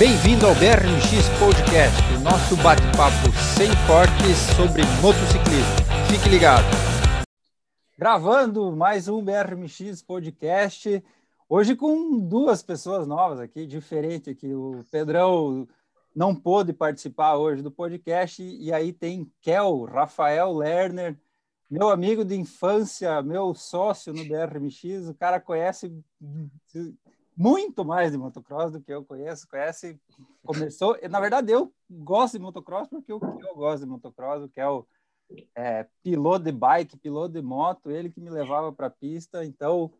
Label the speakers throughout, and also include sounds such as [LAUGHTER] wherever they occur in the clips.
Speaker 1: Bem-vindo ao BRMX Podcast, o nosso bate-papo sem cortes sobre motociclismo. Fique ligado. Gravando mais um BRMX Podcast, hoje com duas pessoas novas aqui, diferente aqui. O Pedrão não pôde participar hoje do podcast, e aí tem Kel, Rafael Lerner, meu amigo de infância, meu sócio no BRMX, o cara conhece muito mais de motocross do que eu conheço, conhece, começou, na verdade eu gosto de motocross porque eu, eu gosto de motocross, que é o é, piloto de bike, piloto de moto, ele que me levava para a pista, então,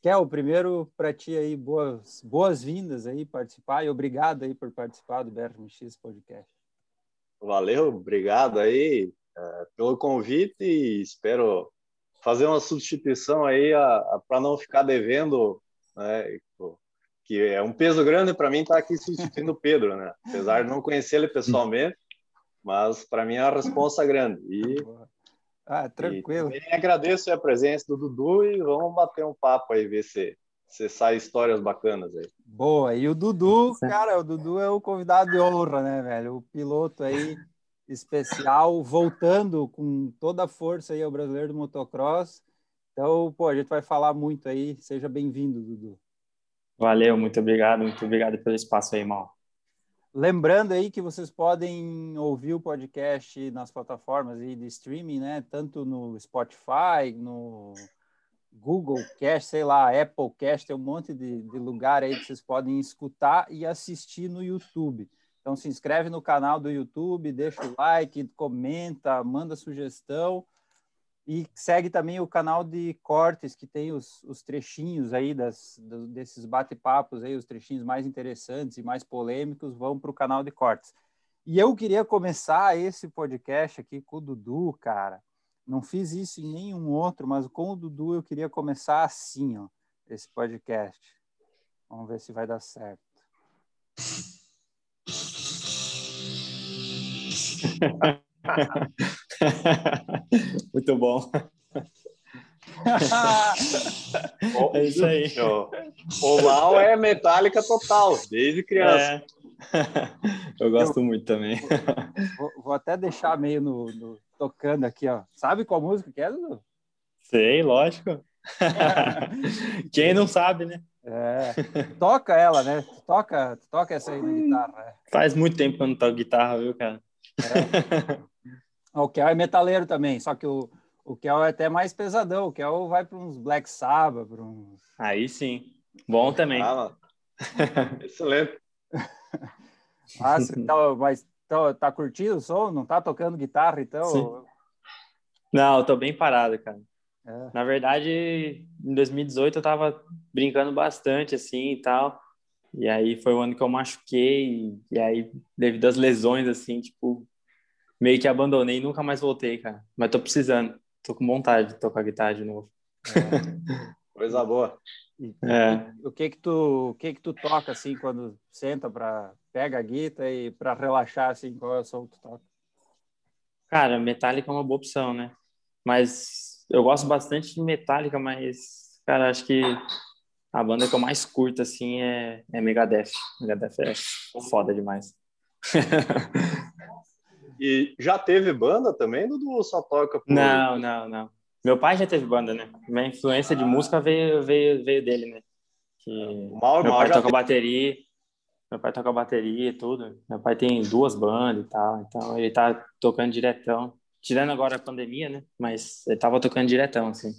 Speaker 1: Kel, primeiro para ti aí, boas, boas-vindas aí participar e obrigado aí por participar do BRMX Podcast.
Speaker 2: Valeu, obrigado aí é, pelo convite e espero fazer uma substituição aí para não ficar devendo né, que é um peso grande para mim estar tá aqui substituindo o Pedro, né? Apesar de não conhecer ele pessoalmente, mas para mim é uma responsa grande. E,
Speaker 1: ah, tranquilo.
Speaker 2: E agradeço a presença do Dudu e vamos bater um papo aí, ver se, se sai histórias bacanas aí.
Speaker 1: Boa, e o Dudu, cara, o Dudu é o convidado de honra, né, velho? O piloto aí especial, voltando com toda a força aí ao brasileiro do motocross. Então, pô, a gente vai falar muito aí. Seja bem-vindo, Dudu.
Speaker 3: Valeu, muito obrigado, muito obrigado pelo espaço aí, Mal.
Speaker 1: Lembrando aí que vocês podem ouvir o podcast nas plataformas aí de streaming, né? Tanto no Spotify, no Google Cast, sei lá, Apple Cast, tem um monte de, de lugar aí que vocês podem escutar e assistir no YouTube. Então se inscreve no canal do YouTube, deixa o like, comenta, manda sugestão. E segue também o canal de cortes, que tem os, os trechinhos aí das, do, desses bate-papos aí, os trechinhos mais interessantes e mais polêmicos vão para o canal de cortes. E eu queria começar esse podcast aqui com o Dudu, cara. Não fiz isso em nenhum outro, mas com o Dudu eu queria começar assim, ó, esse podcast. Vamos ver se vai dar certo. [LAUGHS] [LAUGHS]
Speaker 3: Muito bom. [LAUGHS]
Speaker 2: é isso aí. O mal é metálica total, desde criança. É.
Speaker 3: Eu gosto eu, muito também.
Speaker 1: Vou, vou, até deixar meio no, no, tocando aqui, ó. Sabe qual música que é, Dudu?
Speaker 3: Sei, lógico. [LAUGHS] Quem não sabe, né?
Speaker 1: É, toca ela, né? Toca, toca essa aí na guitarra. É.
Speaker 3: Faz muito tempo que eu não toco guitarra, viu, cara? É.
Speaker 1: O Kel é metaleiro também, só que o, o Kel é até mais pesadão. O Kel vai para uns Black Sabbath, para uns...
Speaker 3: Aí sim. Bom também.
Speaker 2: Ah, [LAUGHS] Excelente.
Speaker 1: Nossa, então, mas tá, tá curtindo o som? Não tá tocando guitarra, então? Sim.
Speaker 3: Não, eu tô bem parado, cara. É. Na verdade, em 2018 eu tava brincando bastante, assim, e tal. E aí foi o ano que eu machuquei. E aí, devido às lesões, assim, tipo, meio que abandonei e nunca mais voltei, cara. Mas tô precisando. Tô com vontade de tocar guitarra de novo.
Speaker 2: É. Coisa boa. [LAUGHS]
Speaker 1: É. O que que tu, o que que tu toca assim quando senta para pega a guitarra e para relaxar assim, qual é o som que tu toca?
Speaker 3: Cara, Metallica é uma boa opção, né? Mas eu gosto bastante de Metallica, mas cara, acho que a banda que eu mais curto assim é, é Megadeth. Megadeth é foda demais. [LAUGHS]
Speaker 2: E já teve banda também, Dudu, só toca por...
Speaker 3: Não, não, não. Meu pai já teve banda, né? Minha influência de música veio, veio, veio dele, né? Que mal, meu mal pai toca teve... bateria, meu pai toca bateria e tudo. Meu pai tem duas bandas e tal, então ele tá tocando diretão. Tirando agora a pandemia, né? Mas ele tava tocando diretão, assim.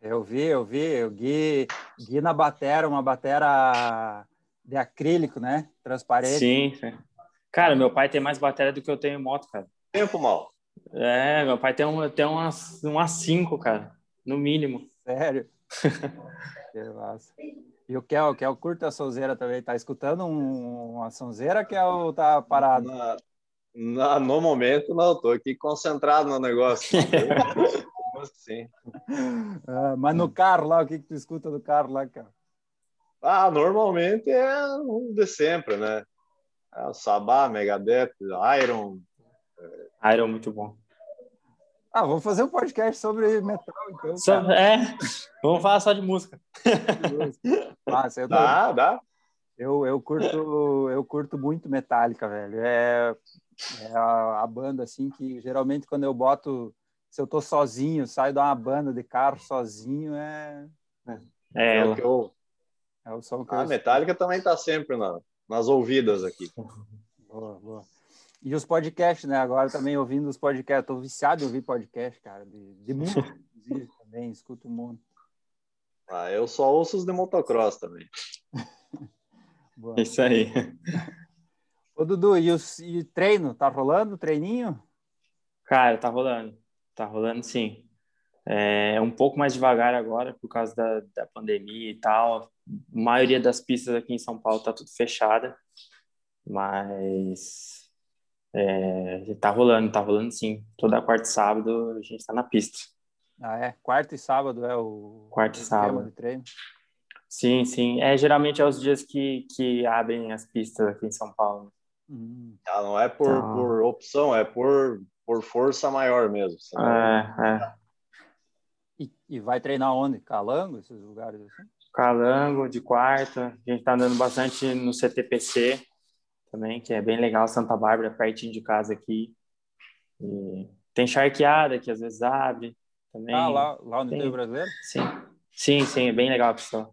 Speaker 1: Eu vi, eu vi, o Gui, Gui na batera, uma batera de acrílico, né? Transparente.
Speaker 3: Sim, sim. Cara, meu pai tem mais bateria do que eu tenho em moto, cara.
Speaker 2: Tempo mal.
Speaker 3: É, meu pai tem, um, tem umas, umas cinco, cara, no mínimo.
Speaker 1: Sério? [LAUGHS] que massa. E o Kel, o Kel curta a sonzeira também. Tá escutando um, uma sonzeira, Kel, tá parado?
Speaker 2: Na, na, no momento, não. Tô aqui concentrado no negócio. [LAUGHS] Como assim? [LAUGHS]
Speaker 1: Ah, mas no carro lá, o que, que tu escuta do carro lá, cara?
Speaker 2: Ah, normalmente é um de sempre, né? É, Sabá, Megadeth, Iron.
Speaker 3: É... Iron, muito bom.
Speaker 1: Ah, vamos fazer um podcast sobre metal, então.
Speaker 3: é, vamos falar só de música. [LAUGHS]
Speaker 1: ah,
Speaker 2: dá, dá.
Speaker 1: Eu, eu, curto, eu curto muito Metallica, velho. É, é a, a, banda, assim, que geralmente quando eu boto... Se eu tô sozinho, saio de uma banda de carro sozinho, é...
Speaker 3: É, é ela. É, eu,
Speaker 2: é o som que a eu... Metallica também tá sempre na, nas ouvidas aqui.
Speaker 1: Boa, boa. E os podcasts, né? Agora também ouvindo os podcasts. Tô viciado em ouvir podcast, cara. De, de mundo, [LAUGHS] inclusive, também. Escuto o mundo.
Speaker 2: Ah, eu só ouço os de motocross também. [LAUGHS]
Speaker 3: Boa. Isso aí.
Speaker 1: Ô, Dudu, e o e treino? Tá rolando o treininho?
Speaker 3: Cara, tá rolando. Tá rolando sim. É um pouco mais devagar agora por causa da, da pandemia e tal. A maioria das pistas aqui em São Paulo tá tudo fechada. Mas é, tá rolando, tá rolando sim. Toda quarta e sábado a gente tá na pista.
Speaker 1: Ah, é? Quarta e sábado é o
Speaker 3: quarta e sábado
Speaker 1: de treino?
Speaker 3: Sim, sim. É, geralmente é os dias que, que abrem as pistas aqui em São Paulo.
Speaker 2: Hum. Ah, não é por, então... por opção, é por, por força maior mesmo.
Speaker 3: É, é.
Speaker 1: E, e, vai treinar onde? Calango, esses lugares assim?
Speaker 3: Calango, de quarta. A gente tá andando bastante no CTPC também, que é bem legal. Santa Bárbara, pertinho de casa aqui. E tem charqueada que às vezes abre também.
Speaker 1: Ah, lá, lá no tem... Brasileiro?
Speaker 3: Sim. Sim, sim, é bem legal a pista.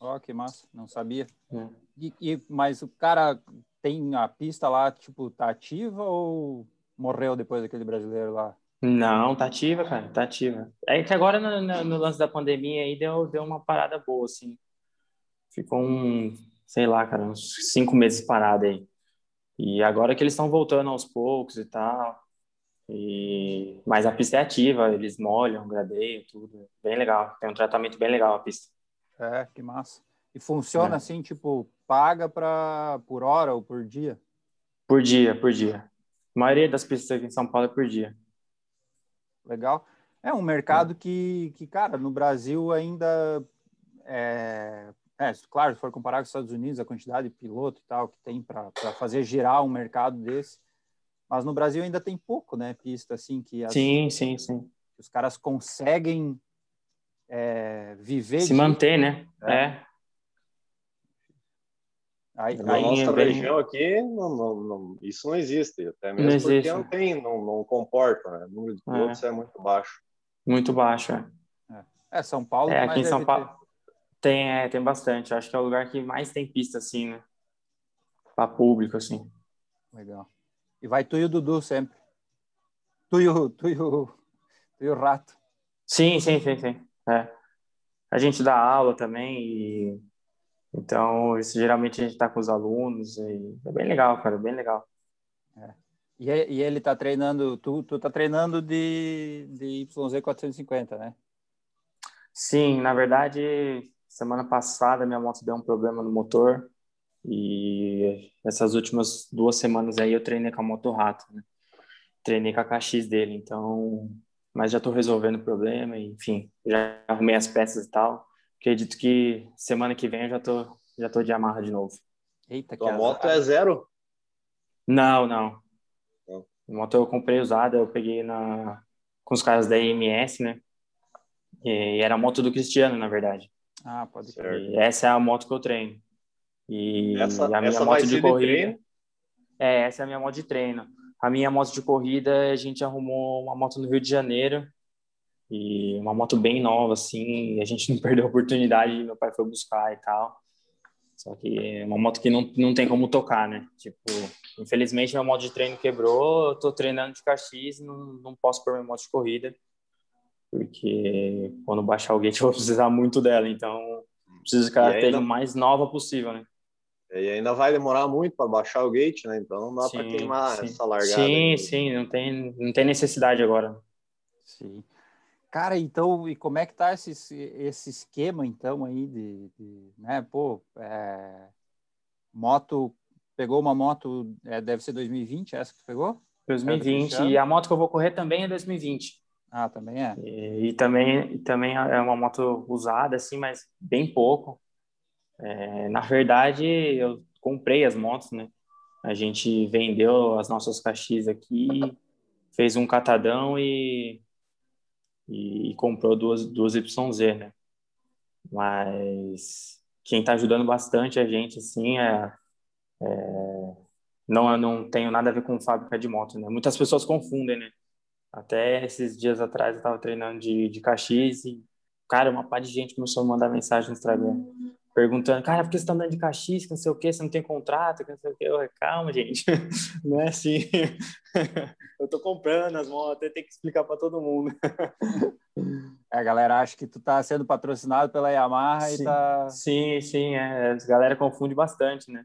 Speaker 1: Ó, oh, que massa, não sabia. É. E, e, mas o cara tem a pista lá, tipo, tá ativa ou morreu depois daquele brasileiro lá?
Speaker 3: Não, tá ativa, cara, tá ativa. É que agora no, no, no, lance da pandemia aí deu, deu uma parada boa, assim. Ficou um, sei lá, cara, uns cinco meses parado aí. E agora que eles estão voltando aos poucos e tal. E... Mas a pista é ativa, eles molham, gradeiam, tudo. Bem legal, tem um tratamento bem legal a pista.
Speaker 1: É, que massa. E funciona é. assim, tipo, paga pra, por hora ou por dia?
Speaker 3: Por dia, por dia. A maioria das pistas aqui em São Paulo é por dia.
Speaker 1: Legal. É um mercado é. que, que, cara, no Brasil ainda é, é, claro, se for comparar com os Estados Unidos, a quantidade de piloto e tal que tem para fazer girar um mercado desse, mas no Brasil ainda tem pouco, né? Pista assim que
Speaker 3: as, sim, sim, sim.
Speaker 1: os caras conseguem é, viver
Speaker 3: se de... manter, né? É. é.
Speaker 2: Aí, Na aí nossa bem... região aqui, não, não, não, isso não existe, até mesmo não porque não tem, não, não comporta, né? O número de pilotos é. é muito baixo.
Speaker 3: Muito baixo, é.
Speaker 1: É, São Paulo.
Speaker 3: É, aqui em São Paulo tem, é, tem bastante. Acho que é o lugar que mais tem pista, assim, né? Para público, assim.
Speaker 1: Legal. E vai tu e o Dudu sempre. Tu e o, tu e o, tu e o Rato.
Speaker 3: Sim, sim, sim, sim. É. A gente dá aula também e então isso, geralmente a gente está com os alunos e é bem legal, cara, bem legal.
Speaker 1: É. E, e, ele está treinando, tu, tu tá treinando de, de YZ 450, né?
Speaker 3: Sim, na verdade, semana passada minha moto deu um problema no motor e essas últimas duas semanas aí eu treinei com a moto Rato, né? Treinei com a KX dele, então mas já estou resolvendo o problema, enfim, já arrumei as peças e tal. Acredito que semana que vem eu já tô, já tô de amarra de novo.
Speaker 2: Eita, que a moto é zero?
Speaker 3: Não, não. não. A moto eu comprei usada, eu peguei na com os caras da IMS, né? E era a moto do Cristiano, na verdade.
Speaker 1: Ah, pode
Speaker 3: ser. Essa é a moto que eu treino. E essa, a minha moto de corrida. De é, essa é a minha moto de treino. A minha moto de corrida, a gente arrumou uma moto no Rio de Janeiro e uma moto bem nova, assim, e a gente [LAUGHS] não perdeu a oportunidade, meu pai foi buscar e tal. Só que é uma moto que não, não tem como tocar, né? Tipo, infelizmente minha moto de treino quebrou, eu tô treinando de KX, não, não posso pôr minha moto de corrida, porque quando baixar o gate [LAUGHS] eu vou precisar muito dela, então preciso que ela esteja o mais nova possível, né?
Speaker 2: E ainda vai demorar muito para baixar o gate, né? Então não dá para queimar
Speaker 3: sim.
Speaker 2: essa largada.
Speaker 3: Sim, aí. sim, não tem, não tem necessidade agora.
Speaker 1: Sim. Cara, então, e como é que tá esse, esse esquema, então, aí de, de né, pô, é, moto, pegou uma moto, é, deve ser 2020, essa que pegou?
Speaker 3: 2020, e a moto que eu vou correr também é 2020.
Speaker 1: Ah, também é?
Speaker 3: E, e também, também é uma moto usada, assim, mas bem pouco. É, na verdade, eu comprei as motos, né? A gente vendeu as nossas caixas aqui, fez um catadão e, e, e comprou duas, duas YZ, né? Mas quem está ajudando bastante a gente, assim, é, é, não, não tenho nada a ver com fábrica de moto, né? Muitas pessoas confundem, né? Até esses dias atrás eu estava treinando de, de Caxias e, cara, uma par de gente começou a mandar mensagem no Instagram perguntando, cara, por que você está andando de Caxias, que não sei o que, você não tem contrato, que não sei o que. Eu, calma, gente, [LAUGHS] não é assim. [LAUGHS] eu tô comprando as motos, eu tenho que explicar para todo mundo. [LAUGHS]
Speaker 1: É, a galera acha que tu tá sendo patrocinado pela Yamaha
Speaker 3: sim,
Speaker 1: e tá...
Speaker 3: Sim, sim, é, a galera confunde bastante, né?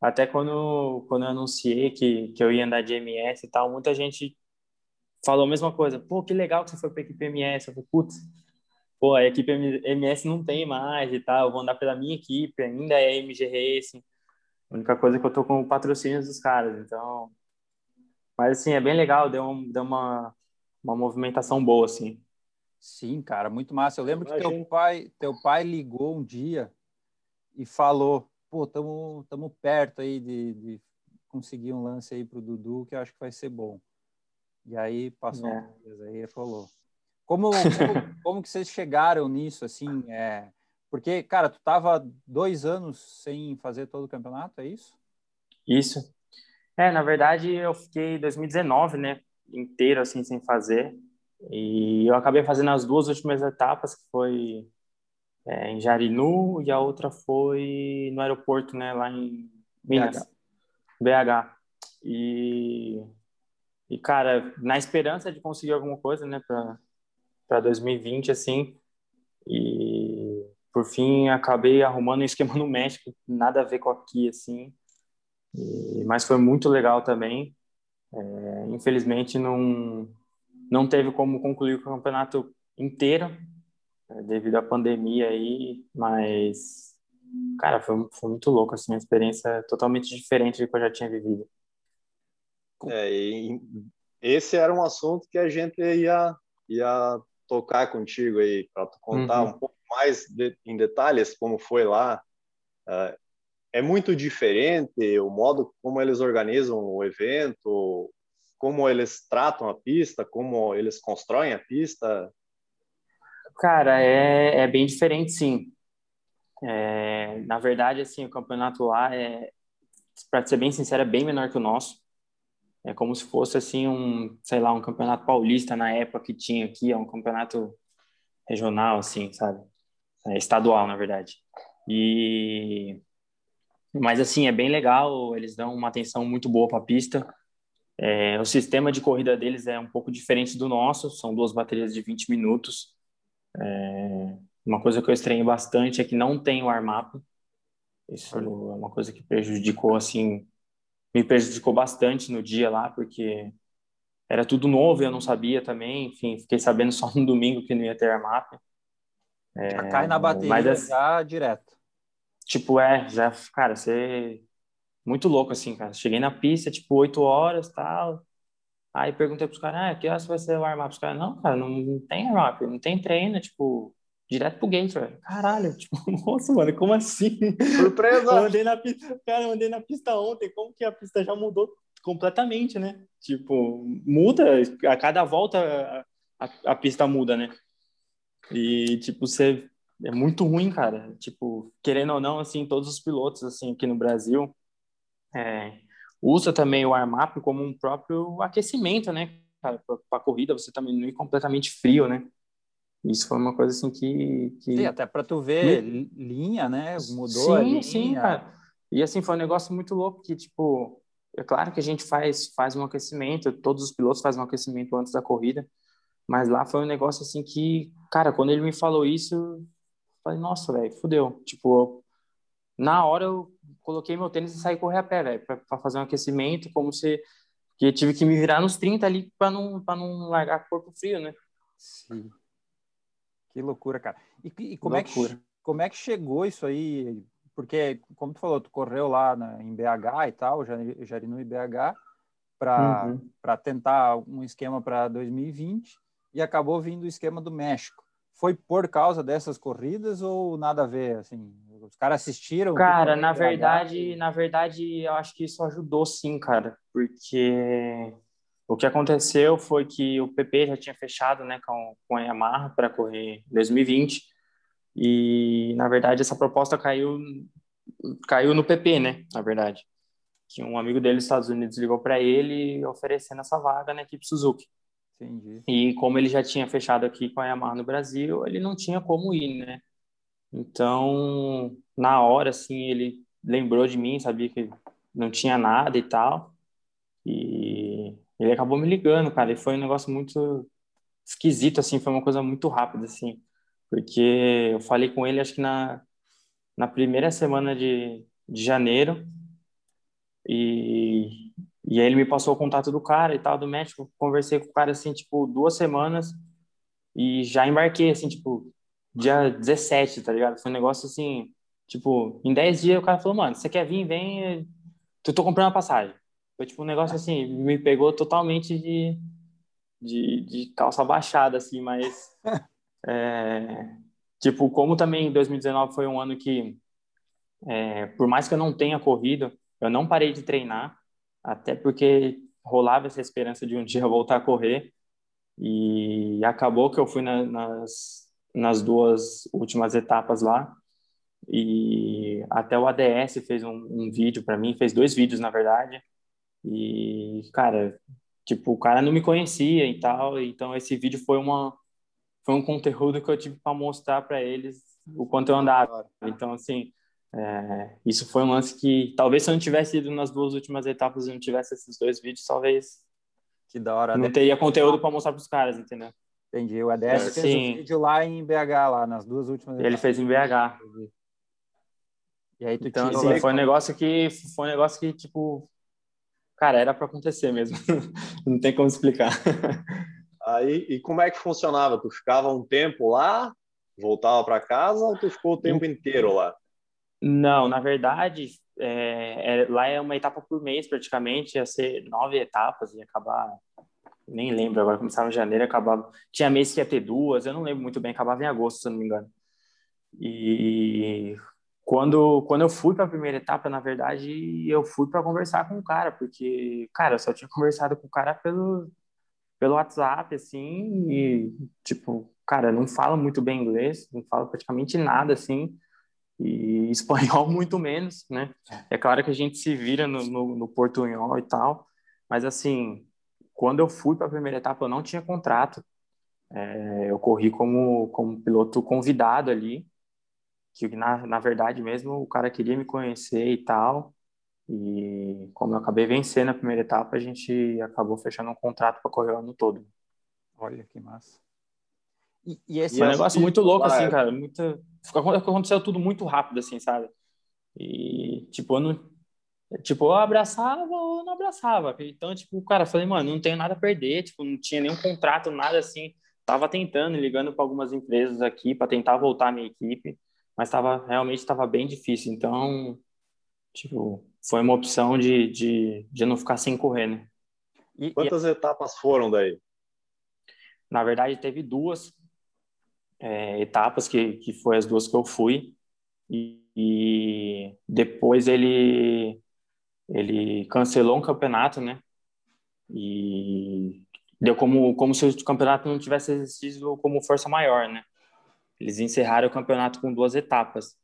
Speaker 3: Até quando, quando eu anunciei que, que eu ia andar de MS e tal, muita gente falou a mesma coisa. Pô, que legal que você foi para equipe MS. Eu falei, putz, pô, a equipe MS não tem mais e tal, eu vou andar pela minha equipe, ainda é MG Racing. A única coisa é que eu tô com o patrocínio dos caras, então... Mas, assim, é bem legal, deu, um, deu uma, uma movimentação boa, assim.
Speaker 1: Sim, cara, muito massa. Eu lembro que teu pai, teu pai ligou um dia e falou, pô, tamo, tamo perto aí de, de conseguir um lance aí pro Dudu, que eu acho que vai ser bom. E aí passou é. um dias aí ele falou. Como, [LAUGHS] como, como, que vocês chegaram nisso, assim? É, porque, cara, tu tava dois anos sem fazer todo o campeonato, é isso?
Speaker 3: Isso. É, na verdade, eu fiquei 2019, né, inteiro, assim, sem fazer. E eu acabei fazendo as duas últimas etapas, que foi é, em Jarinu e a outra foi no aeroporto, né, lá em Minas, BH. BH. E, e, cara, na esperança de conseguir alguma coisa, né, para para 2020 assim e por fim acabei arrumando um esquema no México nada a ver com aqui assim e, mas foi muito legal também. É, infelizmente não não teve como concluir o campeonato inteiro é, devido à pandemia aí mas cara foi, foi muito louco assim uma experiência totalmente diferente do que eu já tinha vivido.
Speaker 2: É, esse era um assunto que a gente ia ia tocar contigo aí, para contar uhum. um pouco mais de, em detalhes como foi lá. Uh, é muito diferente o modo como eles organizam o evento, como eles tratam a pista, como eles constroem a pista.
Speaker 3: Cara, é, é bem diferente, sim. É, na verdade, assim, o campeonato lá é, para ser bem sincero, é bem menor que o nosso. É como se fosse assim um, sei lá, um campeonato paulista na época que tinha aqui, é um campeonato regional assim, sabe? É estadual, na verdade. E mas assim, é bem legal, eles dão uma atenção muito boa para a pista. É, o sistema de corrida deles é um pouco diferente do nosso, são duas baterias de 20 minutos. É, uma coisa que eu estranhei bastante é que não tem o armap. Isso é uma coisa que prejudicou assim me prejudicou bastante no dia lá, porque era tudo novo, eu não sabia também, enfim, fiquei sabendo só no domingo que não ia ter armap.
Speaker 1: É, já cai na bateria mas, já direto.
Speaker 3: Tipo, é, já, cara, você muito louco assim, cara. Cheguei na pista, tipo, 8 horas, tal. Aí perguntei pros caras, ah, que horas vai ser o armap? Os caras, não, cara, não tem armap, não tem treino, tipo, direto pro gate, velho. Caralho, tipo, [LAUGHS] nossa, mano, como assim?
Speaker 2: Surpresa!
Speaker 3: eu andei na pista, cara, eu andei na pista ontem, como que a pista já mudou completamente, né? Tipo, muda, a cada volta a, a, a pista muda, né? E, tipo, você é muito ruim, cara. Tipo, querendo ou não, assim, todos os pilotos, assim, aqui no Brasil, é, usa também o armap como um próprio aquecimento, né, para corrida, você também não ir completamente frio, né? Isso foi uma coisa assim que. que...
Speaker 1: Sim, até para tu ver Me... linha, né? Mudou sim, a linha.
Speaker 3: Sim, cara. E assim, foi um negócio muito louco que, tipo, é claro que a gente faz, faz um aquecimento, todos os pilotos fazem um aquecimento antes da corrida, mas lá foi um negócio assim que, cara, quando ele me falou isso, eu falei, nossa, velho, fudeu. Tipo, na hora eu coloquei meu tênis e saí correr a pé, velho, para fazer um aquecimento, como se. que tive que me virar nos 30 ali para não, não largar corpo frio, né?
Speaker 1: Sim. Que loucura, cara. E, e como, loucura. É que, como é que chegou isso aí? Porque, como tu falou, tu correu lá na, em BH e tal, Jarinu e BH, para uhum. tentar um esquema para 2020 e acabou vindo o esquema do México. Foi por causa dessas corridas ou nada a ver? Assim, os caras assistiram?
Speaker 3: Cara, na verdade, na verdade, eu acho que isso ajudou sim, cara, porque o que aconteceu foi que o PP já tinha fechado né, com, com a Yamaha para correr 2020 E, na verdade, essa proposta caiu, caiu no PP, né? Na verdade. Que um amigo dele dos Estados Unidos ligou para ele oferecendo essa vaga na equipe Suzuki. Entendi. E como ele já tinha fechado aqui com a Yamaha no Brasil, ele não tinha como ir, né? Então, na hora, assim, ele lembrou de mim, sabia que não tinha nada e tal. E ele acabou me ligando, cara. E foi um negócio muito esquisito, assim, foi uma coisa muito rápida, assim porque eu falei com ele acho que na, na primeira semana de, de janeiro e, e aí ele me passou o contato do cara e tal, do médico, conversei com o cara assim, tipo, duas semanas e já embarquei, assim, tipo, dia 17, tá ligado? Foi um negócio assim, tipo, em 10 dias o cara falou, mano, você quer vir, vem, tu tô comprando a passagem. Foi tipo um negócio assim, me pegou totalmente de, de, de calça baixada, assim, mas [LAUGHS] É, tipo, como também 2019 foi um ano que, é, por mais que eu não tenha corrido, eu não parei de treinar, até porque rolava essa esperança de um [LAUGHS] dia voltar a correr. E acabou que eu fui na, nas, nas duas últimas etapas lá. E até o ADS fez um, um vídeo para mim, fez dois vídeos na verdade. E, cara, tipo, o cara não me conhecia e tal, então esse vídeo foi uma foi um conteúdo que eu tive para mostrar para eles o quanto eu andava. Então, assim, é, isso foi um lance que talvez se eu não tivesse ido nas duas últimas etapas e não tivesse esses dois vídeos, talvez
Speaker 1: que da hora.
Speaker 3: Não teria conteúdo para mostrar para os caras, entendeu?
Speaker 1: Entendi. O ADS é, fez sim. um vídeo lá em BH, lá nas duas últimas
Speaker 3: etapas. Ele fez em BH.
Speaker 1: E aí tu
Speaker 3: então, assim, foi um negócio que foi um negócio que tipo, cara, era para acontecer mesmo. [LAUGHS] não tem como explicar. [LAUGHS]
Speaker 2: Aí, e como é que funcionava? Tu ficava um tempo lá, voltava para casa ou tu ficou o tempo inteiro lá?
Speaker 3: Não, na verdade, é, é, lá é uma etapa por mês praticamente, ia ser nove etapas e acabar, nem lembro, agora começava em janeiro, acabava, tinha mês que ia ter duas, eu não lembro muito bem, acabava em agosto, se não me engano. E quando, quando eu fui para a primeira etapa, na verdade, eu fui para conversar com o cara, porque, cara, eu só tinha [LAUGHS] conversado com o cara pelo, pelo WhatsApp, assim, e, tipo, cara, não fala muito bem inglês, não fala praticamente nada, assim, e [LAUGHS] espanhol muito menos, né? É claro que a gente se vira no, no, no portunhol e tal, mas, assim, quando eu fui para a primeira etapa, eu não tinha contrato, é, eu corri como, como piloto convidado ali, que na, na verdade mesmo o cara queria me conhecer e tal, e como eu acabei vencendo a primeira etapa, a gente acabou fechando um contrato para correr o ano todo.
Speaker 1: Olha que massa.
Speaker 3: E, e esse e é um negócio muito louco, assim, cara. Muita... Aconteceu tudo muito rápido, assim, sabe? E, tipo, eu não. Tipo, eu abraçava ou não abraçava. Então, tipo, cara, falei, mano, não tenho nada a perder. Tipo, não tinha nenhum contrato, nada assim. Tava tentando, ligando para algumas empresas aqui para tentar voltar a minha equipe, mas tava, realmente estava bem difícil. Então, tipo, foi uma opção de, de, de não ficar sem correr, né?
Speaker 2: E, Quantas e... etapas foram daí?
Speaker 3: Na verdade, teve duas é, etapas, que, que foi as duas que eu fui. E, e depois ele, ele cancelou um campeonato, né? E deu como, como se o campeonato não tivesse existido como força maior, né? Eles encerraram o campeonato com duas etapas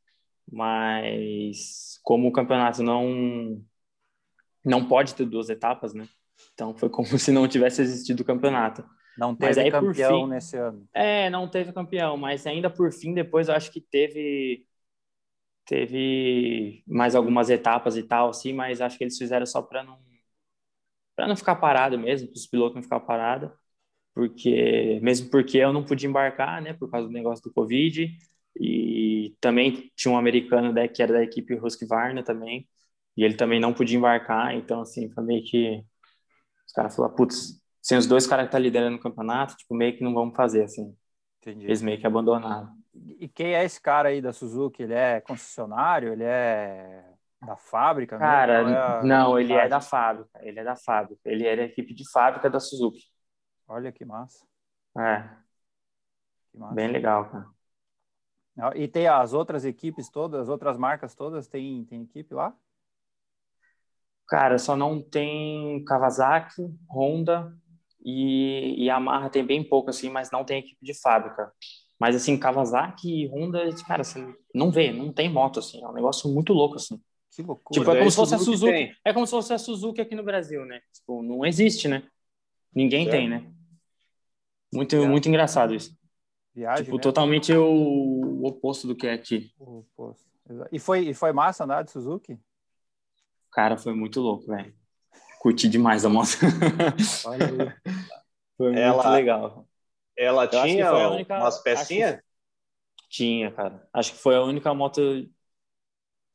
Speaker 3: mas como o campeonato não não pode ter duas etapas, né? Então foi como [LAUGHS] se não tivesse existido o campeonato.
Speaker 1: Não teve aí, campeão fim, nesse ano.
Speaker 3: É, não teve campeão, mas ainda por fim depois eu acho que teve teve mais algumas etapas e tal, assim, mas acho que eles fizeram só para não para não ficar parado mesmo, para os pilotos não ficar parado, porque mesmo porque eu não podia embarcar, né, por causa do negócio do Covid e também tinha um americano né, que era da equipe Husqvarna também, e ele também não podia embarcar, então, assim, foi meio que os caras falaram, putz, sem os dois caras que tá liderando o campeonato, tipo, meio que não vamos fazer, assim. Entendi. Eles meio que abandonaram.
Speaker 1: E quem é esse cara aí da Suzuki? Ele é concessionário? Ele é da fábrica?
Speaker 3: Cara, é a... não, ele é da fábrica. Ele é da fábrica. Ele é da equipe de fábrica da Suzuki.
Speaker 1: Olha que massa.
Speaker 3: É. Que massa. Bem legal, cara.
Speaker 1: E tem as outras equipes todas, as outras marcas todas, tem, tem equipe lá?
Speaker 3: Cara, só não tem Kawasaki, Honda e, e Yamaha tem bem pouco assim, mas não tem equipe de fábrica. Mas, assim, Kawasaki e Honda, cara, você não vê, não tem moto, assim. É um negócio muito louco, assim.
Speaker 1: Que loucura.
Speaker 3: Tipo, é como se fosse a Suzuki. É como se fosse a Suzuki aqui no Brasil, né? Tipo, não existe, né? Ninguém tem, né? Muito, muito engraçado isso. Viagem, tipo, né? totalmente o, o, oposto do que é aqui. O oposto.
Speaker 1: E foi, e foi massa andar de Suzuki?
Speaker 3: Cara, foi muito louco, velho. Curti demais a moto. [LAUGHS] foi ela, muito legal.
Speaker 2: Ela Eu tinha única, umas pecinhas?
Speaker 3: Tinha, cara. Acho que foi a única moto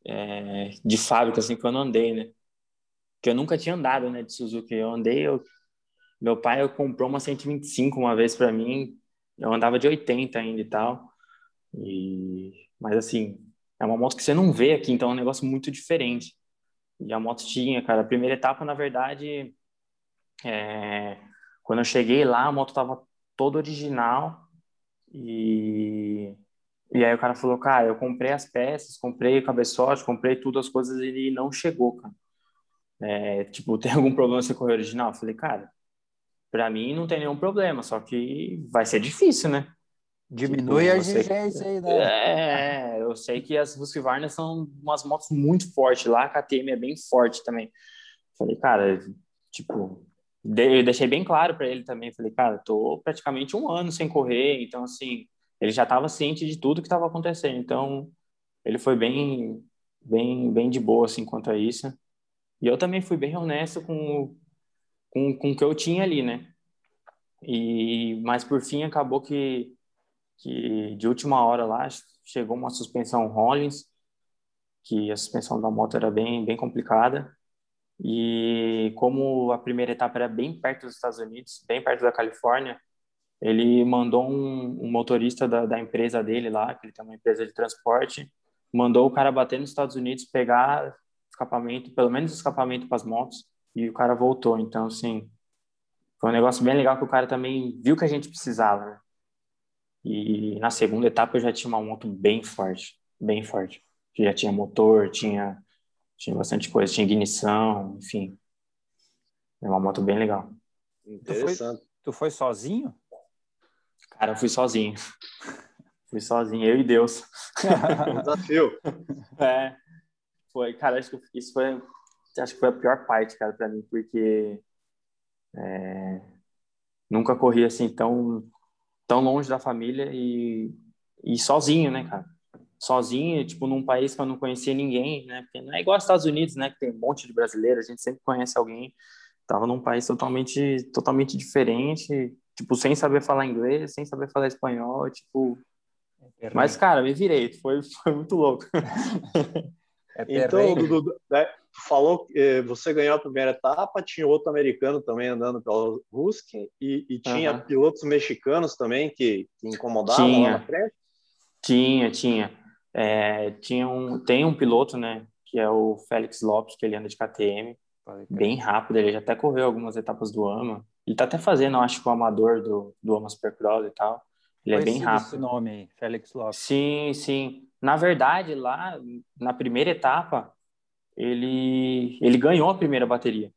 Speaker 3: é, de fábrica assim que eu não andei, né? Que eu nunca tinha andado, né, de Suzuki. Eu andei, eu... meu pai comprou uma 125 uma vez para mim. Eu andava de 80 ainda e tal. E mas assim, é uma moto que você não vê aqui, então é um negócio muito diferente. E a moto tinha, cara, a primeira etapa, na verdade, é... quando eu cheguei lá, a moto tava toda original e e aí o cara falou, cara, eu comprei as peças, comprei o cabeçote, comprei tudo, as coisas, e não chegou, cara. É, tipo, [LAUGHS] tem algum problema você correr original? Eu falei, cara, para mim não tem nenhum problema, só que vai ser difícil, né?
Speaker 1: Diminui tipo, a exigência aí,
Speaker 3: né? É, eu sei que as Husqvarna são umas motos muito fortes lá, a KTM é bem forte também. Falei, cara, tipo, eu deixei bem claro para ele também, falei, cara, tô praticamente um ano sem correr, então assim, ele já estava ciente de tudo que estava acontecendo. Então, ele foi bem, bem, bem de boa assim quanto a isso. E eu também fui bem honesto com, com, com o que eu tinha ali, né? E mas por fim acabou que que de última hora lá chegou uma suspensão Rollins, que a suspensão da moto era bem bem complicada. E como a primeira etapa era bem perto dos Estados Unidos, bem perto da Califórnia, ele mandou um, um motorista da, da, empresa dele lá, que ele tem uma empresa de transporte, mandou o cara bater nos Estados Unidos, pegar escapamento, pelo menos escapamento para as motos, e o cara voltou. Então, assim, foi um negócio bem legal que o cara também viu que a gente precisava, né? E na segunda etapa eu já tinha uma moto bem forte, bem forte. Já tinha motor, tinha, tinha bastante coisa, tinha ignição, enfim. É uma moto bem legal.
Speaker 1: Interessante. Tu foi, tu foi sozinho?
Speaker 3: Cara, eu fui sozinho. [LAUGHS] fui sozinho, eu e Deus. [LAUGHS]
Speaker 2: Desafio. [LAUGHS]
Speaker 3: É. Foi, cara, acho que isso foi, acho que foi a pior parte, cara, para mim, porque é, nunca corri assim tão, tão longe da família e, e sozinho, né, cara? Sozinho, tipo, num país que eu não conhecia ninguém, né? Porque não é igual aos Estados Unidos, né? Que tem um monte de brasileiros, a gente sempre conhece alguém. Tava num país totalmente, totalmente diferente tipo, sem saber falar inglês, sem saber falar espanhol, tipo. É Mas, cara, me virei, foi, [LAUGHS] foi muito louco.
Speaker 2: É então, Dudu, né, falou que eh, você ganhou a primeira etapa, tinha outro americano também andando pela Husky e, e tinha uhum. pilotos mexicanos também que, que incomodavam tinha. lá na frente?
Speaker 3: Tinha, tinha. É, tinha um, tem um piloto, né, que é o Félix Lopes, que ele anda de KTM, bem rápido, ele já até correu algumas etapas do AMA, ele tá até fazendo, acho que o amador do, do Ama Supercross e tal. Ele é bem rápido. esse
Speaker 1: nome aí, Félix Lopes.
Speaker 3: Sim, sim. Na verdade, lá na primeira etapa, ele, ele ganhou a primeira bateria.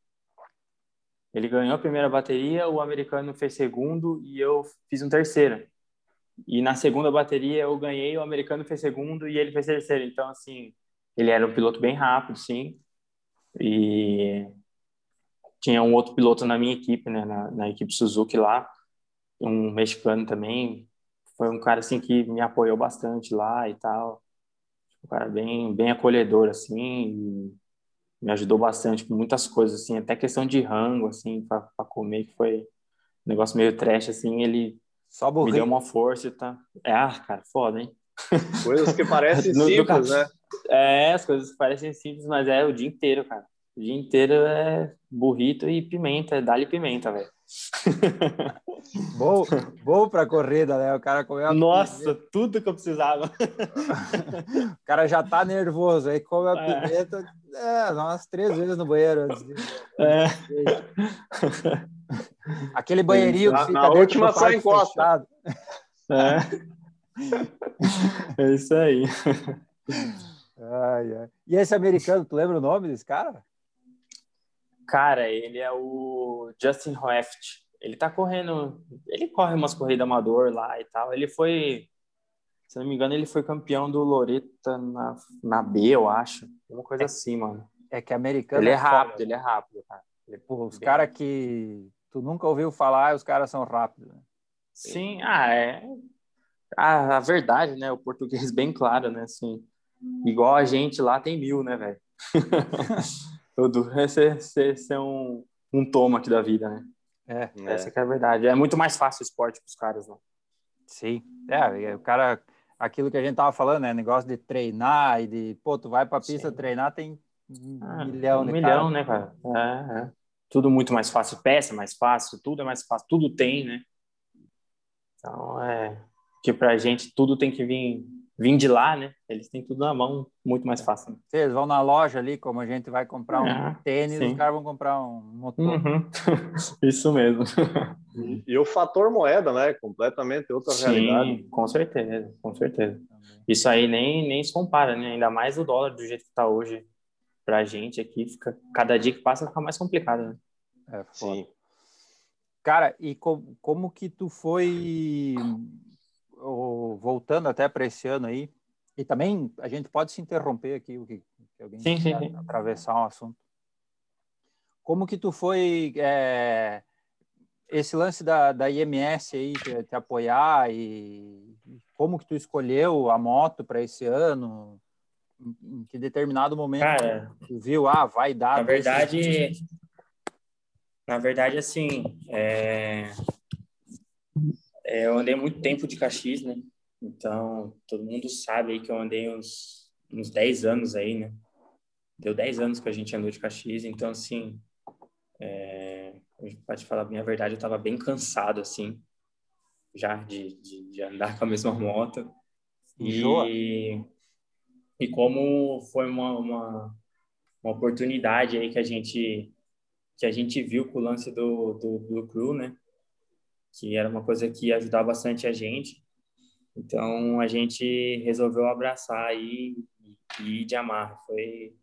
Speaker 3: Ele ganhou a primeira bateria, o americano fez segundo e eu fiz um terceiro. E na segunda bateria eu ganhei, o americano fez segundo e ele fez terceiro. Então, assim, ele era um piloto bem rápido, sim. E tinha um outro piloto na minha equipe, né, na, na equipe Suzuki lá, um mexicano também, foi um cara assim que me apoiou bastante lá e tal, um cara bem bem acolhedor assim, me ajudou bastante com muitas coisas assim, até questão de rango assim para comer que foi um negócio meio trash assim, ele Só me deu uma força e tá. É, ah, cara, foda, hein? [LAUGHS]
Speaker 2: Coisas que parecem simples, né?
Speaker 3: É, as coisas que parecem simples, mas é o dia inteiro, cara. O dia inteiro é burrito e pimenta, é dá-lhe pimenta, velho.
Speaker 1: Bom, bom para corrida, né? O cara comeu
Speaker 3: Nossa, pimenta. tudo que eu precisava. [LAUGHS]
Speaker 1: o cara já tá nervoso, aí come a é. pimenta, é, umas três vezes no banheiro. É. [LAUGHS] Aquele banheirinho que fica
Speaker 2: na última sai encostado.
Speaker 3: É. é isso aí. [LAUGHS]
Speaker 1: Ai, ai. E esse americano, tu lembra o nome desse cara?
Speaker 3: Cara, ele é o Justin Hoeft. Ele tá correndo, ele corre umas corridas amador lá e tal. Ele foi Se não me engano, ele foi campeão do Loreta na, na B, eu acho. Uma coisa é, assim, mano.
Speaker 1: É que americano.
Speaker 3: Ele é, é rápido, ele é rápido, cara. Ele,
Speaker 1: Pô, os caras que tu nunca ouviu falar, os caras são rápidos. Né?
Speaker 3: Sim, ah, é. A, a verdade, né? O português [LAUGHS] bem claro, né? Assim, igual a gente lá tem mil, né, velho? [LAUGHS] Tudo. Esse, esse, esse é um, um toma aqui da vida, né? É, essa é. é a verdade. É muito mais fácil o esporte para os caras, né?
Speaker 1: Sim. É, o cara aquilo que a gente tava falando, né? Negócio de treinar e de, pô, tu vai pra pista Sim. treinar, tem um ah, milhão,
Speaker 3: um milhão, né, cara? É, é. Tudo muito mais fácil, peça é mais fácil, tudo é mais fácil, tudo tem, né? Então, é que pra gente tudo tem que vir vir de lá, né? Eles têm tudo na mão, muito mais fácil. Né?
Speaker 1: Eles vão na loja ali, como a gente vai comprar um ah, tênis, sim. os caras vão comprar um motor.
Speaker 3: Uhum. [LAUGHS] Isso mesmo.
Speaker 2: E, [LAUGHS] e, o fator moeda, né? Completamente outra sim, realidade.
Speaker 3: Com certeza, com certeza. Isso aí nem, nem se compara, né? Ainda mais o dólar do jeito que está hoje pra gente aqui, fica cada dia que passa fica mais complicado, né?
Speaker 1: É, Sim. Cara, e com, como que tu foi voltando até para esse ano aí, e também a gente pode se interromper aqui, o que, alguém sim, sim, sim. atravessar um assunto. Como que tu foi é, esse lance da, da IMS aí te, te, apoiar e como que tu escolheu a moto para esse ano? Em, em, que determinado momento
Speaker 3: Cara,
Speaker 1: tu viu, ah, vai dar.
Speaker 3: Na verdade, na verdade, assim, é, é, eu andei muito tempo de Caxias, né? Então, todo mundo sabe aí que eu andei uns, uns 10 anos aí, né? Deu 10 anos que a gente andou de Caxias, então, assim, é, pode falar a minha verdade, eu estava bem cansado, assim, já de, de, de, andar [LAUGHS] com a mesma moto. E, e como foi uma, uma, uma oportunidade aí que a gente que a gente viu com o lance do, do Blue Crew, né? Que era uma coisa que ia ajudar bastante a gente. Então a gente resolveu abraçar aí e ir de amarra. Foi,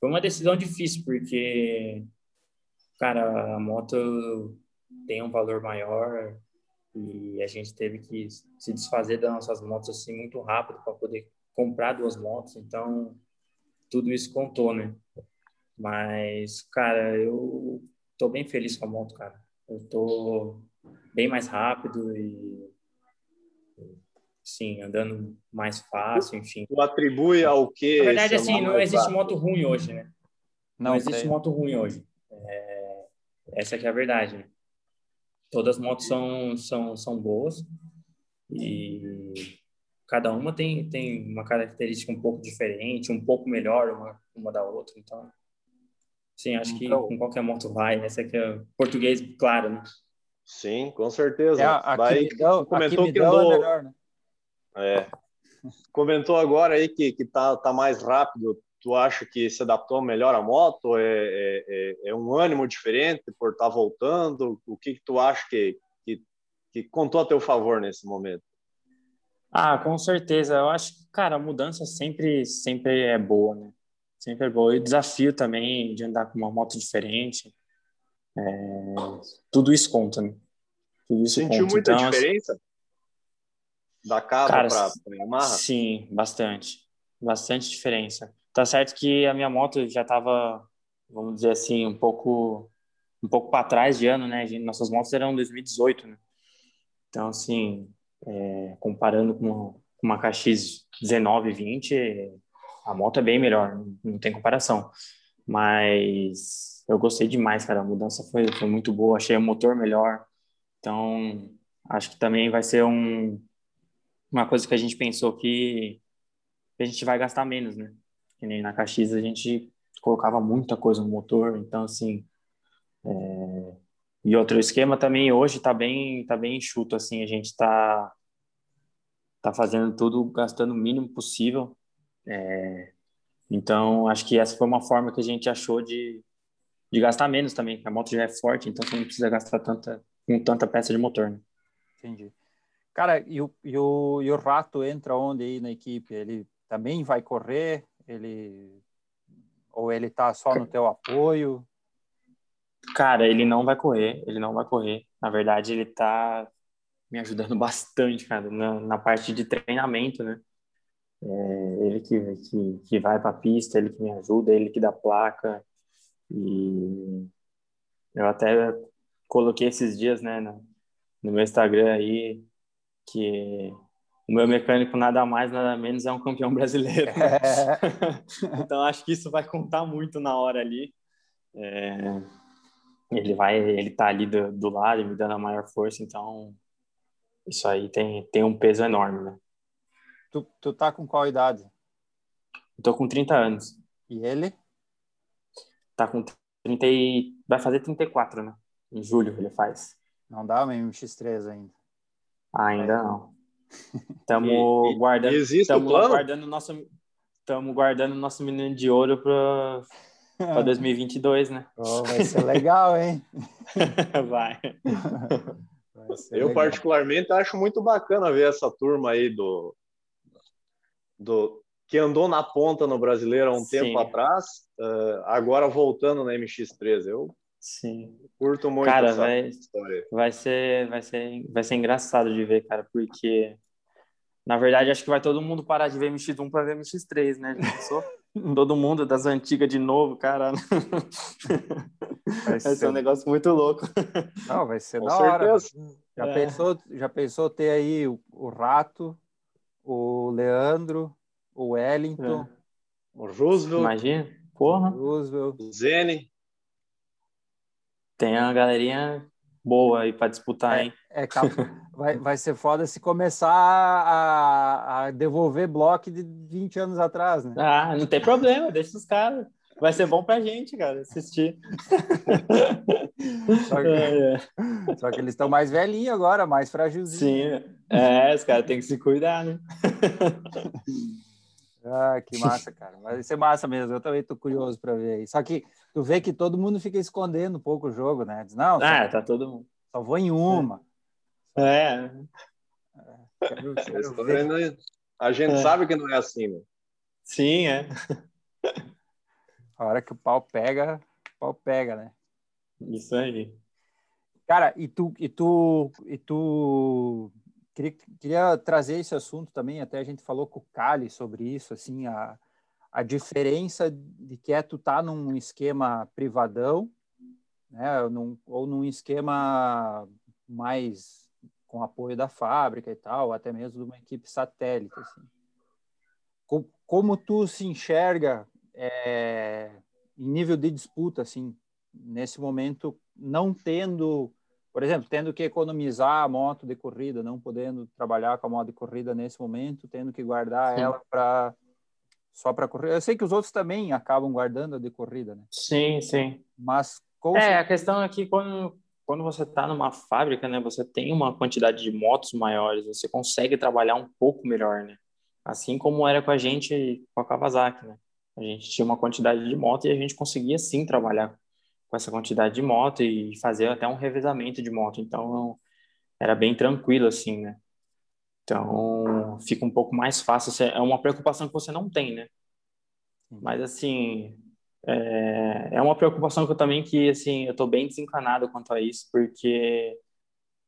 Speaker 3: foi uma decisão difícil, porque, cara, a moto tem um valor maior e a gente teve que se desfazer das nossas motos assim muito rápido para poder comprar duas motos. Então tudo isso contou, né? Mas, cara, eu tô bem feliz com a moto, cara. Eu tô bem mais rápido e sim, andando mais fácil, enfim.
Speaker 2: Tu atribui ao que?
Speaker 3: Na verdade, assim, não existe moto ruim hoje, né? Não, não existe moto ruim hoje. É... Essa que é a verdade, né? Todas as motos são, são, são boas e cada uma tem, tem uma característica um pouco diferente, um pouco melhor uma, uma da outra, então... Sim, acho que então, com qualquer moto vai. Essa aqui é português, claro, né?
Speaker 2: Sim, com certeza.
Speaker 1: É, Vai, dão, comentou que andou, é melhor, né?
Speaker 2: É. Comentou agora aí que, que tá, tá mais rápido. Tu acha que se adaptou melhor à moto? É, é, é, é um ânimo diferente por estar tá voltando? O que, que tu acha que, que, que contou a teu favor nesse momento?
Speaker 3: Ah, com certeza. Eu acho que, cara, a mudança sempre, sempre é boa, né? Sempre é boa. E o desafio também de andar com uma moto diferente. É, tudo isso conta, né?
Speaker 2: Tudo isso Sentiu conta. muita então, diferença? Da Cava para Yamaha?
Speaker 3: Sim, bastante. Bastante diferença. Tá certo que a minha moto já estava, vamos dizer assim, um pouco um pouco para trás de ano, né? Nossas motos eram 2018, né? Então, assim, é, comparando com uma KX 19, 20, a moto é bem melhor, não tem comparação. Mas eu gostei demais, cara. A mudança foi, foi muito boa. Achei o motor melhor. Então, acho que também vai ser um, uma coisa que a gente pensou que, a gente vai gastar menos, né? Que nem na Caxias a gente colocava muita coisa no motor. Então, assim. É... E outro esquema também hoje tá bem, tá bem enxuto, assim. A gente tá, tá fazendo tudo gastando o mínimo possível. É... Então, acho que essa foi uma forma que a gente achou de, de gastar menos também. A moto já é forte, então você não precisa gastar tanta, com tanta peça de motor. Né?
Speaker 1: Entendi. Cara, e o, e, o, e o Rato entra onde aí na equipe? Ele também vai correr? Ele ou ele tá só no teu apoio?
Speaker 3: Cara, ele não vai correr, ele não vai correr. Na verdade, ele tá me ajudando [LAUGHS] bastante, cara, na, na parte de treinamento, né? É, ele que, que, que vai para a pista, ele que me ajuda, ele que dá placa. E eu até coloquei esses dias, né, no, no meu Instagram aí, que o meu mecânico nada mais, nada menos é um campeão [LAUGHS] brasileiro. É. então acho que isso vai contar muito na hora ali. É, ele vai, ele tá ali do, do lado, me dando a maior força, então isso aí tem, tem um peso enorme, né?
Speaker 1: Tu, tu tá com qual idade?
Speaker 3: Eu tô com 30 anos.
Speaker 1: E ele?
Speaker 3: Tá com 30 e... vai fazer 34, né? Em julho ele faz.
Speaker 1: Não dá o MX3 ainda.
Speaker 3: Ainda é. não. [LAUGHS] Estamos guardando. Plano? guardando nosso. Estamos guardando nosso menino de ouro para para 2022, né?
Speaker 1: Oh, vai ser legal, hein? [LAUGHS]
Speaker 3: vai.
Speaker 2: vai Eu legal. particularmente acho muito bacana ver essa turma aí do do que andou na ponta no brasileiro há um Sim. tempo atrás, uh, agora voltando na MX3. Eu
Speaker 3: Sim.
Speaker 2: curto muito
Speaker 3: cara,
Speaker 2: essa
Speaker 3: vai,
Speaker 2: história.
Speaker 3: Vai ser, vai ser, vai ser engraçado de ver, cara, porque na verdade acho que vai todo mundo parar de ver MX1 para ver MX3, né? [LAUGHS] todo mundo das antigas de novo, cara. Vai [LAUGHS] ser, vai ser um negócio muito louco.
Speaker 1: Não, vai ser Com da hora. Já, é. pensou, já pensou ter aí o, o Rato, o Leandro, o Wellington, é.
Speaker 2: o Roosevelt.
Speaker 3: Imagina, porra. O
Speaker 1: Roosevelt.
Speaker 2: O Zene.
Speaker 3: Tem uma galerinha boa aí para disputar,
Speaker 1: é,
Speaker 3: hein?
Speaker 1: É, [LAUGHS] vai, vai ser foda se começar a, a devolver bloco de 20 anos atrás, né?
Speaker 3: Ah, não tem problema, deixa os caras. Vai ser bom pra gente, cara, assistir.
Speaker 1: Só que, [LAUGHS] é, é. Só que eles estão mais velhinhos agora, mais fragilzinhos.
Speaker 3: Sim, é, os caras têm que se cuidar, né? [LAUGHS]
Speaker 1: Ah, que massa, cara. Vai ser massa mesmo. Eu também tô curioso para ver aí. Só que tu vê que todo mundo fica escondendo um pouco o jogo, né? Diz, não,
Speaker 3: ah, tá todo mundo.
Speaker 1: Só vou em uma.
Speaker 3: É.
Speaker 2: é quero, quero a gente é. sabe que não é assim, né?
Speaker 3: Sim, é.
Speaker 1: A hora que o pau pega, o pau pega, né?
Speaker 3: Isso aí.
Speaker 1: Cara, e tu, e tu, e tu queria, queria trazer esse assunto também, até a gente falou com o Cali sobre isso, assim, a, a diferença de que é tu tá num esquema privadão, né, num, ou num esquema mais com apoio da fábrica e tal, até mesmo de uma equipe satélite, assim. Como, como tu se enxerga é, em nível de disputa, assim, nesse momento, não tendo, por exemplo, tendo que economizar a moto de corrida, não podendo trabalhar com a moto de corrida nesse momento, tendo que guardar Sim. ela para só para correr. Eu sei que os outros também acabam guardando a de corrida, né?
Speaker 3: Sim, sim.
Speaker 1: Mas
Speaker 3: é a questão é que quando quando você está numa fábrica, né, você tem uma quantidade de motos maiores, você consegue trabalhar um pouco melhor, né? Assim como era com a gente com a Kawasaki, né? A gente tinha uma quantidade de moto e a gente conseguia sim trabalhar com essa quantidade de moto e fazer até um revezamento de moto. Então era bem tranquilo assim, né? Então fica um pouco mais fácil. É uma preocupação que você não tem, né? Mas assim é, é uma preocupação que eu também que assim eu estou bem desencanado quanto a isso porque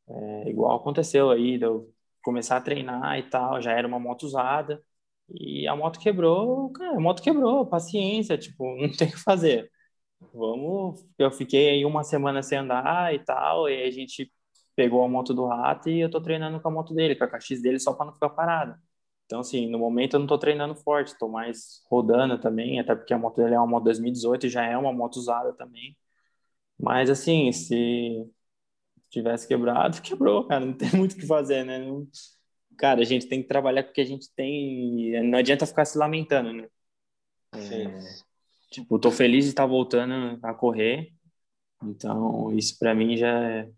Speaker 3: é, igual aconteceu aí de eu começar a treinar e tal já era uma moto usada e a moto quebrou, cara, a moto quebrou, paciência, tipo, [LAUGHS] não tem o que fazer. Vamos, eu fiquei aí uma semana sem andar e tal, e a gente pegou a moto do rato e eu tô treinando com a moto dele, com a KX dele, só para não ficar parada. Então, assim, no momento eu não tô treinando forte, tô mais rodando também, até porque a moto dele é uma moto 2018 e já é uma moto usada também. Mas, assim, se tivesse quebrado, [LAUGHS] quebrou, cara, não tem muito o que fazer, né? Não cara, a gente tem que trabalhar com o que a gente tem. Não adianta ficar se lamentando, né? É, tipo, tô feliz de estar voltando a correr. Então, isso para mim já é,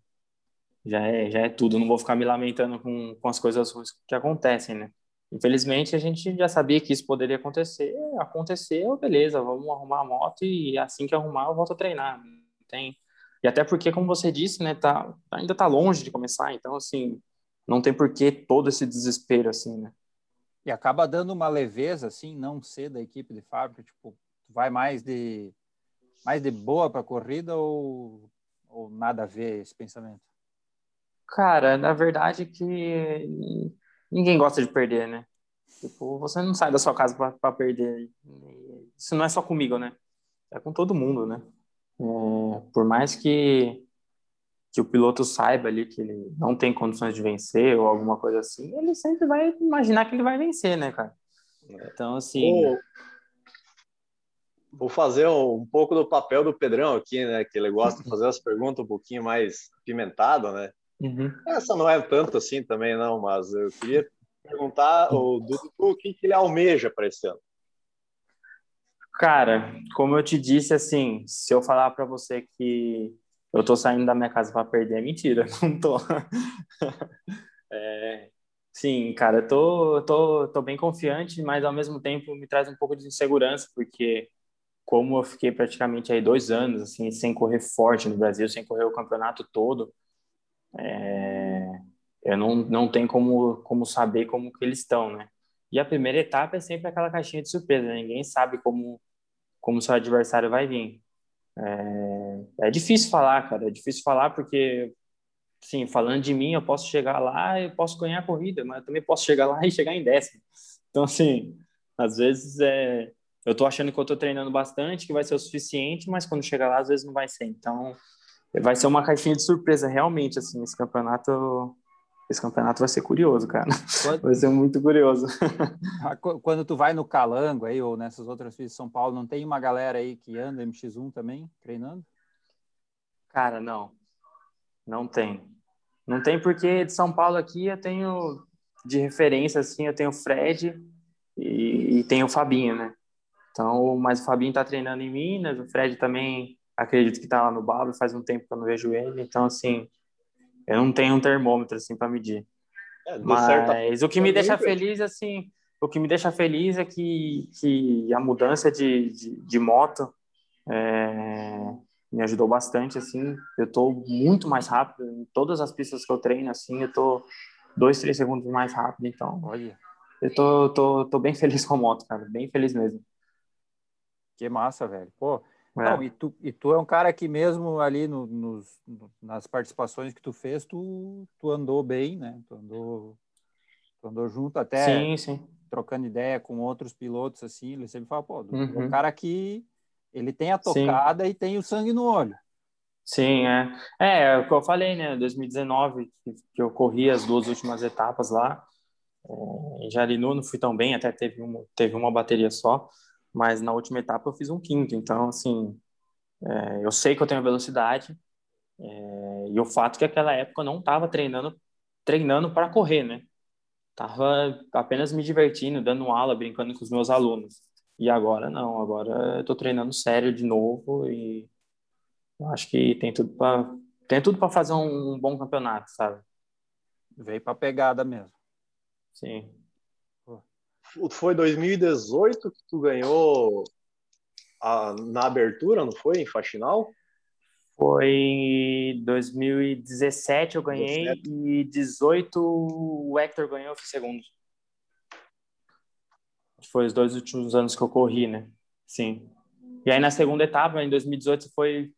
Speaker 3: já é, já é tudo. não vou ficar me lamentando com, com as coisas ruins que acontecem, né? Infelizmente, a gente já sabia que isso poderia acontecer. Aconteceu, beleza, vamos arrumar a moto e assim que arrumar, eu volto a treinar. Tem... E até porque, como você disse, né, tá, ainda tá longe de começar. Então, assim, não tem por que todo esse desespero assim, né?
Speaker 1: E acaba dando uma leveza assim, não ser da equipe de fábrica, tipo, vai mais de mais de boa para corrida ou ou nada a ver esse pensamento?
Speaker 3: Cara, na verdade que ninguém gosta de perder, né? Tipo, você não sai da sua casa para perder. Isso não é só comigo, né? É com todo mundo, né? É, por mais que que o piloto saiba ali que ele não tem condições de vencer ou alguma coisa assim, ele sempre vai imaginar que ele vai vencer, né, cara? Então, assim.
Speaker 2: Vou fazer um, pouco do papel do Pedrão aqui, né? Que ele gosta de [LAUGHS] fazer as perguntas um pouquinho mais pimentadas, né? Uhum. Essa não é tanto assim também, não, mas eu queria perguntar o Dudu o que, que ele almeja para esse ano.
Speaker 3: Cara, como eu te disse, assim, se eu falar para você que eu tô saindo da minha casa para perder, é mentira, [LAUGHS] não tô. é, sim, cara, eu tô, tô, tô bem confiante, mas ao mesmo tempo me traz um pouco de insegurança, porque como eu fiquei praticamente aí dois anos, assim, sem correr forte no Brasil, sem correr o campeonato todo, é, eu não, não tenho como, como saber como que eles estão, né? E a primeira etapa é sempre aquela caixinha de surpresa, né? ninguém sabe como como seu adversário vai vir. É, é difícil falar, cara, é difícil falar porque, sim, falando de mim, eu posso chegar lá e posso ganhar a corrida, mas eu também posso chegar lá e chegar em décimo. Então, assim, às vezes é, eu tô achando que eu tô treinando bastante, que vai ser o suficiente, mas quando chegar lá, às vezes não vai ser. Então, vai ser uma caixinha de surpresa, realmente, assim, esse campeonato esse campeonato vai ser curioso, cara. Quando... Vai ser muito curioso.
Speaker 1: Ah, quando tu vai no Calango aí, ou nessas outras pistas de São Paulo, não tem uma galera aí que anda MX1 também, treinando?
Speaker 3: Cara, não. Não tem. Não tem porque de São Paulo aqui eu tenho de referência, assim, eu tenho o Fred e, e tenho o Fabinho, né? Então, mas o Fabinho tá treinando em Minas, o Fred também acredito que tá lá no Babo, faz um tempo que eu não vejo ele, então, assim, eu não tenho um termômetro assim para medir. É, Mas certa... o que me deixa feliz assim, o que me deixa feliz é que, que a mudança de, de, de moto é, me ajudou bastante assim. Eu estou muito mais rápido em todas as pistas que eu treino assim. Eu estou dois, três segundos mais rápido. Então, olha, eu tô, tô, tô bem feliz com a moto, cara, bem feliz mesmo.
Speaker 1: Que massa, velho. Pô, é. Não, e tu, e tu é um cara que mesmo ali no, nos, nas participações que tu fez, tu, tu andou bem, né? Tu andou, tu andou junto até
Speaker 3: sim, sim.
Speaker 1: trocando ideia com outros pilotos, assim, ele sempre fala, pô, uhum. é um uhum. cara que ele tem a tocada sim. e tem o sangue no olho.
Speaker 3: Sim, é. É, é o que eu falei, né? 2019, que eu corri as duas últimas etapas lá. É, em Jarinu não fui tão bem, até teve uma, teve uma bateria só mas na última etapa eu fiz um quinto. Então, assim, é, eu sei que eu tenho velocidade é, e o fato é que aquela época eu não estava treinando treinando para correr, né? Tava apenas me divertindo, dando aula, brincando com os meus alunos. E agora não, agora eu tô treinando sério de novo e acho que tem tudo para tem tudo para fazer um, um bom campeonato, sabe?
Speaker 1: Veio para pegada mesmo.
Speaker 3: Sim
Speaker 2: foi 2018 que tu ganhou a, na abertura, não foi? Em Faxinal?
Speaker 3: Foi 2017 eu ganhei 17. e 18 o Hector ganhou, eu fui segundo. Foi os dois últimos anos que eu corri, né? Sim. E aí na segunda etapa, em 2018, foi,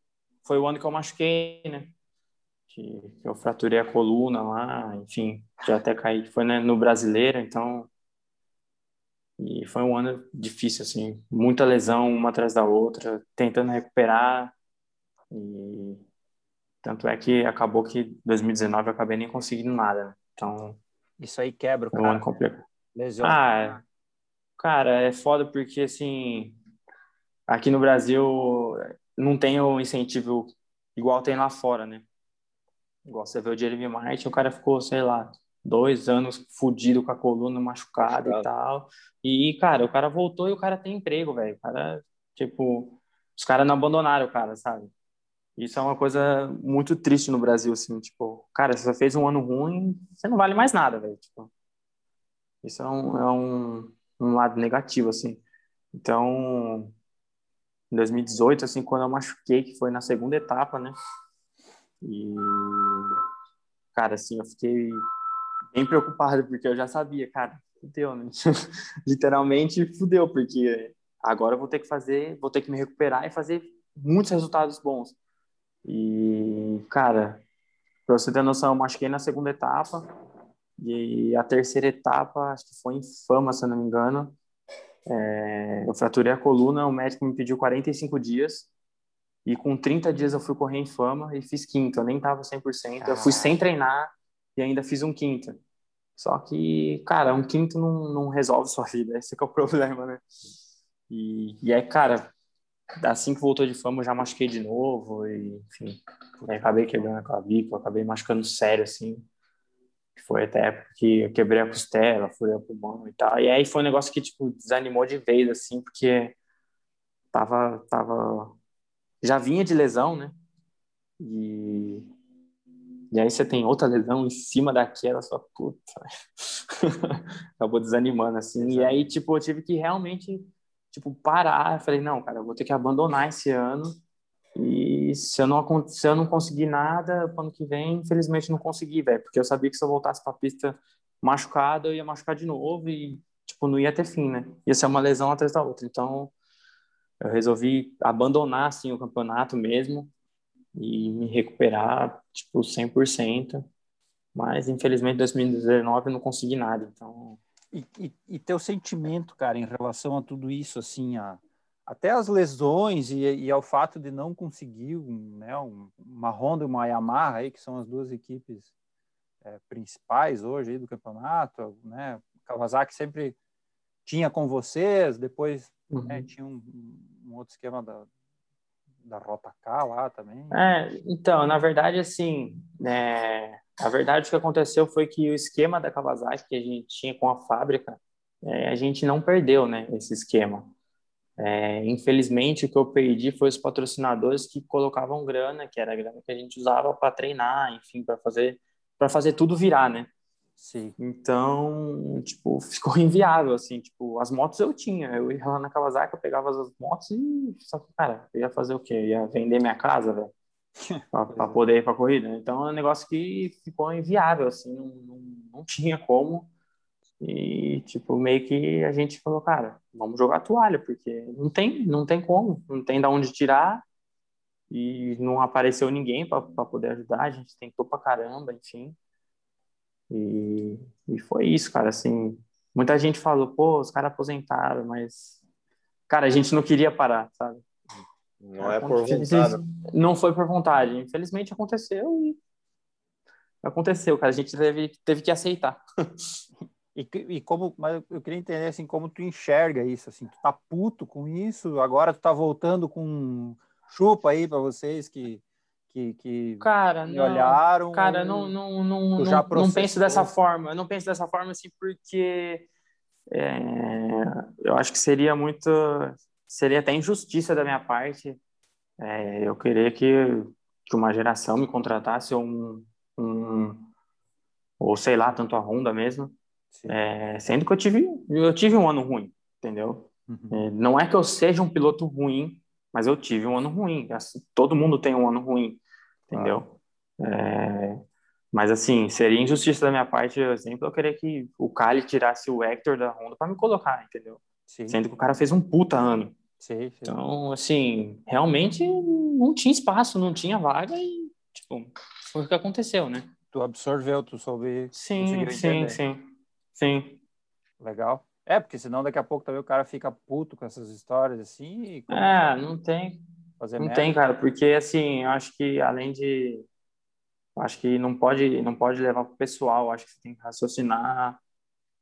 Speaker 3: foi o ano que eu machuquei, né? Que, que eu fraturei a coluna lá, enfim, já até caí. Foi né, no brasileiro, então e foi um ano difícil, assim, muita lesão uma atrás da outra, tentando recuperar. E tanto é que acabou que 2019 eu acabei nem conseguindo nada. Né? Então.
Speaker 1: Isso aí quebra o
Speaker 3: cara. Um ano complicado. Ah, cara, é foda porque, assim, aqui no Brasil não tem o incentivo igual tem lá fora, né? Igual você vê o Jeremy Martin, o cara ficou, sei lá, dois anos fudido com a coluna machucada e tal. E, cara, o cara voltou e o cara tem emprego, velho. O cara, tipo, os caras não abandonaram o cara, sabe? Isso é uma coisa muito triste no Brasil, assim, tipo, cara, se você fez um ano ruim, você não vale mais nada, velho. Tipo, isso é um, é um, um lado negativo, assim. Então, em 2018, assim, quando eu machuquei, que foi na segunda etapa, né? E, cara, assim, eu fiquei bem preocupado, porque eu já sabia, cara, fudeu, né? [LAUGHS] Literalmente fudeu, porque agora eu vou ter que fazer, vou ter que me recuperar e fazer muitos resultados bons. E, cara, Pra você ter noção, eu machuquei na segunda etapa. E a terceira etapa, acho que foi em fama, se eu não me engano. É, eu fraturei a coluna, o médico me pediu 45 dias. E com 30 dias eu fui correr em fama e fiz quinto. Eu nem tava 100%. Eu fui sem treinar e ainda fiz um quinto. Só que, cara, um quinto não, não resolve sua [LAUGHS] vida. Esse é o problema, né? E, e aí, cara, assim que voltou de fama, eu já machuquei de novo. E, enfim, acabei quebrando a clavícula, acabei machucando sério, assim. Foi até época que eu quebrei a costela, furei o pulmão e tal. E aí foi um negócio que, tipo, desanimou de vez, assim, porque tava, tava... Já vinha de lesão, né? E... E aí você tem outra lesão em cima daquela, só puta. [LAUGHS] Acabou desanimando, assim. Exato. E aí, tipo, eu tive que realmente, tipo, parar. Eu falei, não, cara, eu vou ter que abandonar esse ano e se eu não, se eu não conseguir nada, ano que vem, infelizmente não consegui, velho. Porque eu sabia que se eu voltasse pra pista machucado, eu ia machucar de novo e, tipo, não ia ter fim, né? Ia ser uma lesão atrás da outra. Então, eu resolvi abandonar, assim, o campeonato mesmo e me recuperar, tipo, 100%. Mas, infelizmente, em 2019 eu não consegui nada, então...
Speaker 1: E, e, e teu sentimento, cara, em relação a tudo isso, assim, a até as lesões e, e ao fato de não conseguir né, uma Honda e uma Yamaha, aí, que são as duas equipes é, principais hoje aí do campeonato, né? Kawasaki sempre tinha com vocês, depois né, uhum. né, tinha um, um, outro esquema da, da Rota K lá também.
Speaker 3: É, então, na verdade, assim, é, a verdade o que aconteceu foi que o esquema da Kawasaki que a gente tinha com a fábrica, é, a gente não perdeu, né, esse esquema. É, infelizmente, o que eu perdi foi os patrocinadores que colocavam grana, que era a grana que a gente usava para treinar, enfim, para fazer para fazer tudo virar, né?
Speaker 1: Sim.
Speaker 3: Então, tipo, [LAUGHS] ficou inviável, assim, tipo, as motos eu tinha, eu ia lá na Kawasaki, eu pegava as motos e, só que, cara, eu ia fazer o quê? Eu ia vender minha casa, velho, [LAUGHS] para poder ir para corrida. Então, é um negócio que ficou inviável, assim, não, não, não tinha como e, tipo, meio que a gente falou, cara, vamos jogar toalha, porque não tem, não tem como, não tem da onde tirar e não apareceu ninguém para poder ajudar, a gente tentou pra caramba, enfim. E, e foi isso, cara, assim, muita gente falou, pô, os caras aposentaram, mas, cara, a gente não queria parar, sabe?
Speaker 2: Não é por vontade.
Speaker 3: Não foi por vontade, infelizmente aconteceu e aconteceu, cara, a gente teve, teve que aceitar. [LAUGHS]
Speaker 1: E, e como, mas eu queria entender assim, como tu enxerga isso, assim, tu tá puto com isso, agora tu tá voltando com chupa aí para vocês que que, que
Speaker 3: cara, me
Speaker 1: não, olharam.
Speaker 3: Cara, não não não, não, não penso dessa forma. Eu não penso dessa forma assim porque é, eu acho que seria muito seria até injustiça da minha parte é, eu querer que, que uma geração me contratasse ou um, um ou sei lá tanto a Honda mesmo é, sendo que eu tive, eu tive um ano ruim, entendeu? Uhum. É, não é que eu seja um piloto ruim, mas eu tive um ano ruim. Assim, todo mundo tem um ano ruim, entendeu? É, mas assim, seria injustiça da minha parte, por exemplo, eu querer que o Kali tirasse o Hector da Honda para me colocar, entendeu? Sim. Sendo que o cara fez um puta ano.
Speaker 1: Sim, sim.
Speaker 3: Então, assim, realmente não tinha espaço, não tinha vaga e, tipo, foi o que aconteceu, né?
Speaker 1: Tu absorveu, tu soube.
Speaker 3: Sim, sim, sim. Sim.
Speaker 1: Legal. É, porque senão daqui a pouco também o cara fica puto com essas histórias assim.
Speaker 3: é, não tem. Não merda. tem, cara, porque assim, eu acho que além de. Eu acho que não pode, não pode levar pro pessoal, eu acho que você tem que raciocinar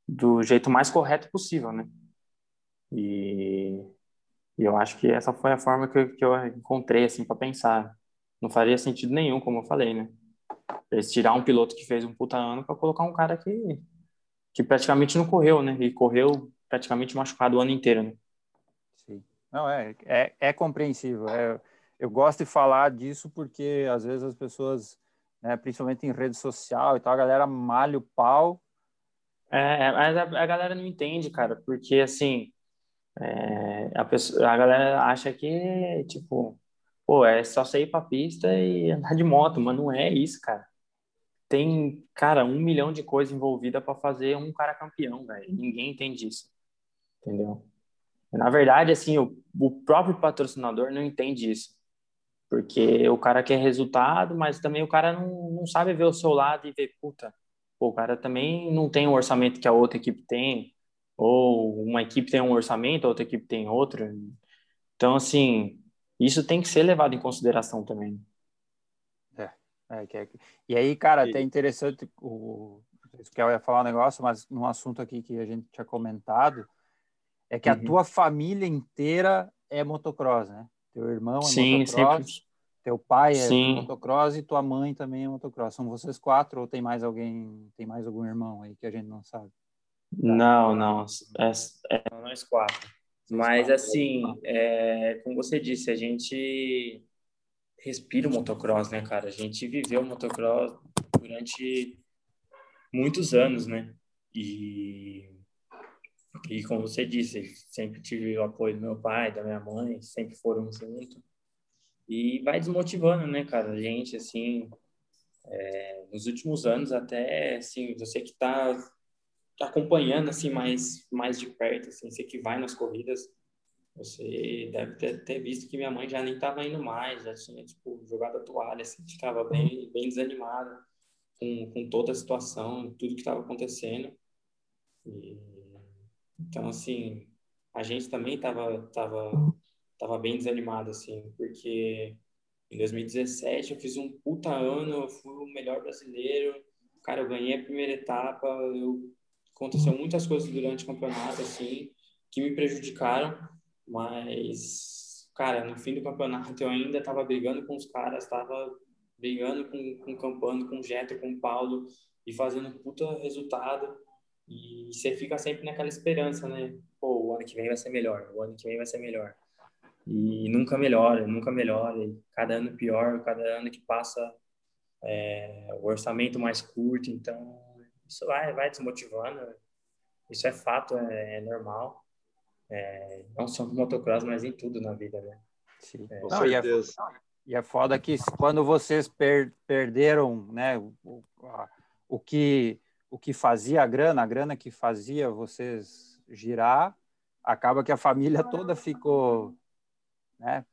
Speaker 3: do jeito mais correto possível, né? E, e eu acho que essa foi a forma que eu, que eu encontrei, assim, para pensar. Não faria sentido nenhum, como eu falei, né? Eles tirar um piloto que fez um puta ano para colocar um cara que que praticamente não correu, né? E correu praticamente machucado o ano inteiro, né?
Speaker 1: Sim. Não, é, é, é compreensível. É, eu gosto de falar disso porque às vezes as pessoas, né, principalmente em rede social e tal, a galera malha o pau.
Speaker 3: É, mas a, a galera não entende, cara, porque assim, é, a, pessoa, a galera acha que, tipo, pô, é só sair pra pista e andar de moto, mas não é isso, cara tem, cara, um milhão de coisas envolvidas para fazer um cara campeão, velho. Ninguém entende isso. Entendeu? Na verdade, assim, o, o próprio patrocinador não entende isso. Porque o cara quer resultado, mas também o cara não, não sabe ver o seu lado e ver, puta, pô, o cara também não tem o orçamento que a outra equipe tem, ou uma equipe tem um orçamento, a outra equipe tem outro. Então, assim, isso tem que ser levado em consideração também.
Speaker 1: É, é, e aí, cara, até interessante, o, que eu ia falar um negócio, mas num assunto aqui que a gente tinha comentado, é que uhum. a tua família inteira é motocross, né? Teu irmão é Sim, motocross, sempre. teu pai é Sim. motocross e tua mãe também é motocross. São vocês quatro ou tem mais alguém, tem mais algum irmão aí que a gente não sabe?
Speaker 3: Não, não, é, é nós quatro. Mas assim, é, como você disse, a gente respira o motocross, né, cara? A gente viveu o motocross durante muitos anos, né? E e como você disse, sempre tive o apoio do meu pai, da minha mãe, sempre foram juntos. E vai desmotivando, né, cara? A gente, assim, é, nos últimos anos até, assim, você que tá acompanhando, assim, mais, mais de perto, assim, você que vai nas corridas, você deve ter, ter visto que minha mãe já nem estava indo mais, já tinha, tipo, jogado a toalha, assim, estava bem, bem desanimada com, com toda a situação, tudo que estava acontecendo. E então, assim, a gente também estava tava, tava bem desanimado, assim, porque em 2017 eu fiz um puta ano, eu fui o melhor brasileiro, cara, eu ganhei a primeira etapa, eu... aconteceu muitas coisas durante o campeonato, assim, que me prejudicaram, mas, cara, no fim do campeonato eu ainda estava brigando com os caras, estava brigando com, com o Campano, com o Jeto, com o Paulo, e fazendo puta resultado, e você fica sempre naquela esperança, né? Pô, o ano que vem vai ser melhor, o ano que vem vai ser melhor. E nunca melhora, nunca melhora. E cada ano pior, cada ano que passa é, o orçamento mais curto. Então, isso vai, vai desmotivando. Isso é fato, é, é normal. É, não só no motocross, mas em tudo na vida, né?
Speaker 1: Sim, é, não, e, é, e é foda que quando vocês per, perderam né, o, o que o que fazia a grana, a grana que fazia vocês girar, acaba que a família toda ficou, né,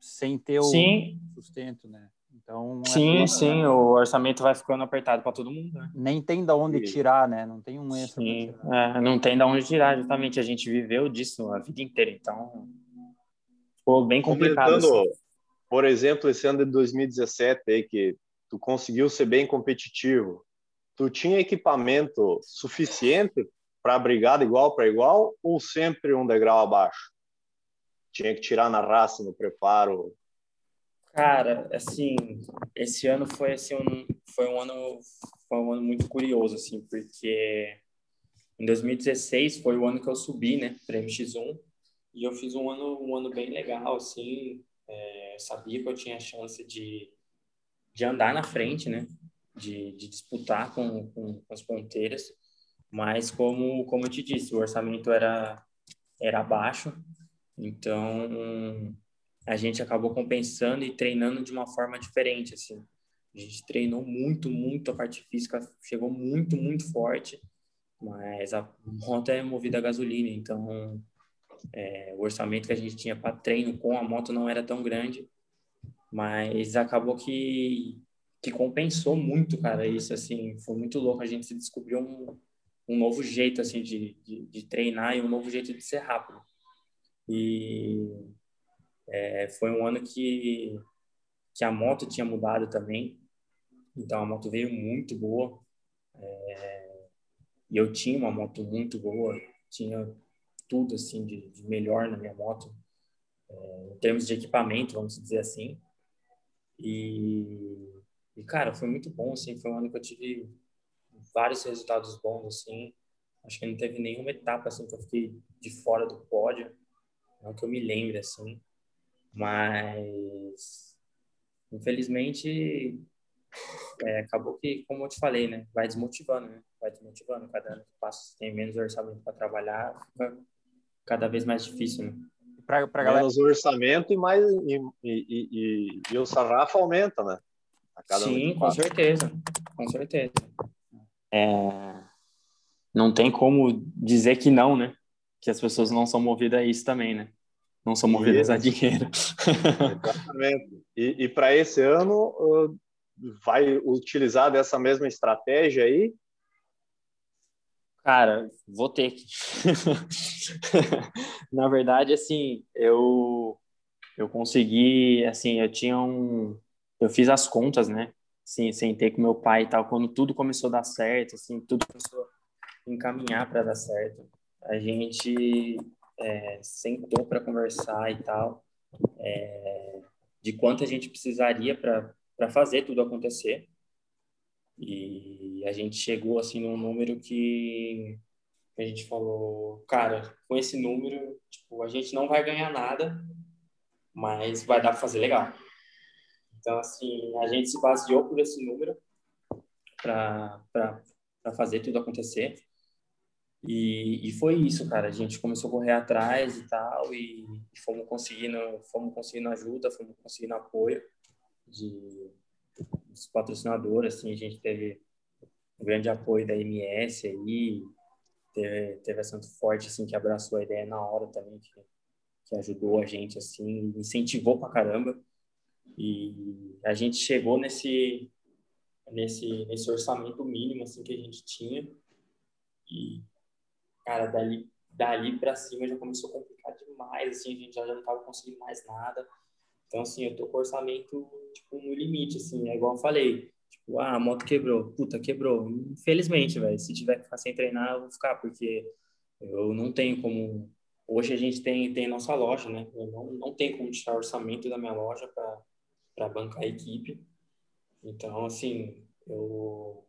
Speaker 1: sem ter o sim. sustento, né?
Speaker 3: Então, sim, é sim, né? o orçamento vai ficando apertado para todo mundo. Né?
Speaker 1: Nem tem da onde tirar, né? Não tem um extra.
Speaker 3: Sim, é, não tem da onde tirar, justamente. A gente viveu disso a vida inteira, então ficou bem complicado. Assim.
Speaker 2: Por exemplo, esse ano de 2017 aí que tu conseguiu ser bem competitivo, tu tinha equipamento suficiente para brigar de igual para igual ou sempre um degrau abaixo? Tinha que tirar na raça, no preparo?
Speaker 3: Cara, assim, esse ano foi assim um, foi um ano foi um ano muito curioso assim, porque em 2016 foi o ano que eu subi, né, para MX1, e eu fiz um ano um ano bem legal assim, é, sabia que eu tinha chance de de andar na frente, né? de, de disputar com, com, com, as ponteiras, mas como, como eu te disse, o orçamento era, era baixo, então a gente acabou compensando e treinando de uma forma diferente, assim. A gente treinou muito, muito, a parte física chegou muito, muito forte, mas a moto é movida a gasolina, então é, o orçamento que a gente tinha para treino com a moto não era tão grande, mas acabou que que compensou muito, cara, isso, assim, foi muito louco, a gente descobriu um, um novo jeito, assim, de, de, de treinar e um novo jeito de ser rápido. E é, foi um ano que, que a moto tinha mudado também, então a moto veio muito boa, é, e eu tinha uma moto muito boa, tinha tudo, assim, de, de melhor na minha moto, é, em termos de equipamento, vamos dizer assim, e e, cara, foi muito bom, assim, foi um ano que eu tive vários resultados bons, assim. Acho que não teve nenhuma etapa, assim, que eu fiquei de fora do pódio. Não que eu me lembre, assim. Mas, infelizmente, é, acabou que, como eu te falei, né? Vai desmotivando, né? Vai desmotivando. Cada ano que passa, tem menos orçamento para trabalhar, fica cada vez mais difícil, né?
Speaker 2: Pra, pra galera... Menos orçamento e mais e, e, e, e o sarrafo aumenta, né?
Speaker 3: Sim, com certeza, com certeza. É... Não tem como dizer que não, né? Que as pessoas não são movidas a isso também, né? Não são movidas a dinheiro.
Speaker 2: Exatamente. E, e para esse ano, vai utilizar dessa mesma estratégia aí?
Speaker 3: Cara, vou ter que. [LAUGHS] Na verdade, assim, eu eu consegui, assim, eu tinha um eu fiz as contas, né? Assim, sentei com meu pai e tal, quando tudo começou a dar certo, assim, tudo começou a encaminhar para dar certo. A gente é, sentou para conversar e tal, é, de quanto a gente precisaria para fazer tudo acontecer. E a gente chegou assim num número que a gente falou, cara, com esse número, tipo, a gente não vai ganhar nada, mas vai dar para fazer legal. Então, assim, a gente se baseou por esse número para fazer tudo acontecer. E, e foi isso, cara. A gente começou a correr atrás e tal, e, fomos conseguindo, fomos conseguindo ajuda, fomos conseguindo apoio de dos patrocinadores, assim, a gente teve um grande apoio da MS aí, teve, teve a Santo Forte, assim, que abraçou a ideia na hora também, que, que ajudou a gente, assim, incentivou pra caramba. E a gente chegou nesse, nesse, nesse orçamento mínimo, assim, que a gente tinha. E cara, dali, dali para cima já começou a complicar demais, assim, a gente já, já não tava conseguindo mais nada. Então, assim, eu tô com orçamento, tipo, no limite, assim, é igual eu falei. Tipo, ah, a moto quebrou. Puta, quebrou. Infelizmente, velho, se tiver que ficar sem treinar, eu vou ficar, porque eu não tenho como... Hoje a gente tem, tem nossa loja, né? Eu não, não tem como tirar orçamento da minha loja para bancar a equipe. Então, assim, eu,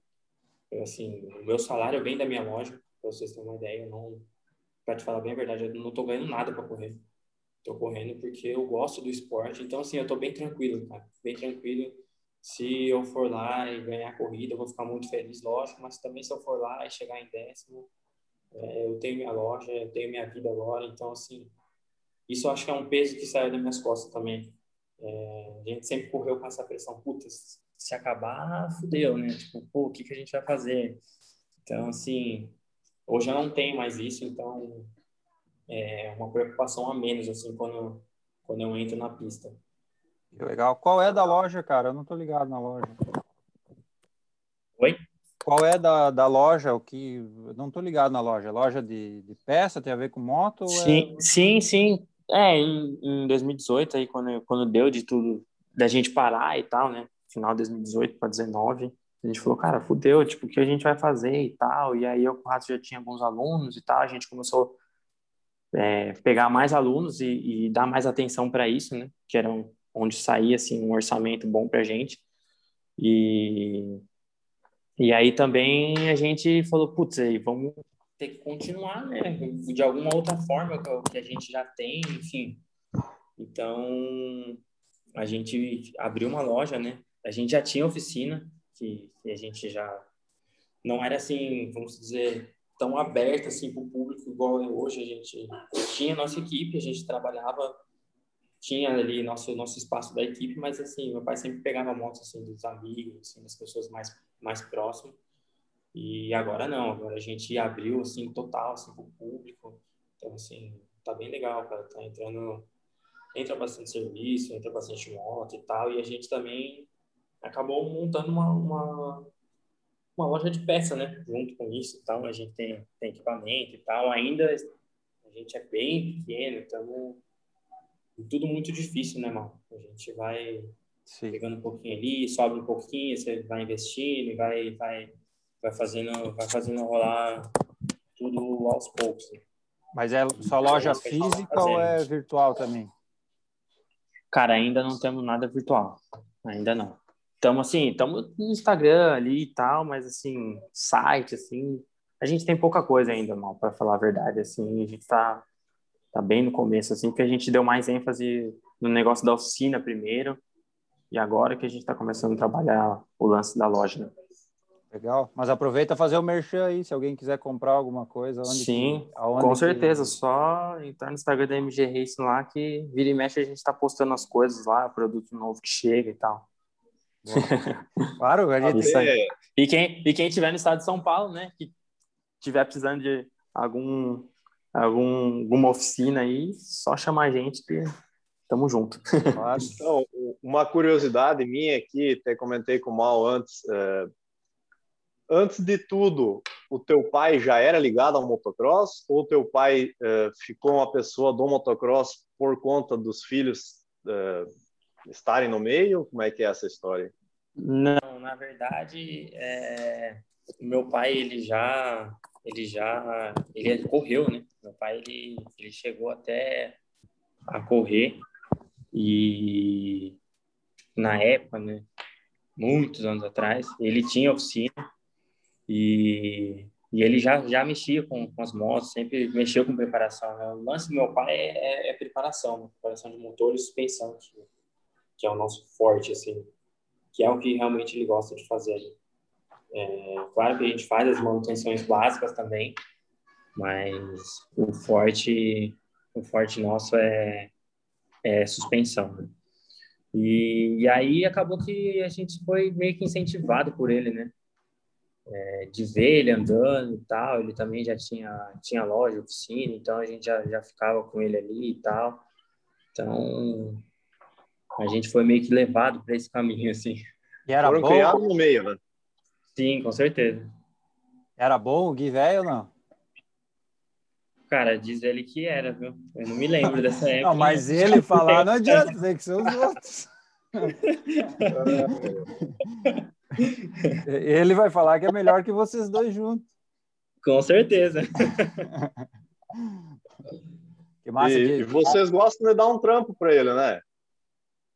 Speaker 3: eu, assim, o meu salário vem da minha loja, para vocês terem uma ideia, eu não, para te falar bem a verdade, eu não estou ganhando nada para correr. Estou correndo porque eu gosto do esporte, então assim, eu estou bem tranquilo, cara, bem tranquilo. Se eu for lá e ganhar a corrida, eu vou ficar muito feliz, lógico, mas também se eu for lá e chegar em décimo, é, eu tenho minha loja, eu tenho minha vida agora, então assim, isso eu acho que é um peso que saiu das minhas costas também. É, a gente sempre correu com essa pressão, puta, se acabar, fudeu, né? Tipo, pô, o que, que a gente vai fazer? Então, assim, Hoje eu não tenho mais isso, então é uma preocupação a menos, assim, quando, quando eu entro na pista.
Speaker 1: Que legal. Qual é da loja, cara? Eu não tô ligado na loja.
Speaker 3: Oi?
Speaker 1: Qual é da, da loja? O que. Eu não tô ligado na loja. Loja de, de peça tem a ver com moto?
Speaker 3: Sim, é... sim, sim. É, em, em 2018, aí, quando, quando deu de tudo, da gente parar e tal, né? Final de 2018 para 2019 a gente falou, cara, fudeu, tipo, o que a gente vai fazer e tal. E aí eu com o Rato já tinha alguns alunos e tal, a gente começou a é, pegar mais alunos e, e dar mais atenção para isso, né? Que era onde saía, assim, um orçamento bom para a gente. E, e aí também a gente falou, putz, aí vamos ter que continuar, né? De alguma outra forma que a gente já tem, enfim. Então, a gente abriu uma loja, né? A gente já tinha oficina, que, que a gente já não era assim, vamos dizer, tão aberta assim para o público igual é hoje. A gente tinha nossa equipe, a gente trabalhava, tinha ali nosso nosso espaço da equipe, mas assim, meu pai sempre pegava motos assim dos amigos, assim, das pessoas mais mais próximas. E agora não, agora a gente abriu assim total assim para o público. Então assim, tá bem legal, cara, tá entrando entra bastante serviço, entra bastante moto e tal, e a gente também acabou montando uma, uma, uma, loja de peça, né? Junto com isso e tal, a gente tem, tem equipamento e tal. Ainda a gente é bem pequeno, então tudo muito difícil, né, mano? A gente vai Sim. pegando um pouquinho ali, sobe um pouquinho, você vai investindo e vai, vai, vai fazendo, vai fazendo rolar tudo aos poucos. Né?
Speaker 1: Mas é só loja é física ou é virtual também?
Speaker 3: Cara, ainda não temos nada virtual. Ainda não. Estamos assim, estamos no Instagram ali e tal, mas assim, site, assim, a gente tem pouca coisa ainda, mal, para falar a verdade, assim, a gente está tá bem no começo, assim, porque a gente deu mais ênfase no negócio da oficina primeiro, e agora que a gente está começando a trabalhar o lance da loja, né?
Speaker 1: Legal. Mas aproveita fazer o merchan aí, se alguém quiser comprar alguma coisa.
Speaker 3: Sim, que, com que... certeza. Só entrar no Instagram da MG Racing lá que vira e mexe a gente está postando as coisas lá, produto novo que chega e tal.
Speaker 1: Claro, a gente
Speaker 3: sabe. E quem, e quem tiver no estado de São Paulo, né, que tiver precisando de algum algum, alguma oficina aí, só chamar a gente que tamo junto. [LAUGHS]
Speaker 2: Então, uma curiosidade minha aqui, até comentei com o Mal antes, é, antes de tudo, o teu pai já era ligado ao motocross ou teu pai é, ficou uma pessoa do motocross por conta dos filhos é, estarem no meio? Como é que é essa história?
Speaker 3: Não, na verdade, é... meu pai ele já ele já ele correu, né? Meu pai ele, ele chegou até a correr e na época, né? Muitos anos atrás, ele tinha oficina e, e ele já, já mexia com, com as motos, sempre mexeu com preparação. Né? O lance do meu pai é, é, é preparação, né? preparação de motor e suspensão, que, que é o nosso forte, assim, que é o que realmente ele gosta de fazer. É, claro que a gente faz as manutenções básicas também, mas o forte, o forte nosso é, é suspensão. Né? E, e aí acabou que a gente foi meio que incentivado por ele, né? É, de ver ele andando e tal, ele também já tinha, tinha loja, oficina, então a gente já, já ficava com ele ali e tal. Então, a gente foi meio que levado para esse caminho, assim.
Speaker 2: E era Foram bom? criados no meio, né?
Speaker 3: Sim, com certeza.
Speaker 1: Era bom o Gui velho ou não?
Speaker 3: Cara, diz ele que era, viu? Eu não me lembro dessa [LAUGHS] época.
Speaker 1: Não, mas ele falar não adianta, tem que ser os outros. [LAUGHS] ele vai falar que é melhor que vocês dois juntos.
Speaker 3: Com certeza. [LAUGHS]
Speaker 2: que massa e, e vocês gostam de dar um trampo para ele, né?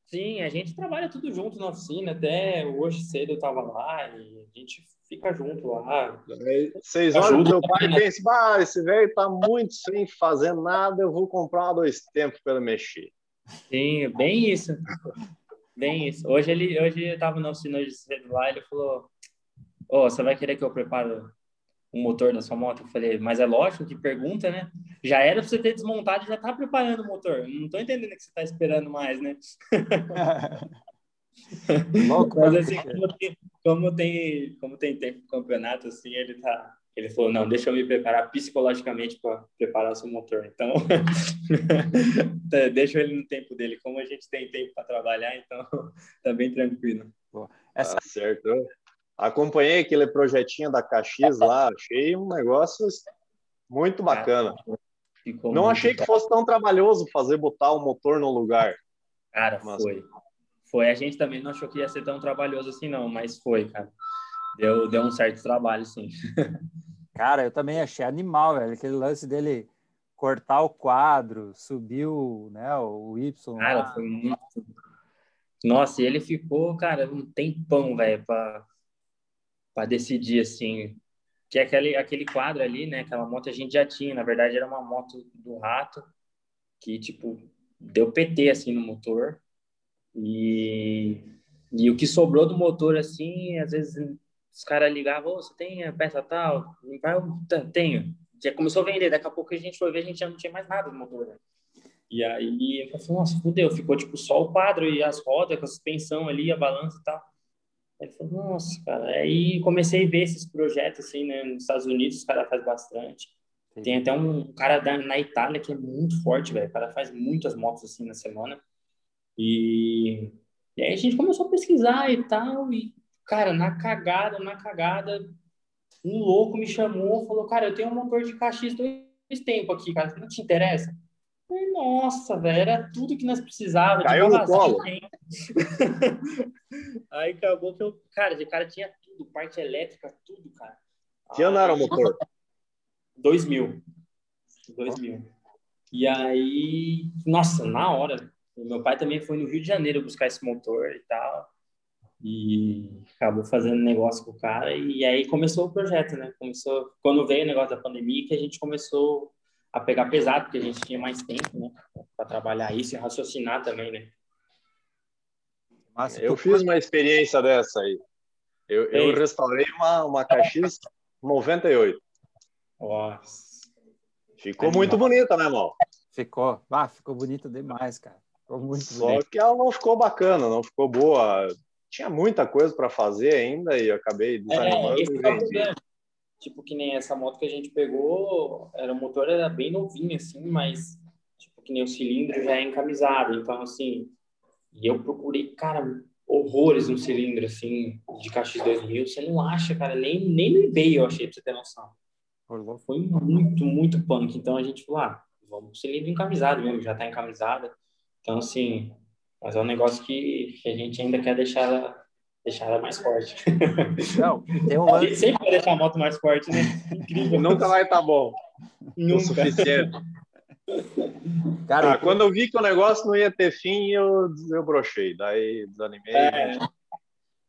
Speaker 3: Sim, a gente trabalha tudo junto na oficina, até hoje cedo eu tava lá e a gente fica junto lá.
Speaker 2: Vocês olham pro meu pai e pensam, ah, esse velho tá muito sem fazer nada, eu vou comprar dois tempos para mexer.
Speaker 3: Sim, bem isso. Bem isso. Hoje ele, hoje eu tava na oficina de cedo lá, ele falou, oh, você vai querer que eu prepare o motor da sua moto? Eu falei, mas é lógico que pergunta, né? Já era para você ter desmontado e já tá preparando o motor. Não tô entendendo o que você tá esperando mais, né? [LAUGHS] Louco, mas assim, como tem, como tem, como tem tempo campeonato, assim, ele tá. Ele falou, não, deixa eu me preparar psicologicamente para preparar o seu motor. Então, [LAUGHS] deixa ele no tempo dele. Como a gente tem tempo para trabalhar, então [LAUGHS] tá bem tranquilo.
Speaker 2: Essa... Tá certo. Acompanhei aquele projetinho da Caxias lá, achei um negócio muito bacana. Ficou não achei que fosse tão trabalhoso fazer botar o motor no lugar.
Speaker 3: Cara, mas... foi. Foi. A gente também não achou que ia ser tão trabalhoso assim, não, mas foi, cara. Deu, deu um certo trabalho, sim. [LAUGHS]
Speaker 1: Cara, eu também achei animal, velho. Aquele lance dele cortar o quadro, subiu né, o Y.
Speaker 3: Cara, lá. foi muito. Nossa, e ele ficou, cara, um tempão, velho, para para decidir assim que é aquele aquele quadro ali, né? Aquela moto a gente já tinha, na verdade era uma moto do rato que tipo deu PT assim no motor e e o que sobrou do motor assim, às vezes os caras ligavam, oh, você tem a peça tal? Eu tenho. Já começou a vender, daqui a pouco a gente foi ver, a gente já não tinha mais nada do motor, né? E aí eu falei, nossa, fudeu, ficou tipo só o quadro e as rodas com a suspensão ali, a balança e tal. Ele falou, nossa, cara. Aí comecei a ver esses projetos, assim, né? Nos Estados Unidos, os caras fazem bastante. Sim. Tem até um cara da, na Itália que é muito forte, velho. O cara faz muitas motos, assim, na semana. E, e aí a gente começou a pesquisar e tal. E, cara, na cagada, na cagada, um louco me chamou, falou, cara, eu tenho um motor de KX dois tempos aqui, cara. Não te interessa? Nossa, velho, era tudo que nós precisávamos.
Speaker 2: Caiu no colo. [LAUGHS]
Speaker 3: Aí acabou que eu, cara, de cara tinha tudo, parte elétrica, tudo, cara.
Speaker 2: Que ano era o motor?
Speaker 3: 2000. 2000. E aí, nossa, na hora, meu pai também foi no Rio de Janeiro buscar esse motor e tal. E acabou fazendo negócio com o cara. E aí começou o projeto, né? Começou, quando veio o negócio da pandemia, que a gente começou a pegar pesado, porque a gente tinha mais tempo, né, para trabalhar isso e raciocinar também, né.
Speaker 2: Nossa, eu fiz uma experiência dessa aí. Eu, eu restaurei uma, uma KX 98.
Speaker 3: Nossa.
Speaker 2: Ficou muito bonita, né, irmão?
Speaker 1: Ficou. Ah, ficou bonita demais, cara. Ficou muito
Speaker 2: Só bonito. que ela não ficou bacana, não ficou boa. Tinha muita coisa para fazer ainda e eu acabei é, desanimando é.
Speaker 3: Tipo, que nem essa moto que a gente pegou, era, o motor era bem novinho, assim, mas, tipo, que nem o cilindro já é encamisado. Então, assim, e eu procurei, cara, horrores no cilindro, assim, de KX2000. Você não acha, cara, nem, nem no eBay eu achei, pra você ter noção. Foi muito, muito punk. Então, a gente falou, ah, vamos cilindro encamisado mesmo, já tá encamisada. Então, assim, mas é um negócio que, que a gente ainda quer deixar deixar ela mais forte. Não, tem um [LAUGHS] A gente sempre vai deixar a moto mais forte, né?
Speaker 2: Incrível. Nunca vai estar tá bom. Nunca. O suficiente. Cara, ah, quando eu vi que o negócio não ia ter fim, eu, eu brochei. Daí desanimei. É.
Speaker 1: Né?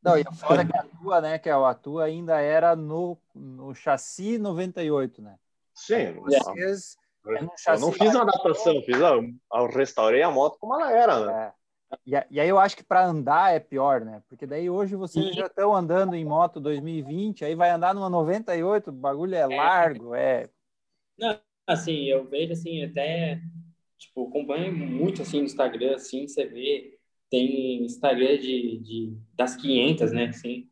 Speaker 1: Não, e fora que a tua, né, que a tua ainda era no, no chassi 98, né?
Speaker 2: Sim. Vocês, é eu não fiz uma adaptação, fiz, eu, eu restaurei a moto como ela era, né?
Speaker 1: E, e, aí eu acho que para andar é pior, né? Porque daí hoje vocês já estão andando em moto 2020, aí vai andar numa 98, o bagulho é, é largo, é.
Speaker 3: Não, assim, eu vejo assim, até tipo, acompanho muito assim no Instagram, assim, você vê, tem Instagram de, de das 500, né, assim.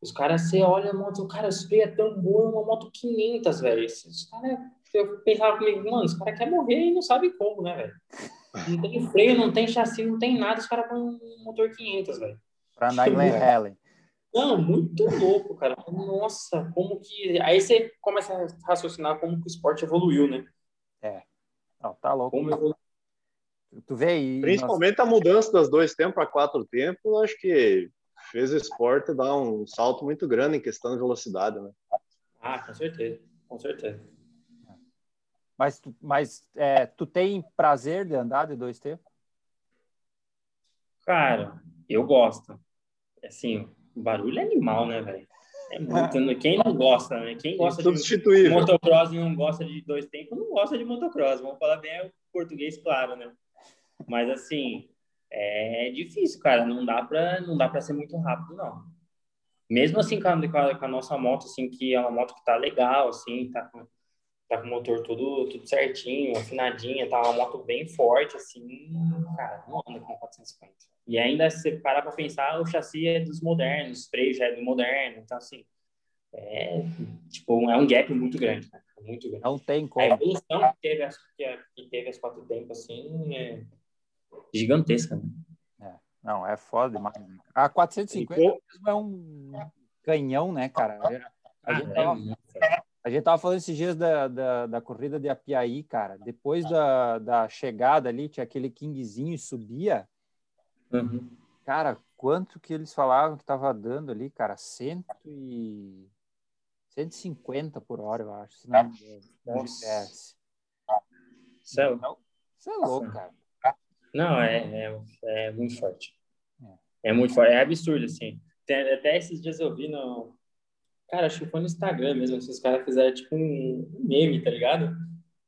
Speaker 3: Os caras, você olha a moto, o cara, isso é tão boa, uma moto 500, velho. Os caras, eu pensava comigo, mano, os caras querem morrer e não sabe como, né, velho? Não tem freio, não tem chassi, não tem nada, os caras põem um motor 500, velho.
Speaker 1: Pra andar em Glen Helen.
Speaker 3: Não, muito louco, cara. Nossa, como que. Aí você começa a raciocinar como que o esporte evoluiu, né?
Speaker 1: É. Não, tá louco. Como evolu... Tu vê aí.
Speaker 2: Principalmente a mudança das dois tempos para quatro tempos, acho que fez o esporte dar um salto muito grande em questão de velocidade, né?
Speaker 3: Ah, com certeza, com certeza.
Speaker 1: Mas, mas é, tu tem prazer de andar de dois tempos?
Speaker 3: Cara, eu gosto. Assim, o barulho é animal, né, velho? É muito. Né? Quem não gosta, né? Quem gosta de motocross e não gosta de dois tempos, não gosta de motocross. Vamos falar bem o português, claro, né? Mas assim, é difícil, cara. Não dá para não dá para ser muito rápido, não. Mesmo assim, com a, com a, nossa moto, assim, que é uma moto que tá legal, assim, tá com tá com o motor tudo, tudo certinho, afinadinha, tá uma moto bem forte, assim, cara, não anda com 450. E ainda, se você parar para pensar, o chassi é dos modernos, o freio já é do moderno, então, assim, é, tipo, é um gap muito grande, né? Muito grande.
Speaker 1: Não tem como.
Speaker 3: A evolução que teve as, que teve as quatro tempos, assim, é gigantesca, né?
Speaker 1: É, não, é foda demais. Né? A 450 mesmo é um canhão, né, cara? A gente, tava, a gente tava falando esses dias da, da, da, corrida de Apiaí, cara. Depois da, da chegada ali, tinha aquele Kingzinho e subia. Uhum. Cara, quanto que eles falavam que tava dando ali, cara? Cento e... 150 por hora, eu acho. Se não
Speaker 3: me GPS. Isso é,
Speaker 1: Isso é louco, cara.
Speaker 3: Não, é, é, é muito forte. É. é muito forte. É absurdo, assim. Até esses dias eu vi no, Cara, acho que foi no Instagram mesmo, se os caras fizeram tipo um meme, tá ligado?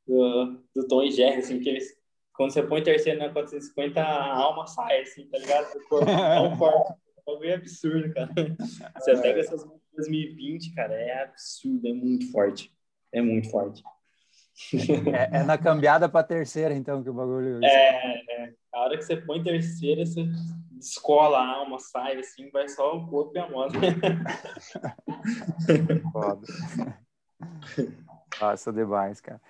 Speaker 3: Do, do Tom e Jerry, assim, que eles, quando você põe terceiro na 450, a alma sai, assim, tá ligado? Do corpo, tão forte. É meio absurdo, cara. Você pega essas 2020, cara, é absurdo, é muito forte. É muito forte.
Speaker 1: É, é na cambiada para terceira, então, que o bagulho.
Speaker 3: É, é. A hora que você põe terceira, você descola a alma, sai assim, vai só o corpo e a moto.
Speaker 1: Foda. Nossa, demais, cara.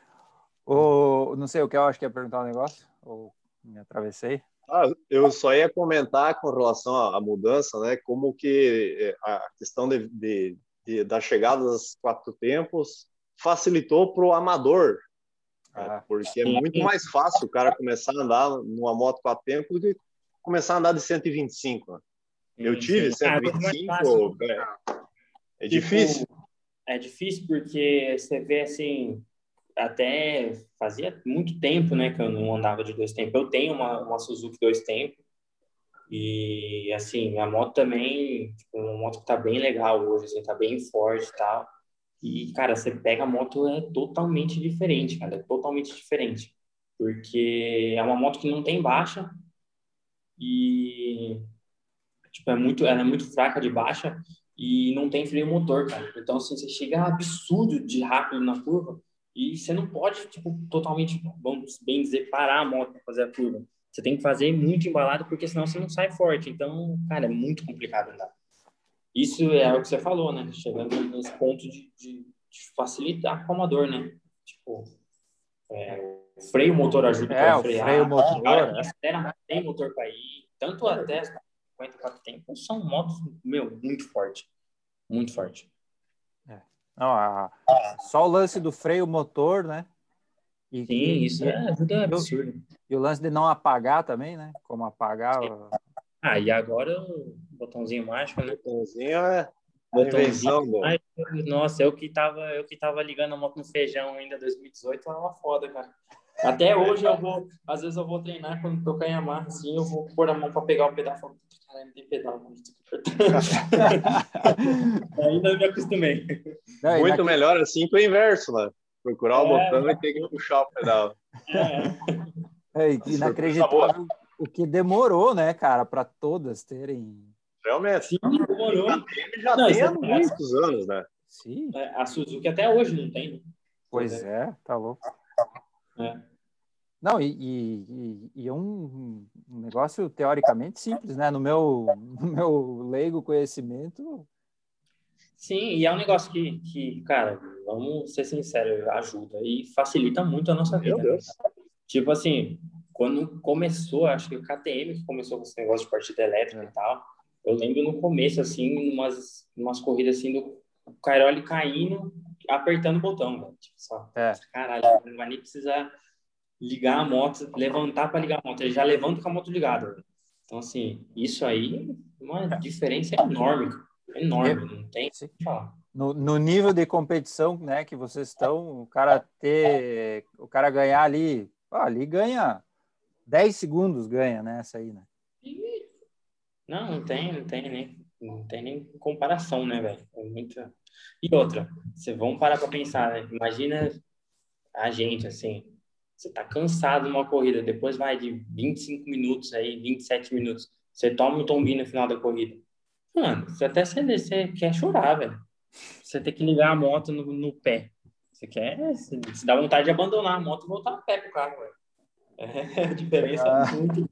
Speaker 1: O, não sei o que eu acho que ia perguntar um negócio, ou me atravessei.
Speaker 2: Ah, eu só ia comentar com relação à mudança, né? Como que eh, a questão de, de, de da chegada dos quatro tempos facilitou para o amador, né? ah, porque é muito mais fácil o cara começar a andar numa moto quatro tempos do que começar a andar de 125. Né? Eu tive 125, ah, é, é tipo, difícil.
Speaker 3: É difícil porque você vê assim, até fazia muito tempo, né, que eu não andava de dois tempos. Eu tenho uma, uma Suzuki dois tempos e assim a moto também, tipo, uma moto que tá bem legal hoje, assim, tá bem forte e tal. E cara, você pega a moto é totalmente diferente, cara, é totalmente diferente, porque é uma moto que não tem baixa, e tipo, é muito, ela é muito fraca de baixa e não tem freio motor, cara. Então, assim, você chega absurdo de rápido na curva e você não pode, tipo, totalmente, vamos bem dizer, parar a moto para fazer a curva. Você tem que fazer muito embalado, porque senão você não sai forte. Então, cara, é muito complicado andar. Isso é o que você falou, né? Chegando nesse ponto de, de, facilita acalmador, né? Tipo, é, o freio motor ajuda
Speaker 1: é, para frear. freio motor.
Speaker 3: Cara, é. tem motor para ir. Tanto a Tesla 54 tempos são motos, meu, muito forte. Muito forte.
Speaker 1: É. Não, a, só o lance do freio motor, né?
Speaker 3: E, Sim, e, isso e, é, ajuda absurdo.
Speaker 1: E o lance de não apagar também, né? Como apagar.
Speaker 3: Ah, e agora o botãozinho mágico, né?
Speaker 2: Botãozinho é Botãozinho
Speaker 3: Nossa, eu que tava, eu que tava ligando a moto no feijão ainda 2018, era uma foda, cara. Até hoje eu vou, às vezes eu vou treinar quando tocar em Yamaha, assim, eu vou pôr a mão para pegar o pedal e falar, caralho, não tem pedal, mano. [LAUGHS] ainda me acostumei.
Speaker 2: Não, Muito melhor assim que o inverso, né? Procurar o é, botão e ter que puxar o pedal.
Speaker 1: É, é inacreditável o que demorou, né, cara, para todas terem
Speaker 2: Realmente.
Speaker 3: Sim, demorou.
Speaker 2: Já não, tem há muitos anos, né?
Speaker 3: Sim. É, a Suzuki até hoje não tem. Né?
Speaker 1: Pois é, tá louco. É. Não, e, e, e, é um, negócio teoricamente simples, né? No meu, no meu leigo conhecimento.
Speaker 3: Sim, e é um negócio que, que, cara, vamos ser sinceros, ajuda e facilita muito a nossa vida. Né? Tipo assim, quando começou, acho que o KTM que começou com esse negócio de partida elétrica é. e tal, eu lembro no começo, assim, umas, umas corridas assim do Cairoli caindo, apertando o botão, velho. Tipo, só, é. caralho, não vai nem precisar ligar a moto, levantar para ligar a moto, ele já levanta com a moto ligada. Véio. Então, assim, isso aí uma diferença enorme, enorme, não tem o que falar.
Speaker 1: No, no, nível de competição, né, que vocês estão, o cara ter, o cara ganhar ali, ah, ali ganha 10 segundos ganha, né, essa aí, né?
Speaker 3: Não, não tem, não tem nem, não tem nem comparação, né, velho? É muita... E outra, vocês vão parar para pensar, né? Imagina a gente, assim, você tá cansado numa corrida, depois vai de 25 minutos aí, 27 minutos, você toma um tombinho no final da corrida. Mano, você até você, você quer chorar, velho. Você tem que ligar a moto no, no pé. Você quer, você, você dá vontade de abandonar a moto e voltar a pé pro carro, velho. É [LAUGHS] a diferença ah. muito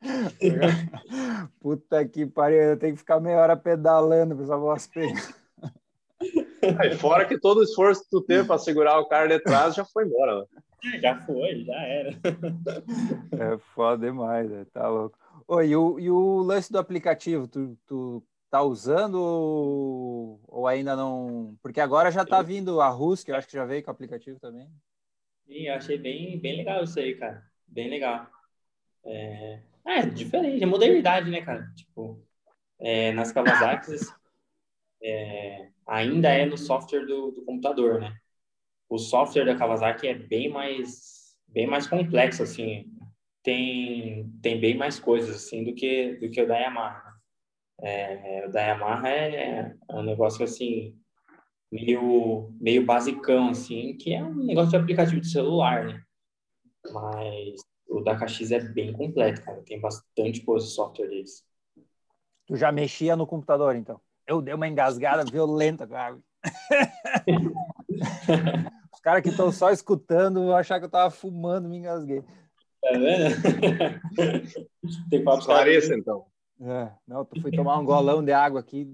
Speaker 3: [LAUGHS]
Speaker 1: Puta que pariu, eu tenho que ficar meia hora pedalando para essa voz pegar. [LAUGHS]
Speaker 2: Aí, fora que todo o esforço que tu teve para segurar o cara de trás já foi embora. Né?
Speaker 3: Já foi, já era.
Speaker 1: É foda demais, né? tá louco. Oi, e o, e o lance do aplicativo, tu, tu tá usando ou, ou ainda não? Porque agora já tá vindo a Rus, que eu acho que já veio com o aplicativo também.
Speaker 3: Sim, eu achei bem, bem legal isso aí, cara. Bem legal. É, é diferente, é modernidade, né, cara? Tipo, é, nas Kawasaki é, ainda é no software do, do, computador, né? O software da Kawasaki é bem mais, bem mais complexo, assim. Tem, tem bem mais coisas, assim, do que, do que o da Yamaha. É, o da Yamaha é, é um negócio, assim, meio, meio basicão, assim, que é um negócio de aplicativo de celular, né? Mas o da KX é bem completo, cara. Tem bastante coisa de software deles.
Speaker 1: Tu já mexia no computador, então? Eu dei uma engasgada violenta com a água. [LAUGHS] Os caras que estão só escutando vão achar que eu tava fumando, me engasguei.
Speaker 3: Tá vendo?
Speaker 2: Tem papo Esclareça, então.
Speaker 1: É, não, tu fui tomar um golão de água aqui,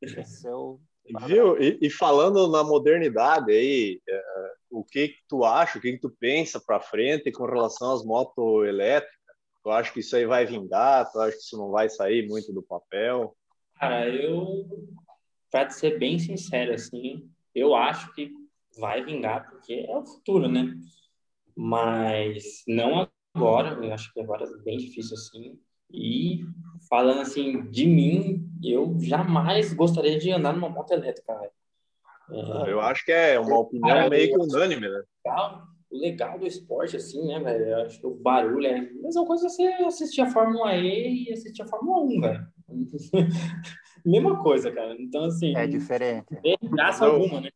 Speaker 1: desceu
Speaker 2: Viu? E, e, falando na modernidade aí, é, o que, que tu acha, o que, que tu pensa para frente com relação às motos elétricas? Tu acha que isso aí vai vingar? Tu acha que isso não vai sair muito do papel?
Speaker 3: Cara, eu, para ser bem sincero, assim, eu acho que vai vingar porque é o futuro, né? Mas não agora, eu acho que agora é bem difícil assim. E falando assim de mim, eu jamais gostaria de andar numa moto elétrica, velho.
Speaker 2: É, eu acho que é uma opinião cara, meio que unânime, né?
Speaker 3: O legal do esporte, assim, né, velho? Eu acho que o barulho é a mesma coisa você assistir a Fórmula E e assistir a Fórmula 1, velho. [LAUGHS] mesma coisa, cara. Então, assim.
Speaker 1: É diferente.
Speaker 3: Tem graça eu alguma, né?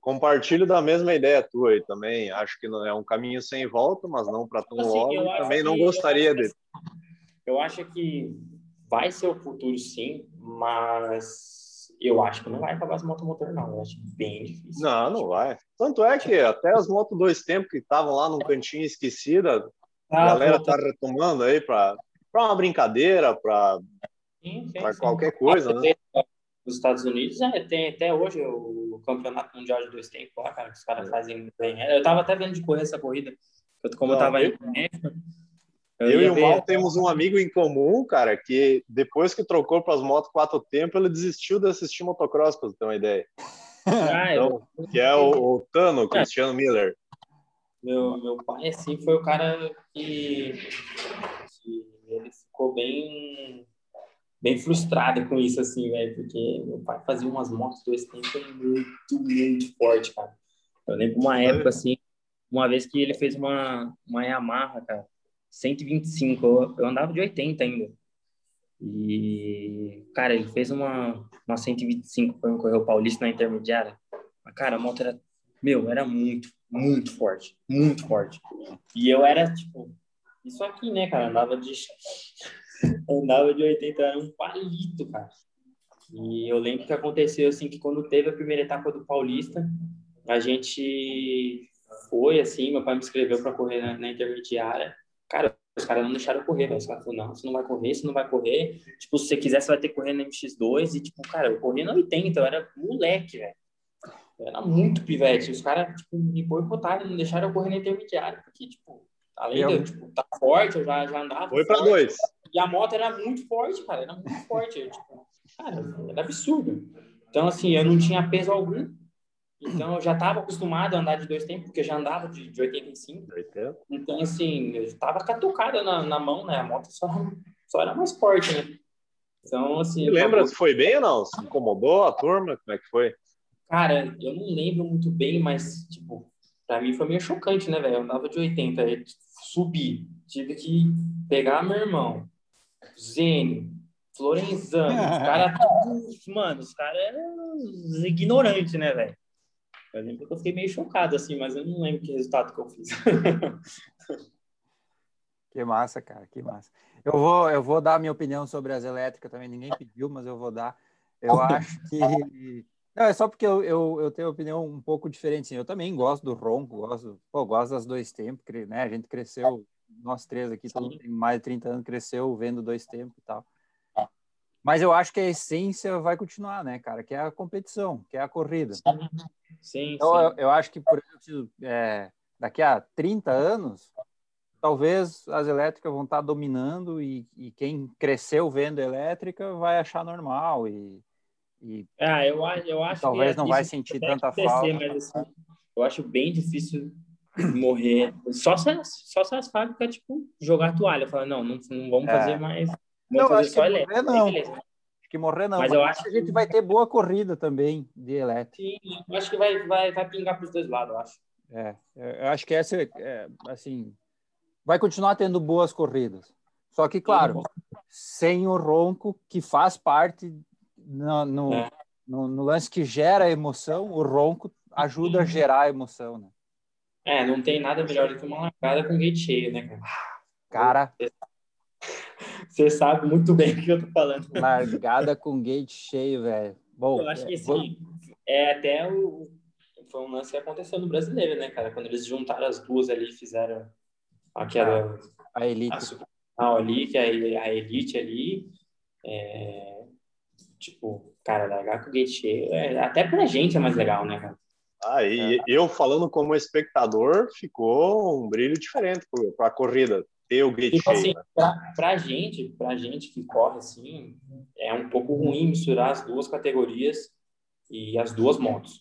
Speaker 2: Compartilho da mesma ideia tua aí também. Acho que não é um caminho sem volta, mas não para tão assim, logo. Também não gostaria de.
Speaker 3: Eu acho que vai ser o futuro, sim, mas eu acho que não vai acabar as motos motor, não. Eu acho bem difícil.
Speaker 2: Não, não vai. Tanto é que até as motos dois tempos que estavam lá num cantinho esquecida, ah, a galera tá retomando aí para uma brincadeira, para qualquer coisa, né?
Speaker 3: Nos Estados Unidos, é, tem até hoje o campeonato mundial de dois tempos lá, cara, que os caras fazem bem. Eu tava até vendo de correr essa corrida, como eu tava indo
Speaker 2: eu, eu e o ver... Mal temos um amigo em comum, cara, que depois que trocou para as motos quatro tempos, ele desistiu de assistir motocross, para ter uma ideia. [LAUGHS] Ah, então, eu... Que é o, o Tano, o Cristiano Miller.
Speaker 3: Meu, meu pai, assim, foi o cara que, que ele ficou bem bem frustrado com isso, assim, velho, porque meu pai fazia umas motos dois tempos muito, muito forte, cara. Eu lembro uma época, assim, uma vez que ele fez uma, uma Yamaha, cara, 125, eu, eu andava de 80 ainda. E, cara, ele fez uma, uma 125 para correr o Paulista na intermediária. Mas, cara, a moto era, meu, era muito, muito forte, muito forte. E eu era, tipo, isso aqui, né, cara, andava de andava de 80, era um palito, cara. E eu lembro que aconteceu assim que quando teve a primeira etapa do Paulista, a gente foi assim, meu pai me inscreveu para correr na, na, intermediária. Cara, os caras não deixaram eu correr, velho. Os caras falaram, não, você não vai correr, você não vai correr. Tipo, se você quiser, você vai ter que correr na MX2. E, tipo, cara, eu corri na 80, eu era moleque, velho. Eu era muito pivete. Os caras, tipo, me boicotaram, não deixaram eu correr na intermediária. Porque, tipo, além eu... de eu, tipo, tá forte, eu já, já andava.
Speaker 2: Foi para dois.
Speaker 3: E a moto era muito forte, cara, era muito forte. Eu, tipo, cara, era absurdo. Então, assim, eu não tinha peso algum. Então, eu já estava acostumado a andar de dois tempos, porque já andava de, de 85. Então, assim, eu estava catucada na, na mão, né? A moto só, só era mais forte, né? Então, assim...
Speaker 2: Você lembra se foi bem ou não? Se incomodou a turma? Como é que foi?
Speaker 3: Cara, eu não lembro muito bem, mas, tipo, pra mim foi meio chocante, né, velho? Eu andava de 80, subi, tive que pegar meu irmão, Zene, Florenzano, [LAUGHS] os caras, mano, os caras eram ignorantes, né, velho? Eu lembro que eu fiquei meio chocado, assim, mas eu não lembro que resultado que eu fiz. [LAUGHS]
Speaker 1: que massa, cara, que massa. Eu vou, eu vou dar a minha opinião sobre as elétricas também, ninguém pediu, mas eu vou dar. Eu [LAUGHS] acho que. Não, é só porque eu, eu, eu tenho opinião um pouco diferente. Eu também gosto do ronco, gosto, pô, gosto das dois tempos, né? A gente cresceu nós três aqui, todo mundo tem mais de 30 anos, cresceu vendo dois tempos e tal. Mas eu acho que a essência vai continuar, né, cara? Que é a competição, que é a corrida.
Speaker 3: Sim,
Speaker 1: então, sim. Eu, eu, acho que, por exemplo, é, daqui a 30 anos, talvez as elétricas vão estar dominando e, e quem cresceu vendo elétrica vai achar normal e, e
Speaker 3: ah, eu, eu acho
Speaker 1: talvez não vai sentir tanta falta. Mas,
Speaker 3: assim, eu acho bem difícil morrer. Só se, só se as fábricas, tipo, jogar toalha. Falar, não, não, não vamos é. fazer mais.
Speaker 1: Vamos não, fazer só elétrico. Não. Acho que morrer não. Mas, mas eu acho que a gente vai ter boa corrida também de elétrico.
Speaker 3: Sim, eu acho que vai, vai, vai pingar para os dois lados, eu acho.
Speaker 1: É, eu acho que essa, é, assim, vai continuar tendo boas corridas. Só que, claro, sem o ronco, que faz parte no, no, é. no, no lance que gera emoção, o ronco ajuda a gerar emoção, né?
Speaker 3: É, não tem nada melhor do que uma largada com gate cheio, né,
Speaker 1: cara? Cara.
Speaker 3: Você sabe muito bem o que eu tô falando.
Speaker 1: Largada com gate cheio, velho. Bom,
Speaker 3: eu acho que assim, é até o. Foi um lance que aconteceu no brasileiro, né, cara? Quando eles juntaram as duas ali, fizeram aquela.
Speaker 1: A Elite.
Speaker 3: A, ali, que é a Elite ali. É, tipo, cara, largar com gate cheio. É, até pra gente é mais legal, né, cara?
Speaker 2: Ah, e é. eu falando como espectador, ficou um brilho diferente para a corrida, ter o gate tipo
Speaker 3: cheio. Assim, para a gente, pra gente que corre assim, é um pouco ruim misturar as duas categorias e as duas motos.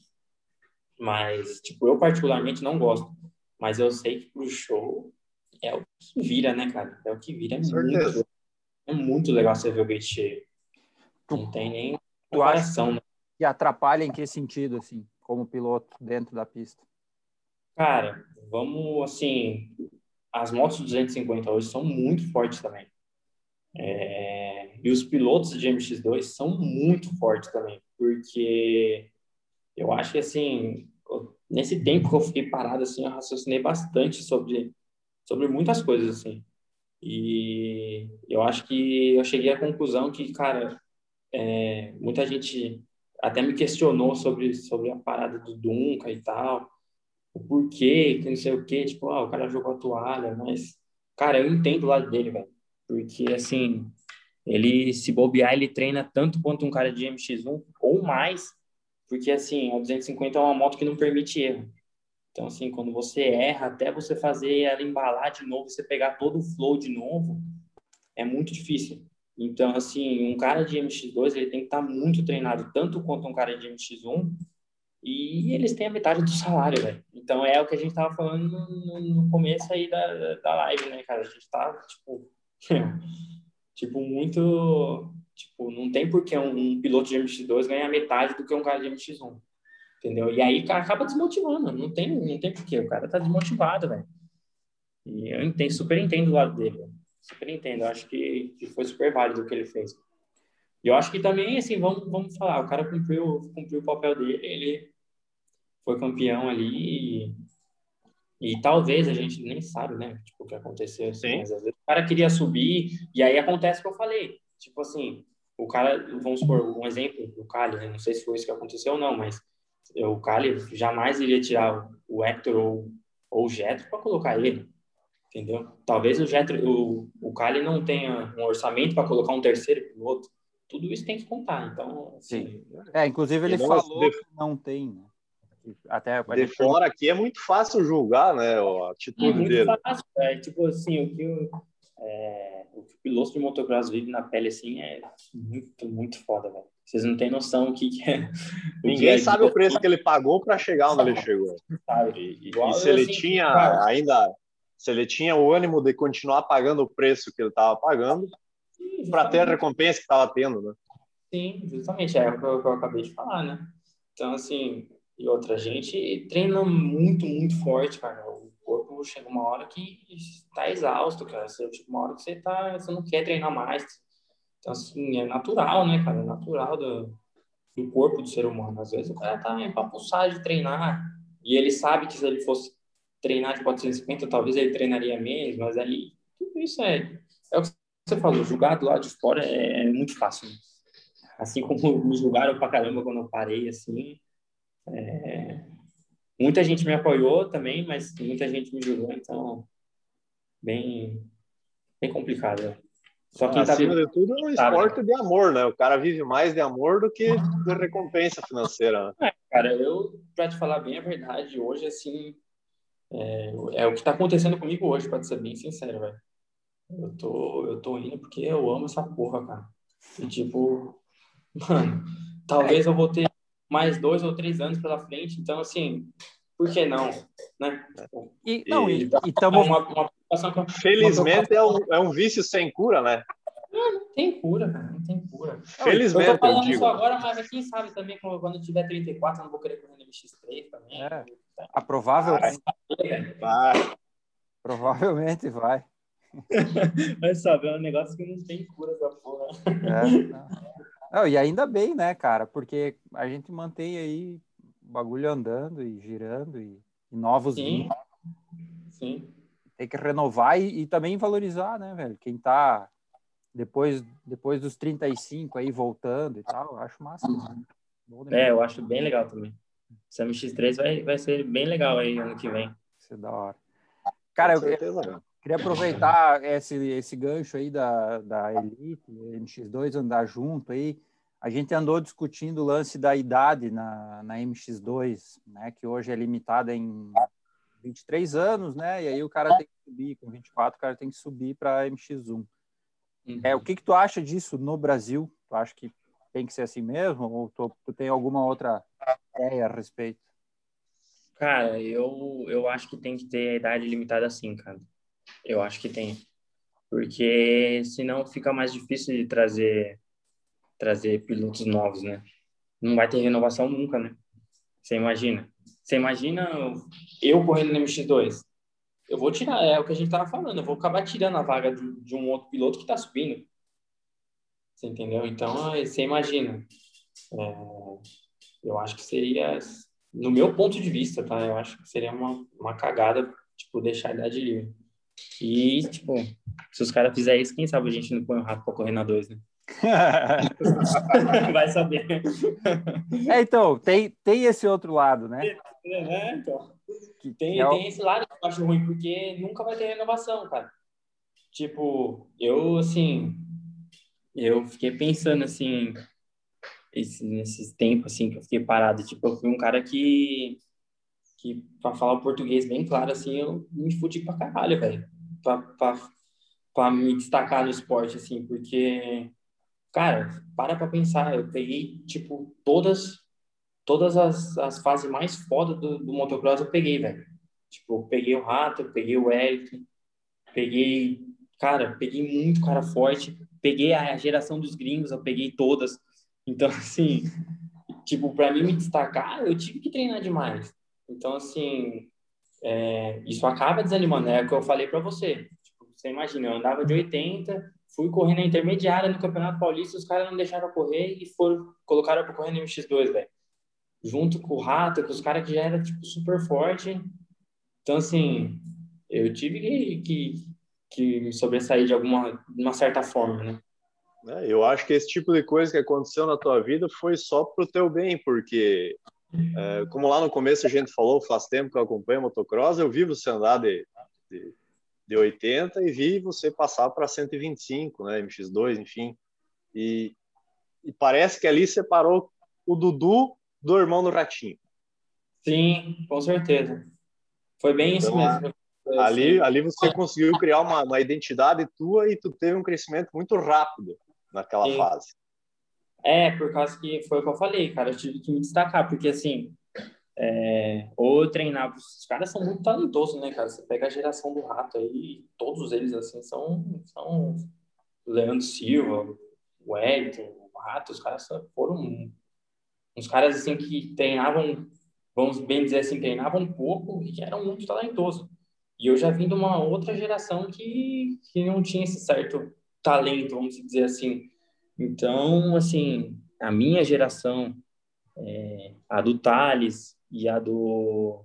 Speaker 3: Mas, tipo, eu particularmente não gosto. Mas eu sei que pro show é o que vira, né, cara? É o que vira. É muito, é muito legal você ver o gate cheio. Não tem nem comparação, né?
Speaker 1: E atrapalha em que sentido, assim? Como piloto dentro da pista?
Speaker 3: Cara, vamos assim, as motos 250 hoje são muito fortes também. É, e os pilotos de MX2 são muito fortes também, porque eu acho que assim, nesse tempo que eu fiquei parado assim, eu raciocinei bastante sobre sobre muitas coisas assim. E eu acho que eu cheguei à conclusão que, cara, é, muita gente até me questionou sobre, sobre a parada do Dunca e tal, o porquê, que não sei o quê, tipo, ah, o cara jogou a toalha, mas, cara, eu entendo o lado dele, velho, porque, assim, ele, se bobear, ele treina tanto quanto um cara de MX1 ou mais, porque assim, a 250 é uma moto que não permite erro. Então, assim, quando você erra, até você fazer ela embalar de novo, você pegar todo o flow de novo, é muito difícil. Então, assim, um cara de MX2, ele tem que estar muito treinado, tanto quanto um cara de MX1, e eles têm a metade do salário, velho. Então, é o que a gente tava falando no, no começo aí da, da live, né, cara? A gente tá, tipo, [LAUGHS] tipo, muito... Tipo, não tem por que um, um piloto de MX2 ganhar metade do que um cara de MX1 entendeu? E aí acaba desmotivando, não tem, não tem porquê, o cara tá desmotivado, velho. E eu entendo, super entendo do lado dele, super entendo, eu acho que, que foi super válido o que ele fez. E eu acho que também, assim, vamos, vamos falar, o cara cumpriu, cumpriu o papel dele, ele foi campeão ali e, e talvez a gente nem sabe, né, tipo, o que aconteceu, assim, às vezes o cara queria subir e aí acontece o que eu falei, tipo assim, o cara, vamos supor, um exemplo do Cali, né? não sei se foi isso que aconteceu ou não, mas o Cali jamais iria tirar o Hector ou, ou o Jetro para colocar ele, entendeu? Talvez o Jetro, o, o Cali não tenha um orçamento para colocar um terceiro piloto. Tudo isso tem que contar. Então, assim, Sim.
Speaker 1: É, inclusive ele falou de... que não tem, né?
Speaker 2: Até de fora aqui é muito fácil julgar, né? A atitude é muito dele. Fácil,
Speaker 3: é, tipo assim, o que é, o que o piloto de motocross vive na pele assim é muito, muito foda, velho. Vocês não têm noção o que, que é. [LAUGHS]
Speaker 2: Ninguém é sabe o preço que ele pagou para chegar onde ele chegou. E, e, se ele assim, tinha cara, ainda, se ele tinha o ânimo de continuar pagando o preço que ele estava pagando, para ter a recompensa que estava tendo, né?
Speaker 3: Sim, justamente, é o que eu, que eu acabei de falar, né? Então, assim, e outra gente treina muito, muito forte, cara. O corpo chega uma hora que está exausto, cara. Chega uma hora que você tá, você não quer treinar mais então, assim, é natural, né, cara? É natural do, do corpo do ser humano. Às vezes o cara tá empapuçado de treinar e ele sabe que se ele fosse treinar de 450, talvez ele treinaria menos, mas aí tudo isso é, é o que você falou, julgar do lado de fora é, é muito fácil. Né? Assim como [LAUGHS] me julgaram pra caramba quando eu parei, assim. É... Muita gente me apoiou também, mas muita gente me julgou, então bem, bem complicado. Né?
Speaker 2: Só que Acima tá... de tudo é um esporte de amor, né? O cara vive mais de amor do que de recompensa financeira.
Speaker 3: Né? É, cara, eu, pra te falar bem a verdade, hoje, assim, é, é o que tá acontecendo comigo hoje, pra ser bem sincero, velho. Eu tô, eu tô indo porque eu amo essa porra, cara. E, tipo, [LAUGHS] mano, talvez eu vou ter mais dois ou três anos pela frente, então, assim, por que não, né?
Speaker 1: E, não, e, e, e tamo... uma,
Speaker 2: uma Felizmente é um, é um vício sem cura, né?
Speaker 3: Não, não tem cura, cara. Não tem cura.
Speaker 2: Felizmente, eu
Speaker 3: tô falando eu isso agora, mas quem sabe também quando eu tiver 34 eu não vou querer correr no MX3 também. É.
Speaker 1: A provavelmente. Vai. Provavelmente vai. [LAUGHS]
Speaker 3: vai saber, é um negócio que não tem cura essa porra.
Speaker 1: É, não. não, e ainda bem, né, cara? Porque a gente mantém aí o bagulho andando e girando e, e novos
Speaker 3: Sim. Sim
Speaker 1: tem que renovar e, e, também valorizar, né, velho? Quem tá depois, depois dos 35 aí voltando e tal, acho massa.
Speaker 3: Uhum. É, eu acho bem legal também. O MX3 vai, vai ser bem legal aí ano que vem.
Speaker 1: Isso é da hora. Cara, eu, eu queria aproveitar esse, esse gancho aí da, da Elite, MX2 andar junto aí. A gente andou discutindo o lance da idade na, na MX2, né, que hoje é limitada em 23 anos, né? E aí o cara tem que subir, com 24, o cara tem que subir para MX1. Uhum. É, o que, que tu acha disso no Brasil? Tu acha que tem que ser assim mesmo? Ou tu, tu tem alguma outra ideia a respeito?
Speaker 3: Cara, eu, eu acho que tem que ter a idade limitada assim, cara. Eu acho que tem. Porque senão fica mais difícil de trazer trazer pilotos novos, né? Não vai ter renovação nunca, né? Você imagina. Você imagina eu correndo no MX2? Eu vou tirar, é o que a gente estava falando, eu vou acabar tirando a vaga de, de um outro piloto que está subindo. Você entendeu? Então, você imagina. É, eu acho que seria, no meu ponto de vista, tá? Eu acho que seria uma, uma cagada, tipo, deixar a idade livre. E, tipo, se os caras fizerem isso, quem sabe a gente não põe o rato para correr na 2, né? [LAUGHS] Vai saber.
Speaker 1: É, então, tem, tem esse outro lado, né?
Speaker 3: É, então. Que tem, é tem esse lado que eu acho ruim, porque nunca vai ter renovação, cara. Tipo, eu, assim, eu fiquei pensando, assim, esse, nesses tempos, assim, que eu fiquei parado. Tipo, eu fui um cara que, que para falar o português bem claro, assim, eu me fudi pra caralho, velho. Pra, pra, pra me destacar no esporte, assim, porque, cara, para pra pensar, eu peguei, tipo, todas todas as, as fases mais foda do, do motocross eu peguei, velho. Tipo, eu peguei o Rato, eu peguei o Eric, peguei, cara, peguei muito cara forte, peguei a geração dos gringos, eu peguei todas. Então, assim, tipo, para mim me destacar, eu tive que treinar demais. Então, assim, é, isso acaba desanimando. É o que eu falei para você. Tipo, você imagina, eu andava de 80, fui correr na intermediária no Campeonato Paulista, os caras não deixaram correr e foram, colocaram para correr no MX2, velho. Junto com o Rato, com os caras que já era tipo, super forte. Então, assim, eu tive que, que, que me sobressair de alguma de uma certa forma, né?
Speaker 2: É, eu acho que esse tipo de coisa que aconteceu na tua vida foi só pro teu bem, porque é, como lá no começo a gente falou, faz tempo que eu acompanho motocross, eu vi você andar de, de, de 80 e vi você passar para 125, né, MX2, enfim. E, e parece que ali separou o Dudu do irmão do Ratinho.
Speaker 3: Sim, com certeza. Foi bem então, isso mesmo.
Speaker 2: Ali, ali você conseguiu criar uma, uma identidade tua e tu teve um crescimento muito rápido naquela Sim. fase.
Speaker 3: É, por causa que foi o que eu falei, cara, eu tive que me destacar, porque assim, é, ou eu treinava, os caras são muito talentosos, né, cara? Você pega a geração do rato aí, todos eles, assim, são, são Leandro Silva, o Wellington, o Rato, os caras foram uns caras, assim, que treinavam, vamos bem dizer assim, treinavam um pouco e eram muito talentosos. E eu já vim de uma outra geração que, que não tinha esse certo talento, vamos dizer assim. Então, assim, a minha geração, é, a do Thales e a do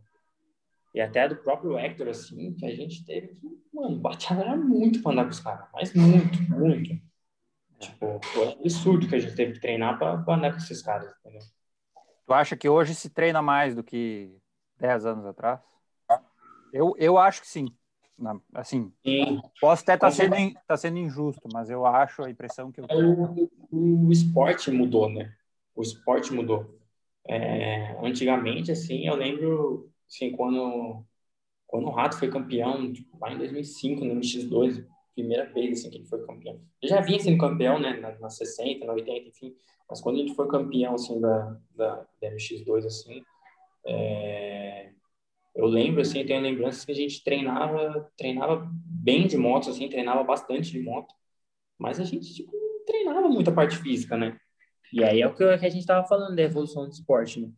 Speaker 3: e até a do próprio Hector, assim, que a gente teve que, mano, batalhar muito para andar com os caras, mas muito, muito. Tipo, foi absurdo que a gente teve que treinar para andar com esses caras, entendeu?
Speaker 1: Tu acha que hoje se treina mais do que 10 anos atrás? Eu, eu acho que sim assim, Sim. posso até estar tá sendo, tá sendo injusto, mas eu acho a impressão que eu
Speaker 3: tenho. O, o esporte mudou, né? O esporte mudou. É, antigamente, assim, eu lembro, assim, quando, quando o Rato foi campeão, tipo, lá em 2005, no MX2, primeira vez, assim, que ele foi campeão. Ele já vinha sendo campeão, né, na, na 60, na 80, enfim, mas quando ele foi campeão, assim, da, da, da MX2, assim, é, eu lembro, assim, tenho lembranças que a gente treinava, treinava bem de moto, assim, treinava bastante de moto, mas a gente, tipo, não treinava muita parte física, né? E aí é o que a gente estava falando da evolução do esporte, né?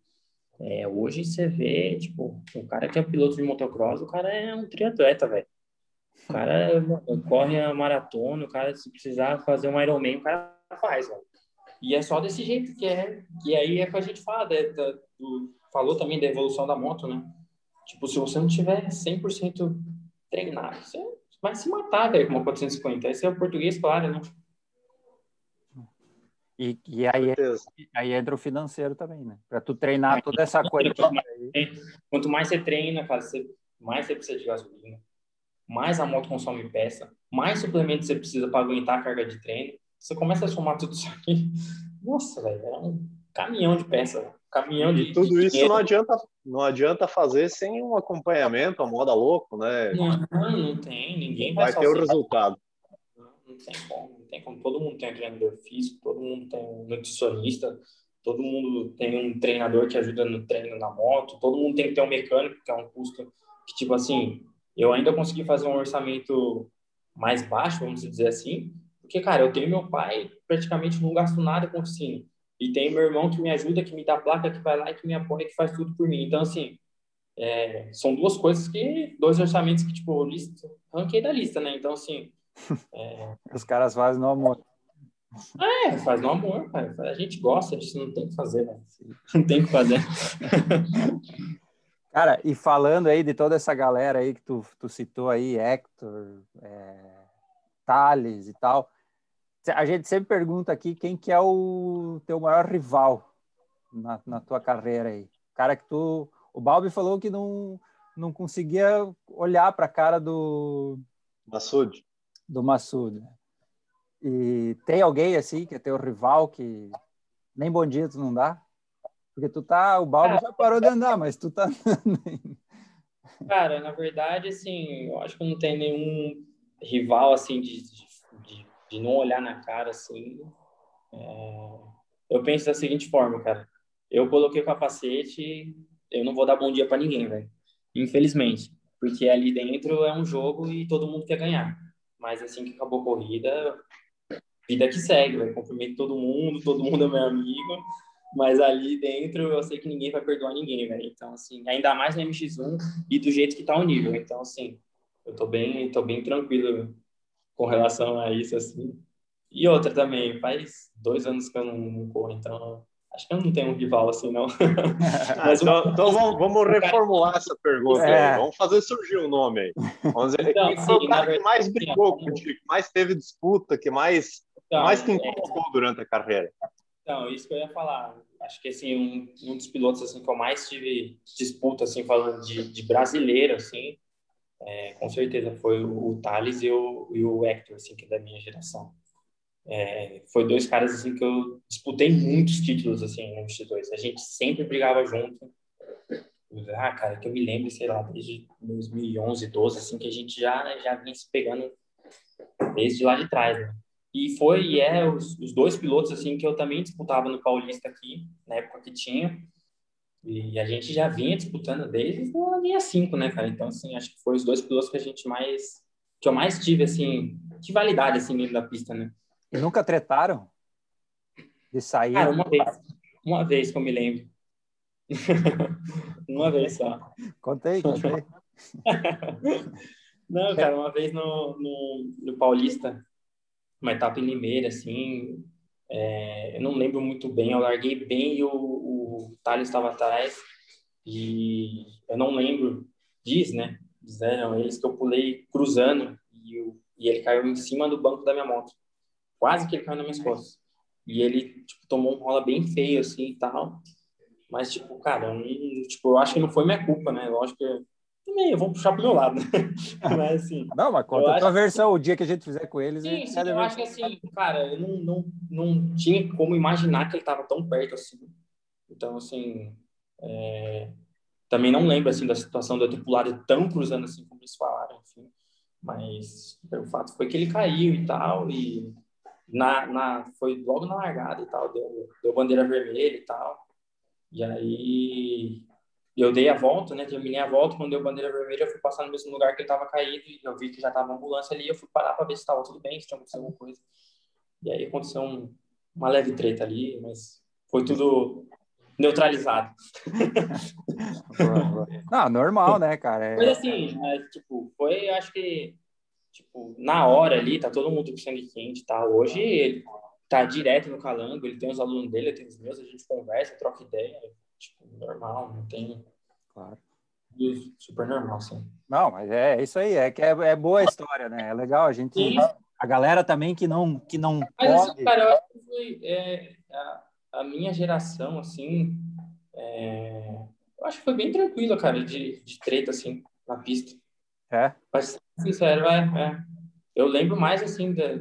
Speaker 3: É, hoje você vê, tipo, o cara que é piloto de motocross, o cara é um triatleta, velho. O cara [LAUGHS] corre a maratona, o cara, se precisar fazer um Ironman, o cara faz, velho. E é só desse jeito que é. E aí é que a gente fala, da, do, falou também da evolução da moto, né? Tipo, se você não tiver 100% treinado, você vai se matar, velho, com uma 450. Esse é o português, claro, né?
Speaker 1: E, e aí, aí entra o financeiro também, né? Para tu treinar toda essa coisa.
Speaker 3: Quanto mais você treina, cara, você, mais você precisa de gasolina, mais a moto consome peça, mais suplementos você precisa para aguentar a carga de treino. Você começa a somar tudo isso aqui. Nossa, velho, é um caminhão de peça caminhão de.
Speaker 2: E tudo de isso não adianta, não adianta fazer sem um acompanhamento, a moda louco, né?
Speaker 3: Não, não tem, ninguém vai,
Speaker 2: vai ter o resultado.
Speaker 3: Não, não tem como, não tem como. Todo mundo tem um treinador físico, todo mundo tem um nutricionista, todo mundo tem um treinador que ajuda no treino na moto, todo mundo tem que ter um mecânico, que é um custo que, tipo assim, eu ainda consegui fazer um orçamento mais baixo, vamos dizer assim, porque, cara, eu tenho meu pai, praticamente não gasto nada com oficina. E tem meu irmão que me ajuda, que me dá placa, que vai lá e que me apoia, que faz tudo por mim. Então, assim, é, são duas coisas que, dois orçamentos que, tipo, lista, ranquei da lista, né? Então, assim.
Speaker 1: É... [LAUGHS] Os caras fazem no amor.
Speaker 3: É, faz no amor, cara. A gente gosta, a gente não tem que fazer, né? Não tem que fazer. [LAUGHS]
Speaker 1: Cara, e falando aí de toda essa galera aí que tu, tu citou aí, Hector, é, Thales e tal, a gente sempre pergunta aqui quem que é o teu maior rival na, na tua carreira aí. Cara que tu... O Balbi falou que não, não conseguia olhar para a cara do...
Speaker 2: Massoud.
Speaker 1: Do Massoud. E tem alguém assim que é teu rival que Nem bom dia tu não dá? Porque tu tá, o Balbo já parou de andar, mas tu tá
Speaker 3: Cara, na verdade, assim, eu acho que não tem nenhum rival, assim, de, de, de não olhar na cara, assim. É... Eu penso da seguinte forma, cara. Eu coloquei o capacete, eu não vou dar bom dia para ninguém, velho. Infelizmente. Porque ali dentro é um jogo e todo mundo quer ganhar. Mas assim que acabou a corrida, vida que segue, vai cumprimento todo mundo, todo mundo é meu amigo, mas ali dentro eu sei que ninguém vai perdoar ninguém, velho. Então, assim, ainda mais no MX1 e do jeito que tá o nível. Então, assim, eu tô bem, tô bem tranquilo com relação a isso, assim. E outra também, faz dois anos que eu não corro, então Acho que eu não tenho um rival assim, não. [LAUGHS]
Speaker 2: Mas uma... então, então vamos, vamos, reformular essa pergunta é. aí. Vamos fazer surgir um nome aí. Vamos dizer, então, quem sim, foi o cara que mais brigou sim, contigo, que mais teve disputa, que mais, então, mais te incomodou é... durante a carreira?
Speaker 3: Então, isso que eu ia falar. Acho que assim, um, um dos pilotos assim, que eu mais tive disputa, assim, falando de, de brasileiro, assim, é, com certeza foi o, Thales e o, e o Hector, assim, que é da minha geração. É, foi dois caras assim que eu disputei muitos títulos assim no X2. A gente sempre brigava junto. Ah, cara, que eu me lembro, sei lá, desde 2011, 12, assim, que a gente já já vinha se pegando desde lá de trás, né? E foi e é os, os dois pilotos assim que eu também disputava no Paulista aqui, na época que tinha. E a gente já vinha disputando desde a linha 5, né, cara? Então, assim, acho que foi os dois pilotos que a gente mais que eu mais tive assim, de validade assim dentro da pista, né?
Speaker 1: E nunca tretaram? De sair?
Speaker 3: Cara, uma vez. Uma vez que eu me lembro. [LAUGHS] uma vez só.
Speaker 1: Contei, contei. [LAUGHS]
Speaker 3: Não, cara, uma vez no, no, no Paulista, uma etapa em Limeira, assim, é, eu não lembro muito bem, eu larguei bem e o, o Thales estava atrás, e eu não lembro, diz, né? Disseram eles que eu pulei cruzando e, o, e ele caiu em cima do banco da minha moto quase que ele caiu nas minhas costas. E ele, tipo, tomou um rola bem feio, assim, e tal. Mas, tipo, cara, eu, tipo, eu acho que não foi minha culpa, né? Lógico que também eu vou puxar pro meu lado, [LAUGHS] mas, assim...
Speaker 1: Não, mas conta a tua versão, o dia que a gente fizer com eles...
Speaker 3: Sim, sim eu acho que, assim, cara, eu não, não, não tinha como imaginar que ele tava tão perto, assim. Então, assim... É... Também não lembro, assim, da situação ter pulado tão cruzando, assim, como eles falaram, enfim. Mas o fato foi que ele caiu e tal, e na, na, foi logo na largada e tal, deu, deu bandeira vermelha e tal. E aí eu dei a volta, né? Terminei a volta, quando deu bandeira vermelha, eu fui passar no mesmo lugar que ele estava caído e eu vi que já estava uma ambulância ali, eu fui parar para ver se estava tudo bem, se tinha acontecido alguma coisa. E aí aconteceu um, uma leve treta ali, mas foi tudo neutralizado. [LAUGHS]
Speaker 1: Não, normal, né, cara?
Speaker 3: Foi assim, é, tipo, foi, acho que tipo, na hora ali, tá todo mundo com sangue quente, tá? Hoje ele tá direto no calango, ele tem os alunos dele, eu tenho os meus, a gente conversa, troca ideia, tipo, normal, não tem...
Speaker 1: Claro.
Speaker 3: Super normal, sim.
Speaker 1: Não, mas é, é isso aí, é que é, é boa a história, né? É legal a gente... Sim. A galera também que não, que não mas,
Speaker 3: pode... cara, eu acho que foi, é, a, a, minha geração, assim, é, eu acho que foi bem tranquilo, cara, de, de treta, assim, na pista.
Speaker 1: É?
Speaker 3: Mas, sincero, é, é. Eu lembro mais, assim, da,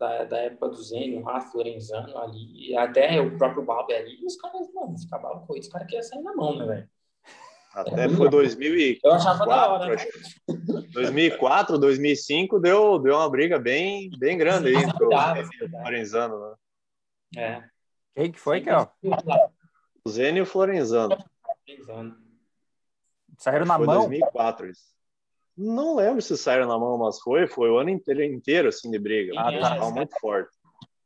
Speaker 3: da, da época do Zênio, Rafa, Lorenzano ali, até o próprio Balber ali, os caras, mano, acabavam com isso, os caras queriam sair na mão, né, velho?
Speaker 2: Até foi 2004. Eu achava da hora. Né? 2004, 2005 deu, deu uma briga bem, bem grande aí entre o Florenzano, né?
Speaker 3: É.
Speaker 1: Quem que foi, Kel?
Speaker 2: O Zênio e o Florenzano.
Speaker 1: Saíram na foi mão?
Speaker 2: 2004 isso. Não lembro se saíram na mão, mas foi, foi o ano inteiro, inteiro assim de briga. Ah, tá. Tava muito forte.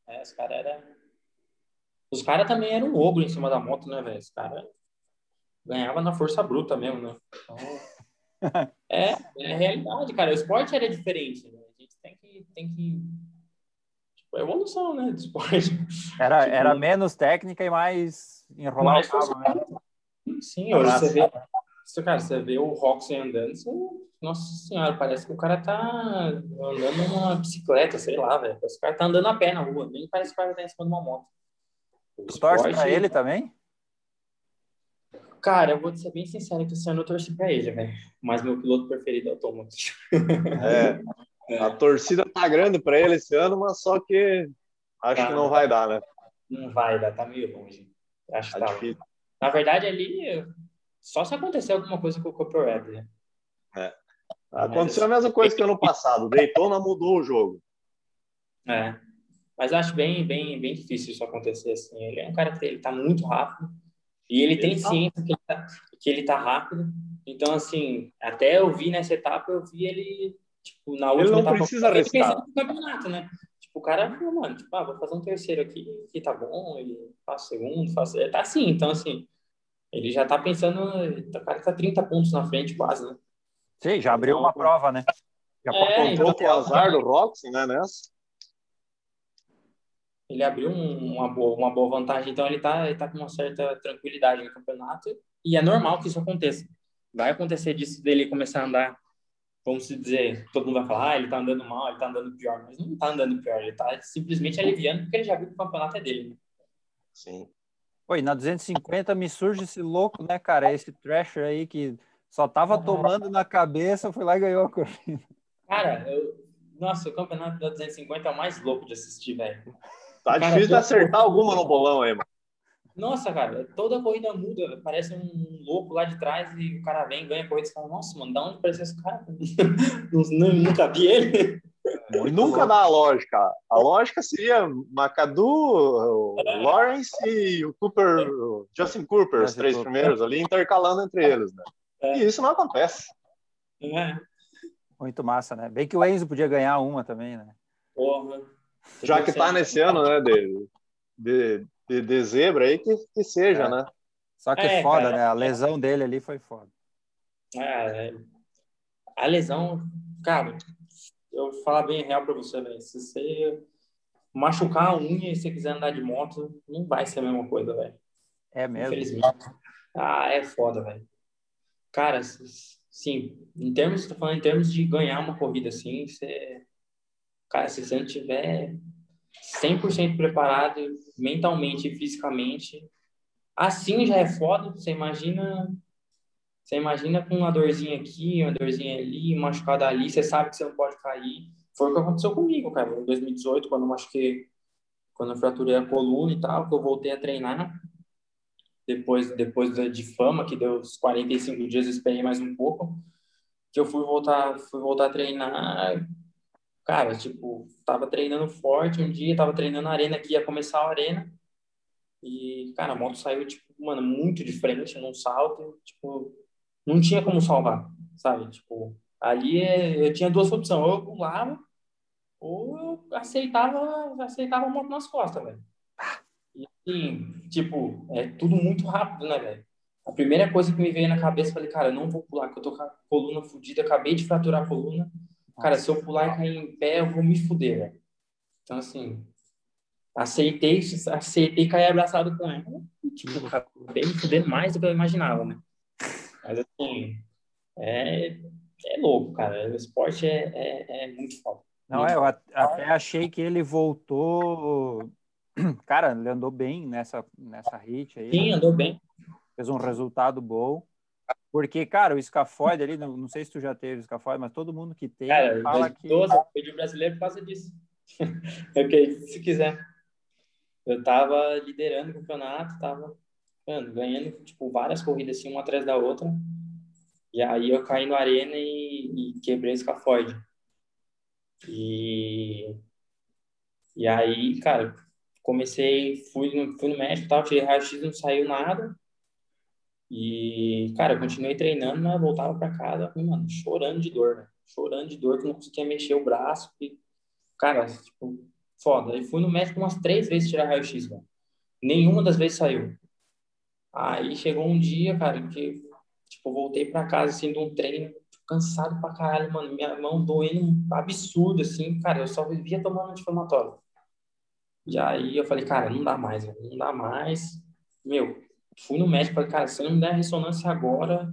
Speaker 3: É, os caras eram. Os caras também eram um ogro em cima da moto, né, velho? Os caras ganhavam na força bruta mesmo, né? Então, [LAUGHS] é, é a realidade, cara. O esporte era diferente, né? A gente tem que. Tem que tipo, evolução, né? Do esporte.
Speaker 1: Era, tipo, era menos técnica e mais enrolar mais o cabo,
Speaker 3: né? Sim, hoje você vê. Cara, você vê o Roxy andando, você nossa senhora, parece que o cara tá andando numa bicicleta, sei lá, velho. Parece que o cara tá andando a pé na rua, nem parece que o cara tá em cima de uma moto.
Speaker 1: tu torce pra ele também?
Speaker 3: Cara, eu vou te ser bem sincero que esse ano eu torci pra ele, velho. Mas meu piloto preferido é o Thomas.
Speaker 2: É. A torcida tá grande pra ele esse ano, mas só que acho tá. que não vai dar, né?
Speaker 3: não vai dar, tá meio longe. Acho que tá. tá Na verdade, ali, só se acontecer alguma coisa com o Cooper Webb, né?
Speaker 2: É. Aconteceu a mesma coisa que ano passado. Daytona mudou o jogo.
Speaker 3: É. Mas acho bem, bem, bem difícil isso acontecer assim. Ele é um cara que ele tá muito rápido e ele, ele tem tá... ciência que ele, tá, que ele tá rápido. Então, assim, até eu vi nessa etapa, eu vi ele, tipo, na última
Speaker 2: ele não
Speaker 3: etapa.
Speaker 2: precisa
Speaker 3: no campeonato, né? Tipo, o cara falou, mano, tipo, ah, vou fazer um terceiro aqui, que tá bom, e faço segundo, faço. Tá assim, então, assim, ele já tá pensando, o cara tá 30 pontos na frente quase, né?
Speaker 1: Sim, já abriu uma prova, né?
Speaker 2: Já é, pouco o azar do Roxy, né, nessa?
Speaker 3: Ele abriu um, uma, boa, uma boa vantagem, então ele tá, ele tá com uma certa tranquilidade no campeonato e é normal que isso aconteça. Vai acontecer disso dele começar a andar, vamos dizer, todo mundo vai falar, ah, ele tá andando mal, ele tá andando pior, mas não tá andando pior, ele tá simplesmente aliviando porque ele já viu que o campeonato é dele. Né?
Speaker 2: Sim.
Speaker 1: Oi, na 250 me surge esse louco, né, cara? Esse Thrasher aí que só tava tomando na cabeça, foi lá e ganhou a corrida.
Speaker 3: Cara, eu... nossa, o campeonato da 250 é o mais louco de assistir, velho.
Speaker 2: Tá cara, difícil de acertar alguma no bolão aí, mano.
Speaker 3: Nossa, cara, toda corrida muda. Parece um louco lá de trás e o cara vem, ganha a corrida e fala, nossa, mano, da onde apareceu esse cara? [LAUGHS] Nunca vi ele.
Speaker 2: E nunca dá a lógica. A lógica seria Macadu, Lawrence e o Cooper, o Justin Cooper, os três primeiros ali, intercalando entre eles, né? É. E isso não acontece.
Speaker 3: É.
Speaker 1: Muito massa, né? Bem que o Enzo podia ganhar uma também, né?
Speaker 3: Porra.
Speaker 2: Já que tá nesse ano, né, de, de, de, de zebra aí, que, que seja,
Speaker 1: é.
Speaker 2: né?
Speaker 1: Só que é, foda, cara, né? A lesão dele ali foi foda.
Speaker 3: É, é, a lesão, cara, eu vou falar bem real pra você, velho. Se você machucar a unha e você quiser andar de moto, não vai ser a mesma coisa, velho.
Speaker 1: É mesmo?
Speaker 3: Infelizmente. Ah, é foda, velho. Cara, sim, em termos, tô falando em termos de ganhar uma corrida assim, você Cara, se você não tiver 100% preparado mentalmente e fisicamente, assim já é foda. Você imagina, você imagina com uma dorzinha aqui, uma dorzinha ali, machucada ali, você sabe que você não pode cair. Foi o que aconteceu comigo, cara, em 2018, quando eu machuquei, quando eu fraturei a coluna e tal, que eu voltei a treinar. Depois, depois de fama, que deu uns 45 dias, eu esperei mais um pouco, que eu fui voltar, fui voltar a treinar, cara, tipo, tava treinando forte um dia, tava treinando na arena que ia começar a arena. E, cara, a moto saiu, tipo, mano, muito de frente num salto, tipo, não tinha como salvar, sabe? Tipo, ali eu tinha duas opções, ou eu pulava, ou eu aceitava, aceitava a moto nas costas, velho. E, assim, tipo, é tudo muito rápido, né, velho? A primeira coisa que me veio na cabeça, falei, cara, eu não vou pular, que eu tô com a coluna fodida, acabei de fraturar a coluna, Cara, se eu pular e cair em pé, eu vou me fuder, velho. Então, assim, aceitei, aceitei cair abraçado com ela. Tipo, acabei me fudendo mais do que eu imaginava, né? Mas, assim, é, é louco, cara. O esporte é, é, é muito foda.
Speaker 1: Não, é, eu até achei que ele voltou. [CLEARS THROAT] Cara, ele andou bem nessa, nessa hit aí.
Speaker 3: Sim,
Speaker 1: né?
Speaker 3: andou bem.
Speaker 1: Fez um resultado bom. Porque, cara, o escafoide ali, não, não sei se tu já teve escafoide, mas todo mundo que tem
Speaker 3: cara,
Speaker 1: fala
Speaker 3: 2012, que... eu perdi o brasileiro por causa disso. [LAUGHS] ok, se quiser. Eu tava liderando o campeonato, tava mano, ganhando, tipo, várias corridas assim, uma atrás da outra. E aí eu caí no arena e, e quebrei o escafoide. E... E aí, cara, comecei, fui no, fui no médico, tal, tirei raio-x, não saiu nada. E, cara, continuei treinando, mas voltava para casa, mano, chorando de dor, né? Chorando de dor, que não conseguia mexer o braço. E, cara, tipo, foda. E fui no médico umas três vezes tirar raio-x, mano. Nenhuma das vezes saiu. Aí chegou um dia, cara, que, tipo, voltei para casa, assim, de um treino, cansado pra caralho, mano. Minha mão doendo absurdo, assim, cara, eu só vivia tomando anti-inflamatório. E aí eu falei, cara, não dá mais, não dá mais. Meu, fui no médico falei, cara, se não me der ressonância agora,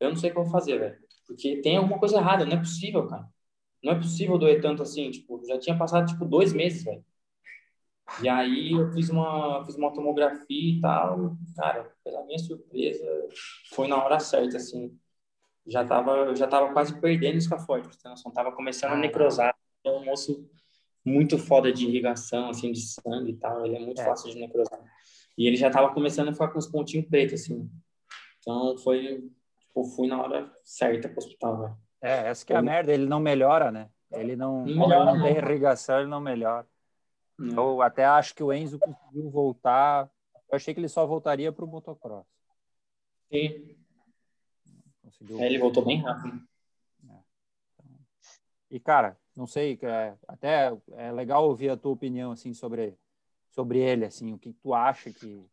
Speaker 3: eu não sei o que eu vou fazer, velho. Porque tem alguma coisa errada, não é possível, cara. Não é possível doer tanto assim, tipo, já tinha passado, tipo, dois meses, velho. E aí eu fiz uma, fiz uma tomografia e tal, cara, pela minha surpresa, foi na hora certa, assim. Já tava, já tava quase perdendo o escafoide, pra você noção. Tava começando a necrosar. Então o moço muito foda de irrigação, assim, de sangue e tal. Ele é muito é. fácil de necrosar. E ele já tava começando a ficar com os pontinhos pretos, assim. Então foi, tipo, fui na hora certa pro hospital, velho.
Speaker 1: É, essa que é a merda, ele não melhora, né? Ele não, não, melhora, não tem irrigação, ele não melhora. Não. Eu até acho que o Enzo conseguiu voltar. Eu achei que ele só voltaria para o motocross.
Speaker 3: Sim. Conseguiu... É, ele voltou bem rápido. É.
Speaker 1: E, cara, não sei, é, até é legal ouvir a tua opinião, assim, sobre, sobre ele, assim, o que tu acha que,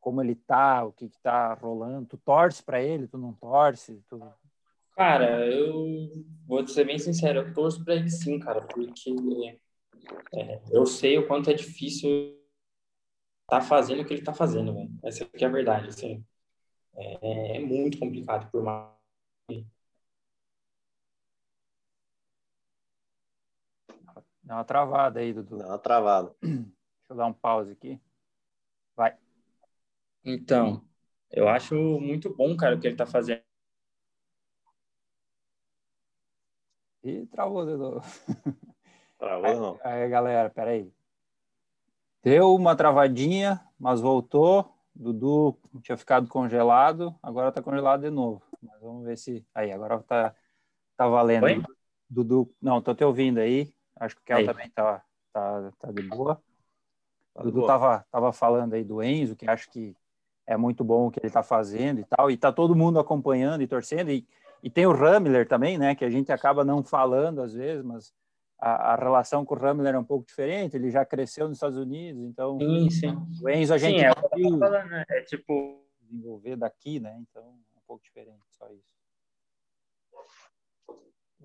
Speaker 1: como ele tá, o que que tá rolando, tu torce para ele, tu não torce, tu...
Speaker 3: Cara, eu vou ser bem sincero, eu torço para ele sim, cara, porque é, eu sei o quanto é difícil tá fazendo o que ele tá fazendo, velho. Essa aqui é a verdade, assim. É, é muito complicado por mais
Speaker 1: Dá uma travada aí, Dudu.
Speaker 2: Dá uma travada. [CLEARS THROAT]
Speaker 1: Deixa eu dar um pause aqui. Vai.
Speaker 3: Então, eu acho muito bom, cara, o que ele tá fazendo.
Speaker 1: E travou, Dudu. [LAUGHS]
Speaker 2: Travou, não.
Speaker 1: Aí, galera, peraí. Deu uma travadinha, mas voltou. Dudu tinha ficado congelado, agora tá congelado de novo. Mas vamos ver se. Aí, agora tá, tá valendo. Oi? Dudu, não, tô te ouvindo aí. Acho que o Kel aí. também tá, tá, tá de boa. Tá o Dudu boa. Tava, tava falando aí do Enzo, que acho que é muito bom o que ele tá fazendo e tal. E tá todo mundo acompanhando e torcendo. E, e tem o Ramler também, né? Que a gente acaba não falando às vezes, mas a, a, relação com o Ramler é um pouco diferente, ele já cresceu nos Estados Unidos, então
Speaker 3: sim, sim.
Speaker 1: o Enzo a gente sim,
Speaker 3: é, viu falando, né? é tipo
Speaker 1: desenvolver daqui, né? Então é um pouco diferente, só isso.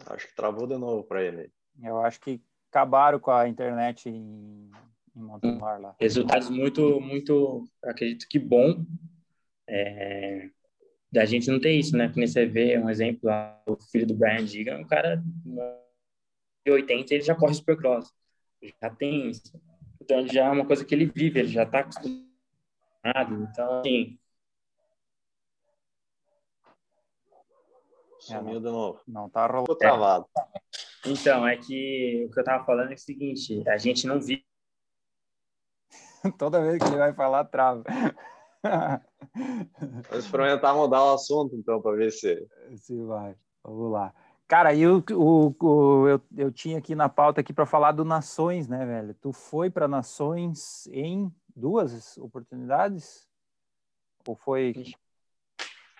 Speaker 2: Acho que travou de novo para ele.
Speaker 1: Eu acho que acabaram com a internet em, em Montemar lá.
Speaker 3: Resultados muito, muito, acredito que bom. É, da gente não ter isso, né? Porque você vê um exemplo, o filho do Brian Digan, um cara 80 ele já corre supercross. Já tem isso. Então, já é uma coisa que ele vive, ele já está acostumado. Então, assim.
Speaker 2: Sumiu de novo.
Speaker 1: Não tá rolando.
Speaker 2: travado.
Speaker 3: Então, é que o que eu tava falando é o seguinte: a gente não vive. [LAUGHS]
Speaker 1: Toda vez que ele vai falar, trava.
Speaker 2: Vou experimentar mudar o assunto, então, para ver se.
Speaker 1: Se vai. Vamos lá. Cara, e o, o, o, eu, eu tinha aqui na pauta aqui para falar do Nações, né, velho? Tu foi para Nações em duas oportunidades? Ou foi?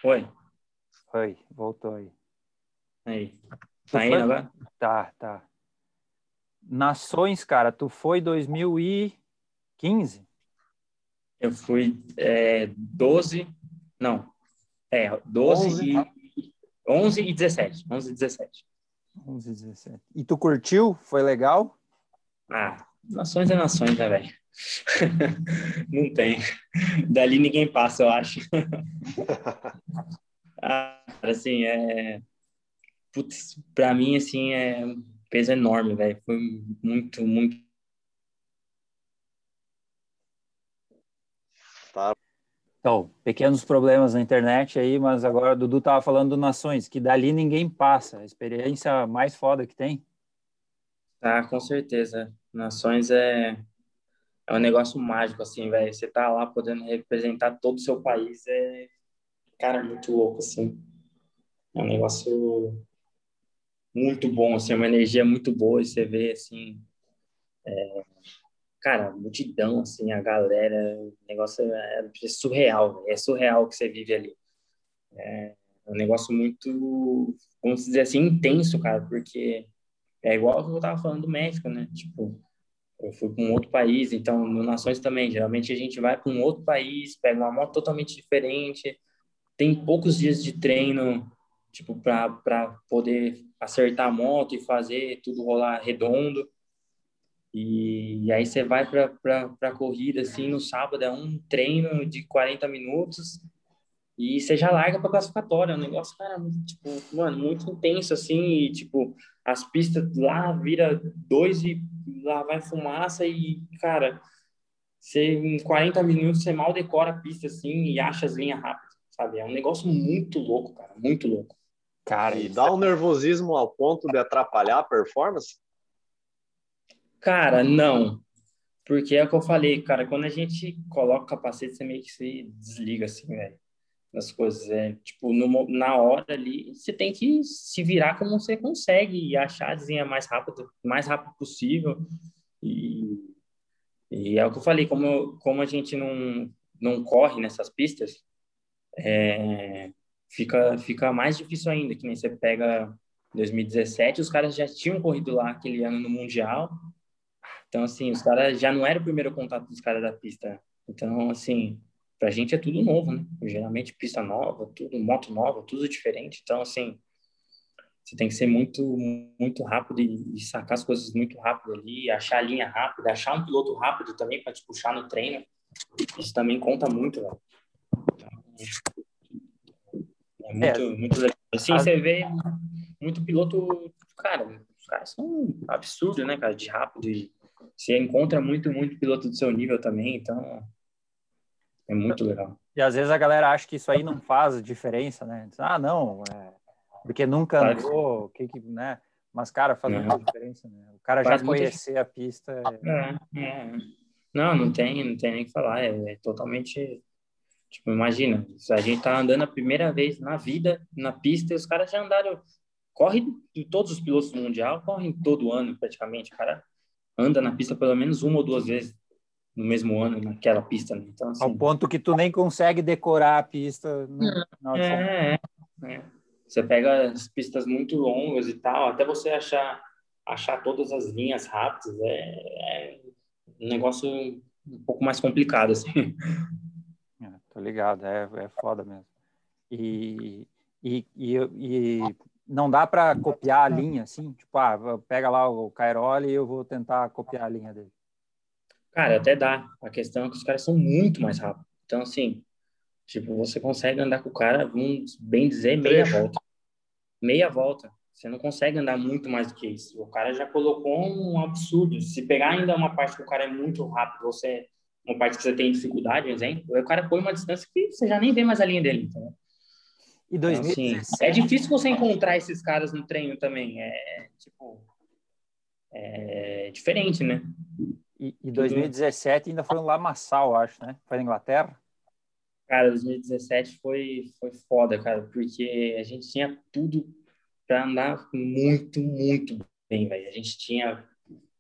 Speaker 3: Foi.
Speaker 1: Foi, voltou aí.
Speaker 3: Aí. Tá indo agora?
Speaker 1: Tá, tá. Nações, cara, tu foi 2015?
Speaker 3: Eu fui é, 12, não, é, 12 11, e 11 e 17. 11 e 17.
Speaker 1: 11 e 17. E tu curtiu? Foi legal?
Speaker 3: Ah, nações é nações, né, velho? [LAUGHS] Não tem. Dali ninguém passa, eu acho. [LAUGHS] ah, assim, é. Putz, pra mim, assim, é um peso enorme, velho. Foi muito, muito
Speaker 1: Então, pequenos problemas na internet aí, mas agora o Dudu tava falando do Nações, que dali ninguém passa. A experiência mais foda que tem.
Speaker 3: Ah, com certeza. Nações é, é um negócio mágico, assim, velho. Você tá lá podendo representar todo o seu país, é, cara, muito louco, assim. É um negócio muito bom, assim, uma energia muito boa, e você vê, assim, é, cara, multidão, assim, a galera, o negócio é, é surreal, é surreal o que você vive ali. É um negócio muito, vamos dizer assim, intenso, cara, porque é igual que eu tava falando do México, né? Tipo, eu fui para um outro país, então no Nações também, geralmente a gente vai para um outro país, pega uma moto totalmente diferente, tem poucos dias de treino, tipo, para poder acertar a moto e fazer tudo rolar redondo. E, e aí você vai para a corrida, assim, no sábado é um treino de 40 minutos e você já larga para classificatória. É um negócio, cara, tipo, mano, muito intenso, assim, e, tipo, as pistas lá vira dois e lá vai fumaça e, cara, você, em 40 minutos você mal decora a pista, assim, e acha as linhas rápidas, sabe? É um negócio muito louco, cara, muito louco.
Speaker 2: Cara, e dá um nervosismo ao ponto de atrapalhar a performance?
Speaker 3: Cara, não. Porque é o que eu falei, cara, quando a gente coloca o capacete, você meio que se desliga, assim, velho, das coisas. É, tipo, no, na hora ali, você tem que se virar como você consegue e achar a desenha mais rápido, mais rápido possível. E, e é o que eu falei, como, como a gente não, não corre nessas pistas, é, fica, fica mais difícil ainda, que nem você pega 2017, os caras já tinham corrido lá aquele ano no Mundial, então, assim, os caras já não era o primeiro contato dos caras da pista. Então, assim, pra gente é tudo novo, né? Geralmente pista nova, tudo, moto nova, tudo diferente. Então, assim, você tem que ser muito, muito rápido e, e sacar as coisas muito rápido ali, achar a linha rápida, achar um piloto rápido também para te puxar no treino. Isso também conta muito, velho. é muito, é. muito legal. Assim, você vê muito piloto, cara, os caras são absurdos, né, cara, de rápido e você encontra muito, muito piloto do seu nível também, então é muito legal.
Speaker 1: E às vezes a galera acha que isso aí não faz diferença, né? Diz, ah, não, é... porque nunca andou, que, que, né? Mas, cara, faz não. muita diferença, né? O cara faz já conhecer muita... a pista.
Speaker 3: É... É, não, não tem, não tem nem o que falar. É, é, totalmente. Tipo, imagina, se a gente tá andando a primeira vez na vida, na pista, e os caras já andaram. Corre todos os pilotos do Mundial, correm todo ano praticamente, cara anda na pista pelo menos uma ou duas vezes no mesmo ano naquela pista. Né? Então,
Speaker 1: assim, Ao ponto que tu nem consegue decorar a pista. No
Speaker 3: é, é, é, Você pega as pistas muito longas e tal, até você achar achar todas as linhas rápidas é, é um negócio um pouco mais complicado assim.
Speaker 1: É, tô ligado, é, é foda mesmo. E, e, e, e não dá para copiar a linha, assim? Tipo, ah, pega lá o Cairoli e eu vou tentar copiar a linha dele.
Speaker 3: Cara, até dá. A questão é que os caras são muito mais rápidos. Então, assim, tipo, você consegue andar com o cara, vamos bem dizer, meia volta. Meia volta. Você não consegue andar muito mais do que isso. O cara já colocou um absurdo. Se pegar ainda uma parte que o cara é muito rápido, você uma parte que você tem dificuldade, por exemplo, o cara põe uma distância que você já nem vê mais a linha dele. Então,
Speaker 1: e 2017...
Speaker 3: Assim, é difícil você encontrar esses caras no treino também. É tipo. É diferente, né?
Speaker 1: E, e 2017 ainda foi um lamaçal, acho, né? Foi na Inglaterra?
Speaker 3: Cara, 2017 foi, foi foda, cara, porque a gente tinha tudo para andar muito, muito bem, velho. A gente tinha.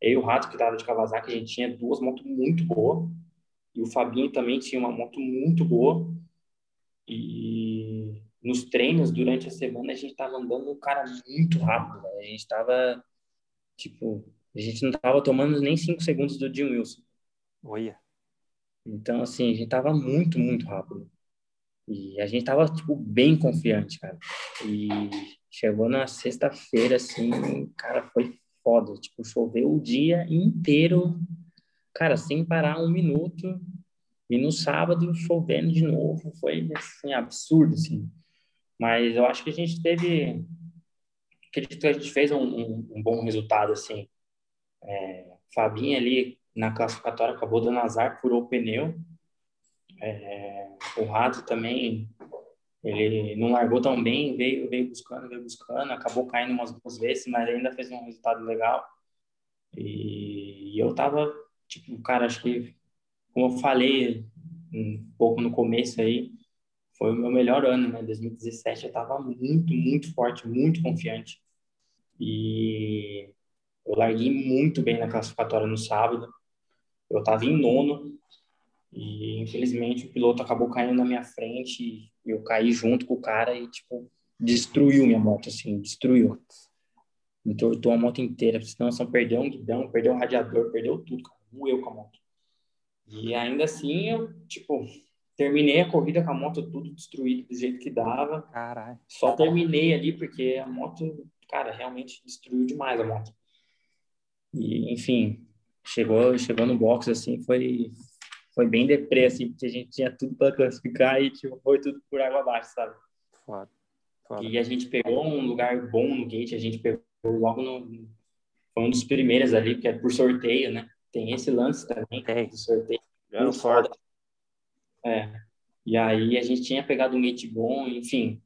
Speaker 3: Eu e o Rato, que tava de Kawasaki, a gente tinha duas motos muito boas. E o Fabinho também tinha uma moto muito boa. E nos treinos durante a semana a gente tava andando um cara muito rápido, a gente tava tipo, a gente não tava tomando nem cinco segundos do Jim Wilson.
Speaker 1: Olha.
Speaker 3: Então assim, a gente tava muito, muito rápido. E a gente tava tipo bem confiante, cara. E chegou na sexta-feira assim, cara, foi foda, tipo, choveu o dia inteiro, cara, sem parar um minuto. E no sábado chovendo de novo, foi assim absurdo assim. Mas eu acho que a gente teve. Acredito que a gente fez um, um, um bom resultado, assim. É, Fabinho ali na classificatória acabou dando azar, furou o pneu. É, o Rato também, ele não largou tão bem, veio, veio buscando, veio buscando, acabou caindo umas duas vezes, mas ainda fez um resultado legal. E, e eu tava, tipo, cara, acho que, como eu falei um pouco no começo aí, foi o meu melhor ano, né? 2017 eu estava muito, muito forte, muito confiante. E eu larguei muito bem na classificatória no sábado. Eu estava em nono e infelizmente o piloto acabou caindo na minha frente e eu caí junto com o cara e tipo destruiu minha moto assim, destruiu. Entortou a moto inteira, senão só perdeu um guidão, perdeu um radiador, perdeu tudo, cara. Moeu com a moto. E ainda assim eu, tipo, Terminei a corrida com a moto tudo destruída do jeito que dava.
Speaker 1: Caralho.
Speaker 3: Só terminei ali porque a moto, cara, realmente destruiu demais a moto. E, enfim, chegou, chegou no box assim, foi foi bem deprê, assim, porque a gente tinha tudo para classificar e tipo, foi tudo por água abaixo, sabe?
Speaker 1: Foda. Foda.
Speaker 3: E a gente pegou um lugar bom no gate, a gente pegou logo no. Foi um dos primeiros ali, porque é por sorteio, né? Tem esse lance também,
Speaker 1: Tem.
Speaker 3: do sorteio.
Speaker 2: Ganhando forte.
Speaker 3: É. E aí a gente tinha pegado um gate bom, enfim.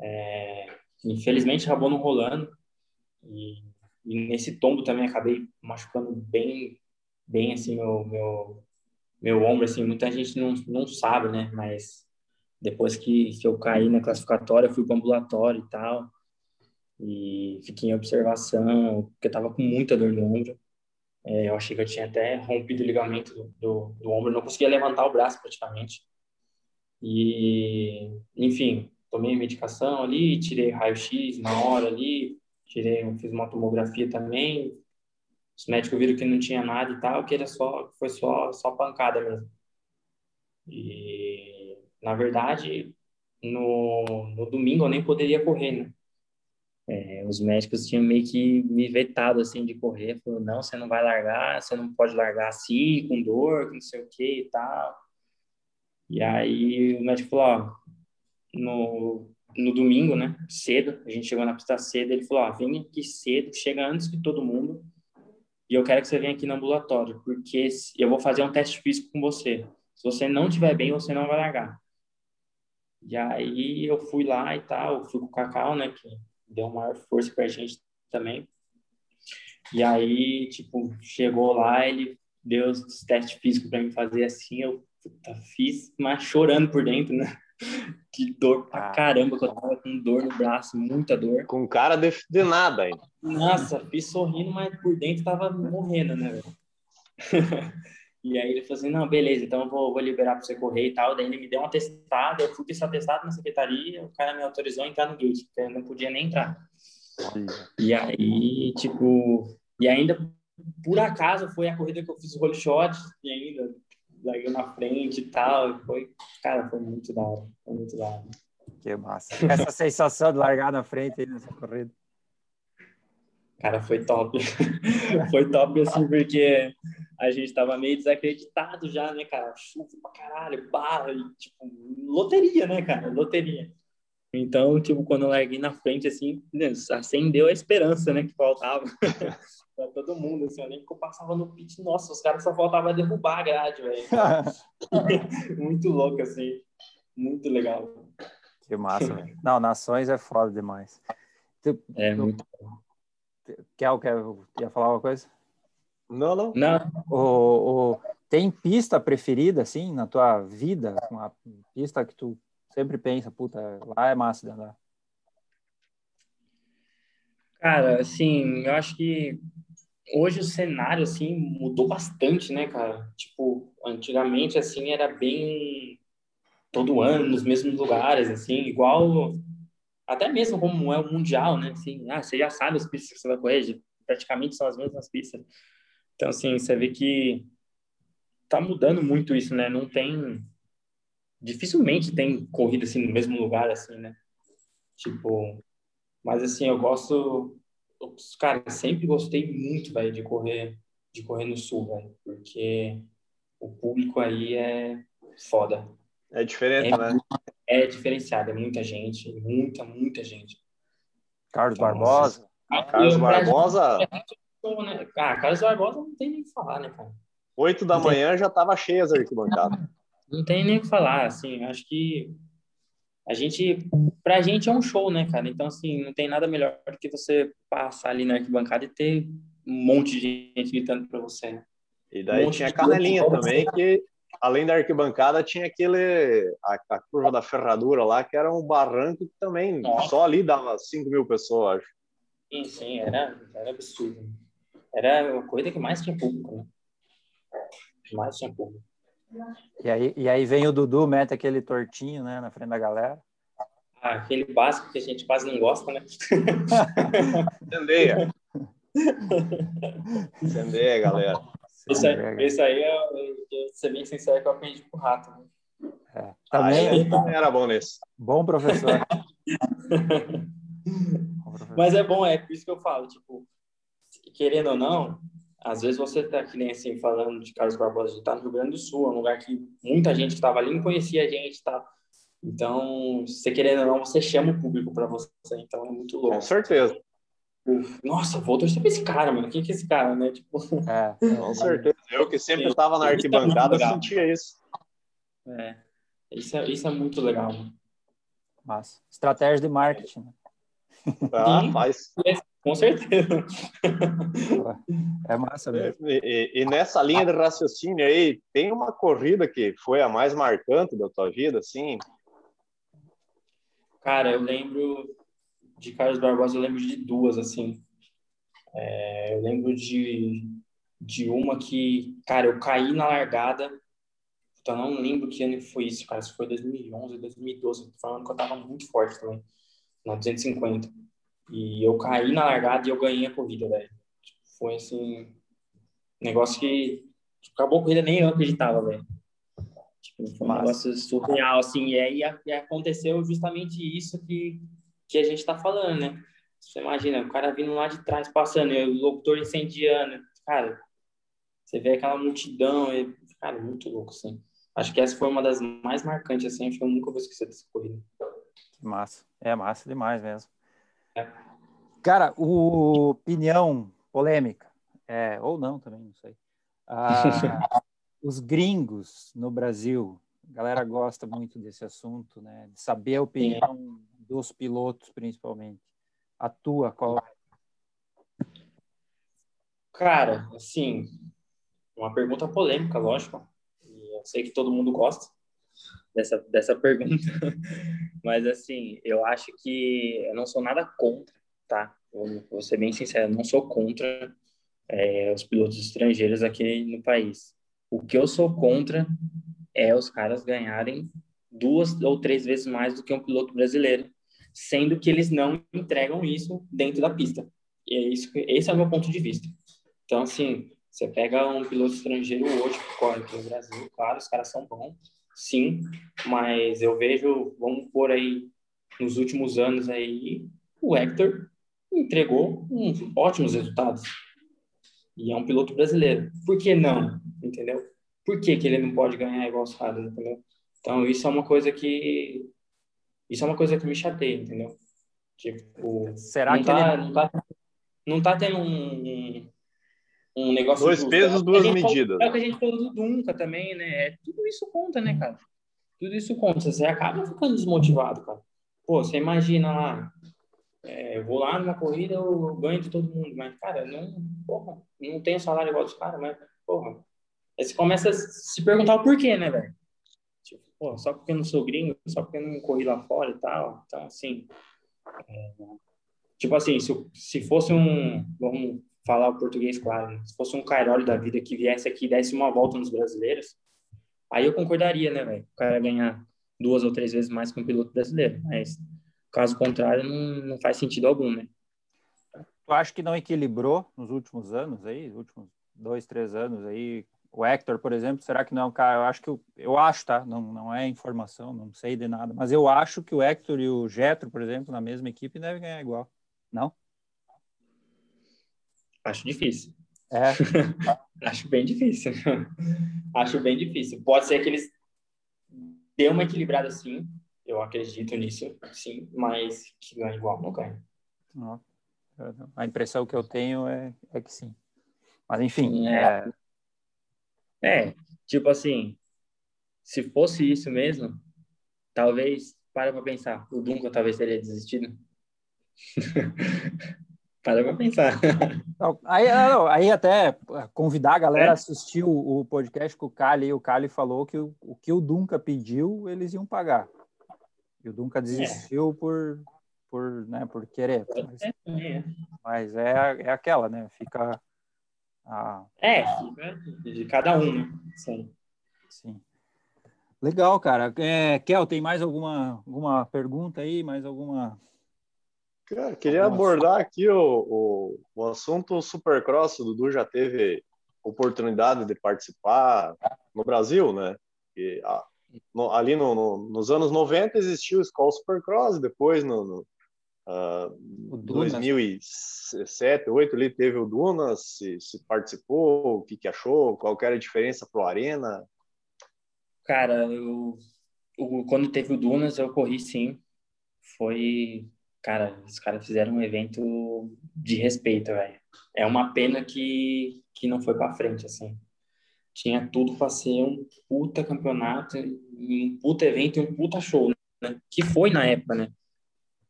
Speaker 3: É, infelizmente acabou não rolando. E E nesse tombo também acabei machucando bem, bem assim, meu, meu, meu ombro, assim, muita gente não, não sabe, né? Mas depois que, que eu caí na classificatória, fui para ambulatório e tal, e fiquei em observação, porque eu tava com muita dor no ombro. É, eu achei que eu tinha até rompido o ligamento do, do, do ombro, não conseguia levantar o braço praticamente. E, enfim, tomei medicação ali, tirei raio-x na hora ali, tirei, fiz uma tomografia também. Os médicos viram que não tinha nada e tal, que era só, foi só, só pancada mesmo. E, na verdade, no, no domingo eu nem poderia correr, né? É, os médicos tinham meio que me vetado assim de correr, falou não, você não vai largar, você não pode largar assim, com dor, não sei o que e tal. E aí o médico falou, ó, no, no domingo, né, cedo, a gente chegou na pista cedo, ele falou, ó, vem aqui cedo, chega antes que todo mundo, e eu quero que você venha aqui no ambulatório, porque eu vou fazer um teste físico com você. Se você não estiver bem, você não vai largar. E aí eu fui lá e tal, fui com o Cacau, né, que deu maior força pra gente também. E aí, tipo, chegou lá, ele deu os testes físicos para mim fazer assim, eu puta, fiz, mas chorando por dentro, né? [LAUGHS] Que dor pra ah. caramba, que eu tava com dor no braço, muita dor.
Speaker 2: Com cara de, de nada ainda.
Speaker 3: Nossa, fiz sorrindo, mas por dentro tava morrendo, né, [LAUGHS] E aí ele falou assim, não, beleza, então eu vou, vou liberar para você correr e tal. Daí ele me deu um atestado, eu fui com esse atestado na secretaria, o cara me autorizou a entrar no gate, porque eu não podia nem entrar. Sim. E aí, tipo, e ainda, por acaso, foi a corrida que eu fiz o roll shot, e ainda larguei na frente e tal. Foi, cara, foi muito da hora, foi muito da hora.
Speaker 1: Que massa. Essa sensação de largar na frente aí nessa corrida.
Speaker 3: Cara, foi top. [LAUGHS] foi top, assim, porque a gente tava meio desacreditado já, né, cara? Chuva pra caralho, barra, e, tipo, loteria, né, cara? Loteria. Então, tipo, quando eu larguei na frente, assim, né, acendeu a esperança, né, que faltava [LAUGHS] pra todo mundo, assim, eu lembro que eu passava no pit, nossa, os caras só faltavam derrubar a grade, velho. [LAUGHS] muito louco, assim, muito legal.
Speaker 1: Que massa, velho. Não, Nações é foda demais.
Speaker 3: é, muito
Speaker 1: Quer, quer, quer falar uma coisa?
Speaker 2: Não, não.
Speaker 3: Não.
Speaker 1: O, o, tem pista preferida, assim, na tua vida? Uma pista que tu sempre pensa, puta, lá é massa de andar.
Speaker 3: Cara, assim, eu acho que hoje o cenário, assim, mudou bastante, né, cara? Tipo, antigamente, assim, era bem todo ano, nos mesmos lugares, assim, igual até mesmo como é o mundial, né? Assim, ah, você já sabe as pistas que você vai correr, praticamente são as mesmas pistas. Então, assim, você vê que tá mudando muito isso, né? Não tem dificilmente tem corrida assim no mesmo lugar assim, né? Tipo, mas assim, eu gosto cara, sempre gostei muito, velho, de correr de correr no sul, velho, porque o público aí é foda.
Speaker 2: É diferente, é, né?
Speaker 3: É diferenciado, é muita gente, muita, muita gente.
Speaker 1: Carlos então, Barbosa.
Speaker 2: Carlos Barbosa.
Speaker 3: Né? Ah, Carlos Barbosa não tem nem o que falar, né, cara?
Speaker 2: Oito da não manhã tem... já tava cheia as arquibancadas.
Speaker 3: Não tem nem o que falar, assim, acho que a gente, pra gente é um show, né, cara? Então, assim, não tem nada melhor do que você passar ali na arquibancada e ter um monte de gente gritando pra você, né?
Speaker 2: E daí um tinha a Canelinha também, que além da arquibancada, tinha aquele a, a, curva da ferradura lá, que era um barranco que também Nossa. só ali dava 5 mil pessoas, acho.
Speaker 3: Sim, sim, era, era absurdo. Era a corrida que mais tinha público, né? Mais tinha público.
Speaker 1: E aí, e aí vem o Dudu, mete aquele tortinho, né, na frente da galera.
Speaker 3: Ah, aquele básico que a gente quase não gosta, né? [LAUGHS]
Speaker 2: Entendeia. Entendeia, [LAUGHS] galera.
Speaker 3: Isso aí, isso aí é, eu, ser bem sincero, que eu aprendi com o rato. Né?
Speaker 1: É, também,
Speaker 2: ah, também era bom nesse. [LAUGHS]
Speaker 1: Bom professor.
Speaker 3: Mas é bom, é por isso que eu falo, tipo, querendo ou não, às vezes você tá que nem assim, falando de Carlos Barbosa, de tá no Rio Grande do Sul, é um lugar que muita gente que estava ali não conhecia a gente, tá? Então, se querendo ou não, você chama o público para você, então é muito louco.
Speaker 2: Com certeza.
Speaker 3: Nossa, vou torcer pra esse cara, mano. Quem que é esse cara, né? Tipo...
Speaker 2: É, [LAUGHS] com certeza. Eu que sempre estava na arquibancada sentia isso.
Speaker 3: É. Isso é, isso é muito legal.
Speaker 1: Massa. Estratégia de marketing.
Speaker 2: Ah, faz.
Speaker 3: Com certeza.
Speaker 1: É massa mesmo. E,
Speaker 2: e, e, nessa linha de raciocínio aí, tem uma corrida que foi a mais marcante da tua vida, assim?
Speaker 3: Cara, eu lembro de Carlos Barbosa, eu lembro de duas, assim. É, eu lembro de, de uma que, cara, eu caí na largada. Então, não lembro que ano foi isso, cara. Se foi 2011, 2012. Falando que eu tava muito forte também, na 250. E eu caí na largada e eu ganhei a corrida, velho. Foi assim, negócio que acabou a corrida nem eu acreditava, velho. Tipo, foi um negócio surreal, assim. E aí aconteceu justamente isso que, que a gente tá falando, né? Você imagina, o cara vindo lá de trás, passando, e o locutor incendiando. Cara, você vê aquela multidão, e, cara, muito louco, assim. Acho que essa foi uma das mais marcantes, assim. Acho que eu nunca vou esquecer dessa corrida.
Speaker 1: Massa. É massa demais mesmo. Cara, o opinião polêmica, é, ou não também, não sei. Ah, [LAUGHS] os gringos no Brasil, a galera gosta muito desse assunto, né? De saber a opinião dos pilotos, principalmente. A tua, qual é?
Speaker 3: Cara, assim, uma pergunta polêmica, lógico. E eu sei que todo mundo gosta dessa, dessa pergunta. [LAUGHS] Mas, assim, eu acho que eu não sou nada contra, tá? Eu vou ser bem sincero, não sou contra é, os pilotos estrangeiros aqui no país. O que eu sou contra é os caras ganharem duas ou três vezes mais do que um piloto brasileiro, sendo que eles não entregam isso dentro da pista. E é isso, esse é o meu ponto de vista. Então, assim, você pega um piloto estrangeiro hoje que corre aqui no Brasil, claro, os caras são bons, sim, mas eu vejo, vamos por aí, nos últimos anos aí, o Hector entregou uns ótimos resultados. E é um piloto brasileiro. Por que não? Entendeu? Por que, que ele não pode ganhar igual os caras, entendeu? Então, isso é uma coisa que... Isso é uma coisa que me chateia, entendeu? Tipo,
Speaker 1: Será que
Speaker 3: tá,
Speaker 1: ele...
Speaker 3: não, tá, não tá tendo um, um negócio.
Speaker 2: Dois
Speaker 3: justo.
Speaker 2: pesos, duas medidas.
Speaker 3: é o que a gente falou do Dunca também, né? É, tudo isso conta, né, cara? Tudo isso conta. Você acaba ficando desmotivado, cara. Pô, você imagina lá. É, eu vou lá numa corrida, eu ganho de todo mundo, mas, cara, não, porra, não tenho salário igual dos caras, mas, porra. Aí você começa a se perguntar o porquê, né, velho? Pô, só porque eu não sou gringo, só porque eu não corri lá fora e tal. Então, assim. É, tipo assim, se, se fosse um. Vamos falar o português claro. Né? Se fosse um Cairoli da vida que viesse aqui e desse uma volta nos brasileiros, aí eu concordaria, né, velho? O cara ganhar duas ou três vezes mais que um piloto brasileiro. Mas, caso contrário, não, não faz sentido algum, né?
Speaker 1: Tu acha que não equilibrou nos últimos anos aí, últimos dois, três anos aí? O Hector, por exemplo, será que não é um cara? Eu acho que eu, eu acho, tá? Não, não é informação, não sei de nada, mas eu acho que o Hector e o Getro, por exemplo, na mesma equipe devem ganhar igual. Não?
Speaker 3: Acho difícil.
Speaker 1: É. [LAUGHS]
Speaker 3: Acho bem difícil. Acho bem difícil. Pode ser que eles dê uma equilibrada sim, eu acredito nisso, sim, mas que ganhe igual, não ganha.
Speaker 1: A impressão que eu tenho é, é que sim. Mas enfim.
Speaker 3: É, é... é, tipo assim, se fosse isso mesmo, talvez, para pra pensar, o Duncan talvez teria desistido. [LAUGHS] Para pra pensar.
Speaker 1: Aí, não, aí até convidar a galera é? a assistir o, o, podcast com o Cali. O Cali falou que o, o, que o Dunca pediu, eles iam pagar. E o Dunca desistiu é. por, por, né, por querer. Mas, é. mas é, é aquela, né? Fica...
Speaker 3: A... É, fica de cada um, né? Sim.
Speaker 1: Sim. Legal, cara. É, Kel, tem mais alguma, alguma pergunta aí? Mais alguma
Speaker 2: Cara, queria abordar aqui o, o, o assunto Supercross. O Dudu já teve oportunidade de participar no Brasil, né? E, a, no, ali no, no, nos anos 90 existiu o Skull Supercross, depois no, no uh, 2007, 2008 ali teve o Dunas, se, se participou, o que, que achou, qual que era a diferença pro Arena?
Speaker 3: Cara, eu, eu, quando teve o Dunas eu corri sim, foi Cara, os caras fizeram um evento de respeito, velho. É uma pena que, que não foi para frente, assim. Tinha tudo para ser um puta campeonato, um puta evento e um puta show, né? Que foi na época, né?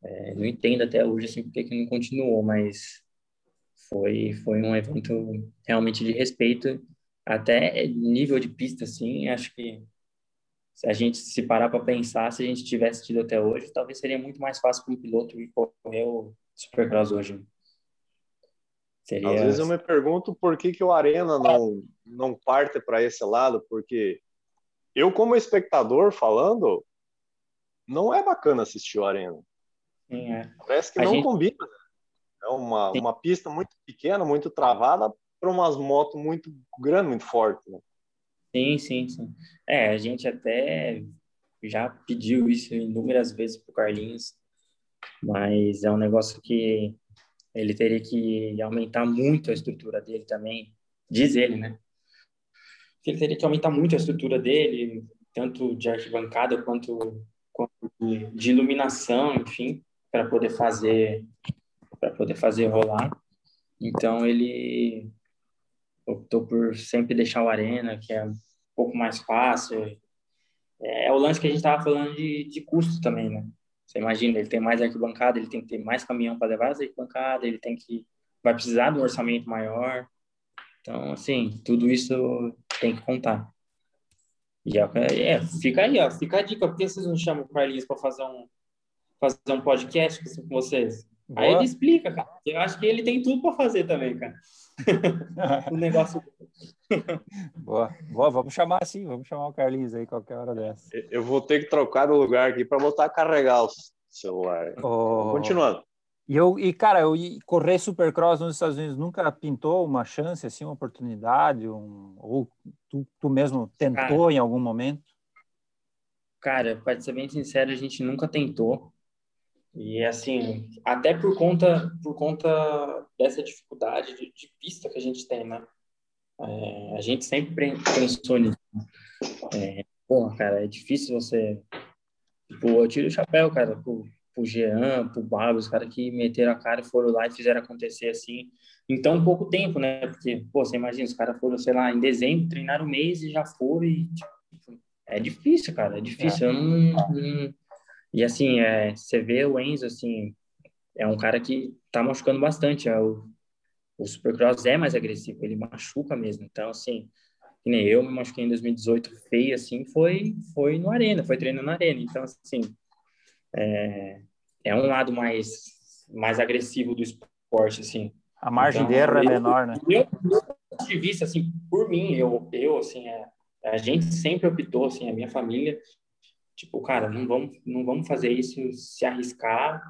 Speaker 3: É, não entendo até hoje, assim, porque que não continuou, mas foi, foi um evento realmente de respeito, até nível de pista, assim, acho que se a gente se parar para pensar, se a gente tivesse tido até hoje, talvez seria muito mais fácil para um piloto correr o Supercross hoje.
Speaker 2: Seria... Às vezes eu me pergunto por que, que o Arena não, não parte para esse lado, porque eu, como espectador falando, não é bacana assistir o Arena.
Speaker 3: Sim, é.
Speaker 2: Parece que a não gente... combina. É uma, uma pista muito pequena, muito travada, para umas motos muito grandes, muito fortes. Né?
Speaker 3: Sim, sim, sim. É, a gente até já pediu isso inúmeras vezes para o Carlinhos, mas é um negócio que ele teria que aumentar muito a estrutura dele também, diz ele, né? Ele teria que aumentar muito a estrutura dele, tanto de arquibancada quanto, quanto de iluminação, enfim, para poder fazer para poder fazer rolar. Então ele optou por sempre deixar o arena, que é um pouco mais fácil. É, é o lance que a gente estava falando de, de custo também, né? Você imagina, ele tem mais arquibancada, ele tem que ter mais caminhão para levar as arquibancadas, ele tem que vai precisar de um orçamento maior. Então, assim, tudo isso tem que contar. E é, é, fica aí, ó, fica a dica. Por que vocês não chamam o Carlinhos para fazer um fazer um podcast com vocês? Boa. Aí ele explica, cara. Eu acho que ele tem tudo para fazer também, cara. [LAUGHS] o negócio.
Speaker 1: Boa. Boa, vamos chamar assim, vamos chamar o Carlinhos aí qualquer hora dessa.
Speaker 2: Eu vou ter que trocar o lugar aqui para botar a carregar o celular. Oh. Continuando.
Speaker 1: E, eu, e, cara, eu correr Supercross nos Estados Unidos nunca pintou uma chance, assim, uma oportunidade? Um, ou tu, tu mesmo tentou cara, em algum momento?
Speaker 3: Cara, para ser bem sincero, a gente nunca tentou. E assim, até por conta por conta dessa dificuldade de, de pista que a gente tem, né? É, a gente sempre pensou nisso. É, porra, cara, é difícil você. Tipo, eu tiro o chapéu, cara, pro, pro Jean, pro Babo, os caras que meteram a cara e foram lá e fizeram acontecer assim em tão pouco tempo, né? Porque, pô, você imagina, os caras foram, sei lá, em dezembro, treinaram um mês e já foram e. Tipo, é difícil, cara, é difícil. É. Eu não, não e assim, é, você vê o Enzo, assim, é um cara que tá machucando bastante. É, o, o Supercross é mais agressivo, ele machuca mesmo. Então, assim, que nem eu me machuquei em 2018 feio, assim, foi, foi no Arena, foi treinando na Arena. Então, assim, é, é um lado mais, mais agressivo do esporte, assim.
Speaker 1: A margem então, de erro é menor, né?
Speaker 3: Eu, eu, de vista, assim, por mim, eu, eu assim, é, a gente sempre optou, assim, a minha família Tipo, cara, não vamos, não vamos fazer isso, se arriscar,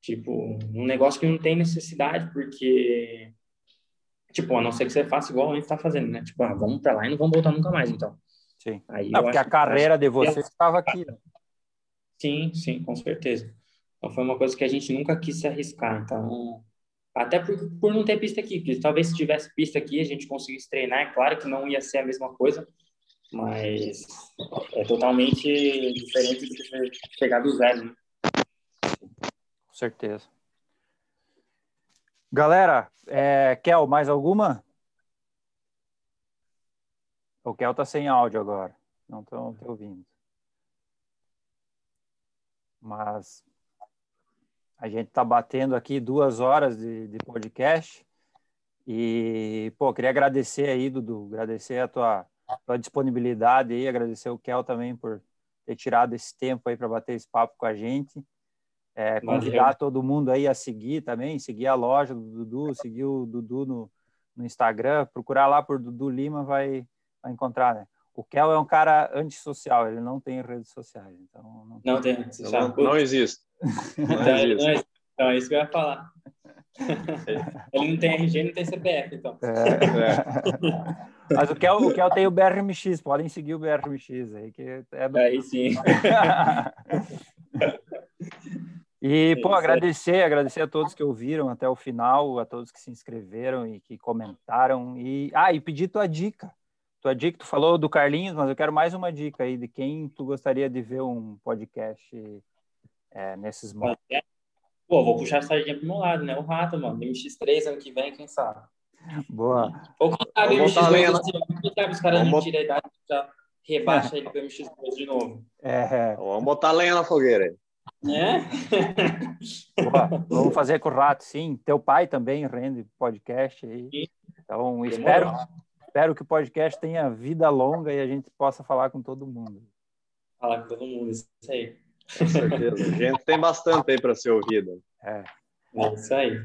Speaker 3: tipo, um negócio que não tem necessidade, porque, tipo, a não ser que você faça igual a gente tá fazendo, né? Tipo, ah, vamos para lá e não vamos voltar nunca mais, então.
Speaker 1: Sim. Aí não, porque a carreira de vocês estava aqui, né?
Speaker 3: Sim, sim, com certeza. Então foi uma coisa que a gente nunca quis se arriscar, então até por, por não ter pista aqui, porque talvez se tivesse pista aqui a gente conseguisse treinar, é claro que não ia ser a mesma coisa, mas é totalmente diferente do que chegar do zero, né?
Speaker 1: Com certeza. Galera, é, Kel, mais alguma? O Kel tá sem áudio agora. Não estão te ouvindo. Mas a gente tá batendo aqui duas horas de, de podcast. E, pô, queria agradecer aí, Dudu, agradecer a tua tua disponibilidade aí, agradecer o Kel também por ter tirado esse tempo aí para bater esse papo com a gente. É, convidar Valeu. todo mundo aí a seguir também, seguir a loja do Dudu, seguir o Dudu no, no Instagram, procurar lá por Dudu Lima, vai, vai encontrar, né? O Kel é um cara antissocial, ele não tem redes sociais. Então
Speaker 3: não, não tem redes [LAUGHS] sociais.
Speaker 2: Não, não existe.
Speaker 3: Não existe. Então, é isso que eu ia falar. [LAUGHS] Ele não tem RG, não tem CPF, então. É,
Speaker 1: é. [LAUGHS] Mas o Kel, o Kel tem o BRMX, podem seguir o BRMX aí, que é do...
Speaker 3: Aí sim. [LAUGHS]
Speaker 1: E, pô, agradecer, agradecer a todos que ouviram até o final, a todos que se inscreveram e que comentaram. E, ah, e pedir tua dica. Tua dica, tu falou do Carlinhos, mas eu quero mais uma dica aí de quem tu gostaria de ver um podcast é, nesses momentos.
Speaker 3: Pô, vou puxar a sardinha pro meu lado, né? O rato, mano. MX3 ano que vem, quem sabe?
Speaker 1: Boa.
Speaker 3: Ou quem sabe o MX2 assim, quem sabe os caras não tiram a idade já rebaixa ele pro MX2 de novo.
Speaker 1: É.
Speaker 2: Vamos botar lenha na fogueira aí.
Speaker 3: É?
Speaker 1: Boa, [LAUGHS] vamos fazer com o Rato, sim. Teu pai também rende podcast aí. Então, espero, espero que o podcast tenha vida longa e a gente possa falar com todo mundo.
Speaker 3: Falar com todo mundo, isso aí.
Speaker 2: Com certeza. A gente tem bastante aí para ser ouvido.
Speaker 1: É.
Speaker 3: é. Isso aí.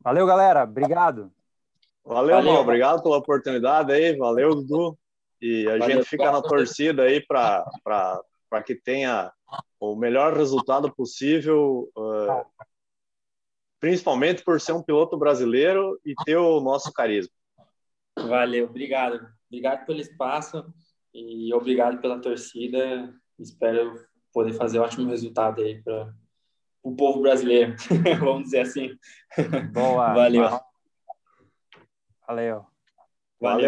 Speaker 1: Valeu, galera. Obrigado.
Speaker 2: Valeu, Valeu mano. Obrigado pela oportunidade aí. Valeu, Dudu. E a Valeu, gente fica na torcida aí para que tenha o melhor resultado possível, uh, principalmente por ser um piloto brasileiro e ter o nosso carisma.
Speaker 3: Valeu, obrigado. Obrigado pelo espaço e obrigado pela torcida. Espero poder fazer ótimo resultado aí para o povo brasileiro, [LAUGHS] vamos dizer assim.
Speaker 1: Boa.
Speaker 3: Valeu.
Speaker 1: Valeu.
Speaker 3: Valeu.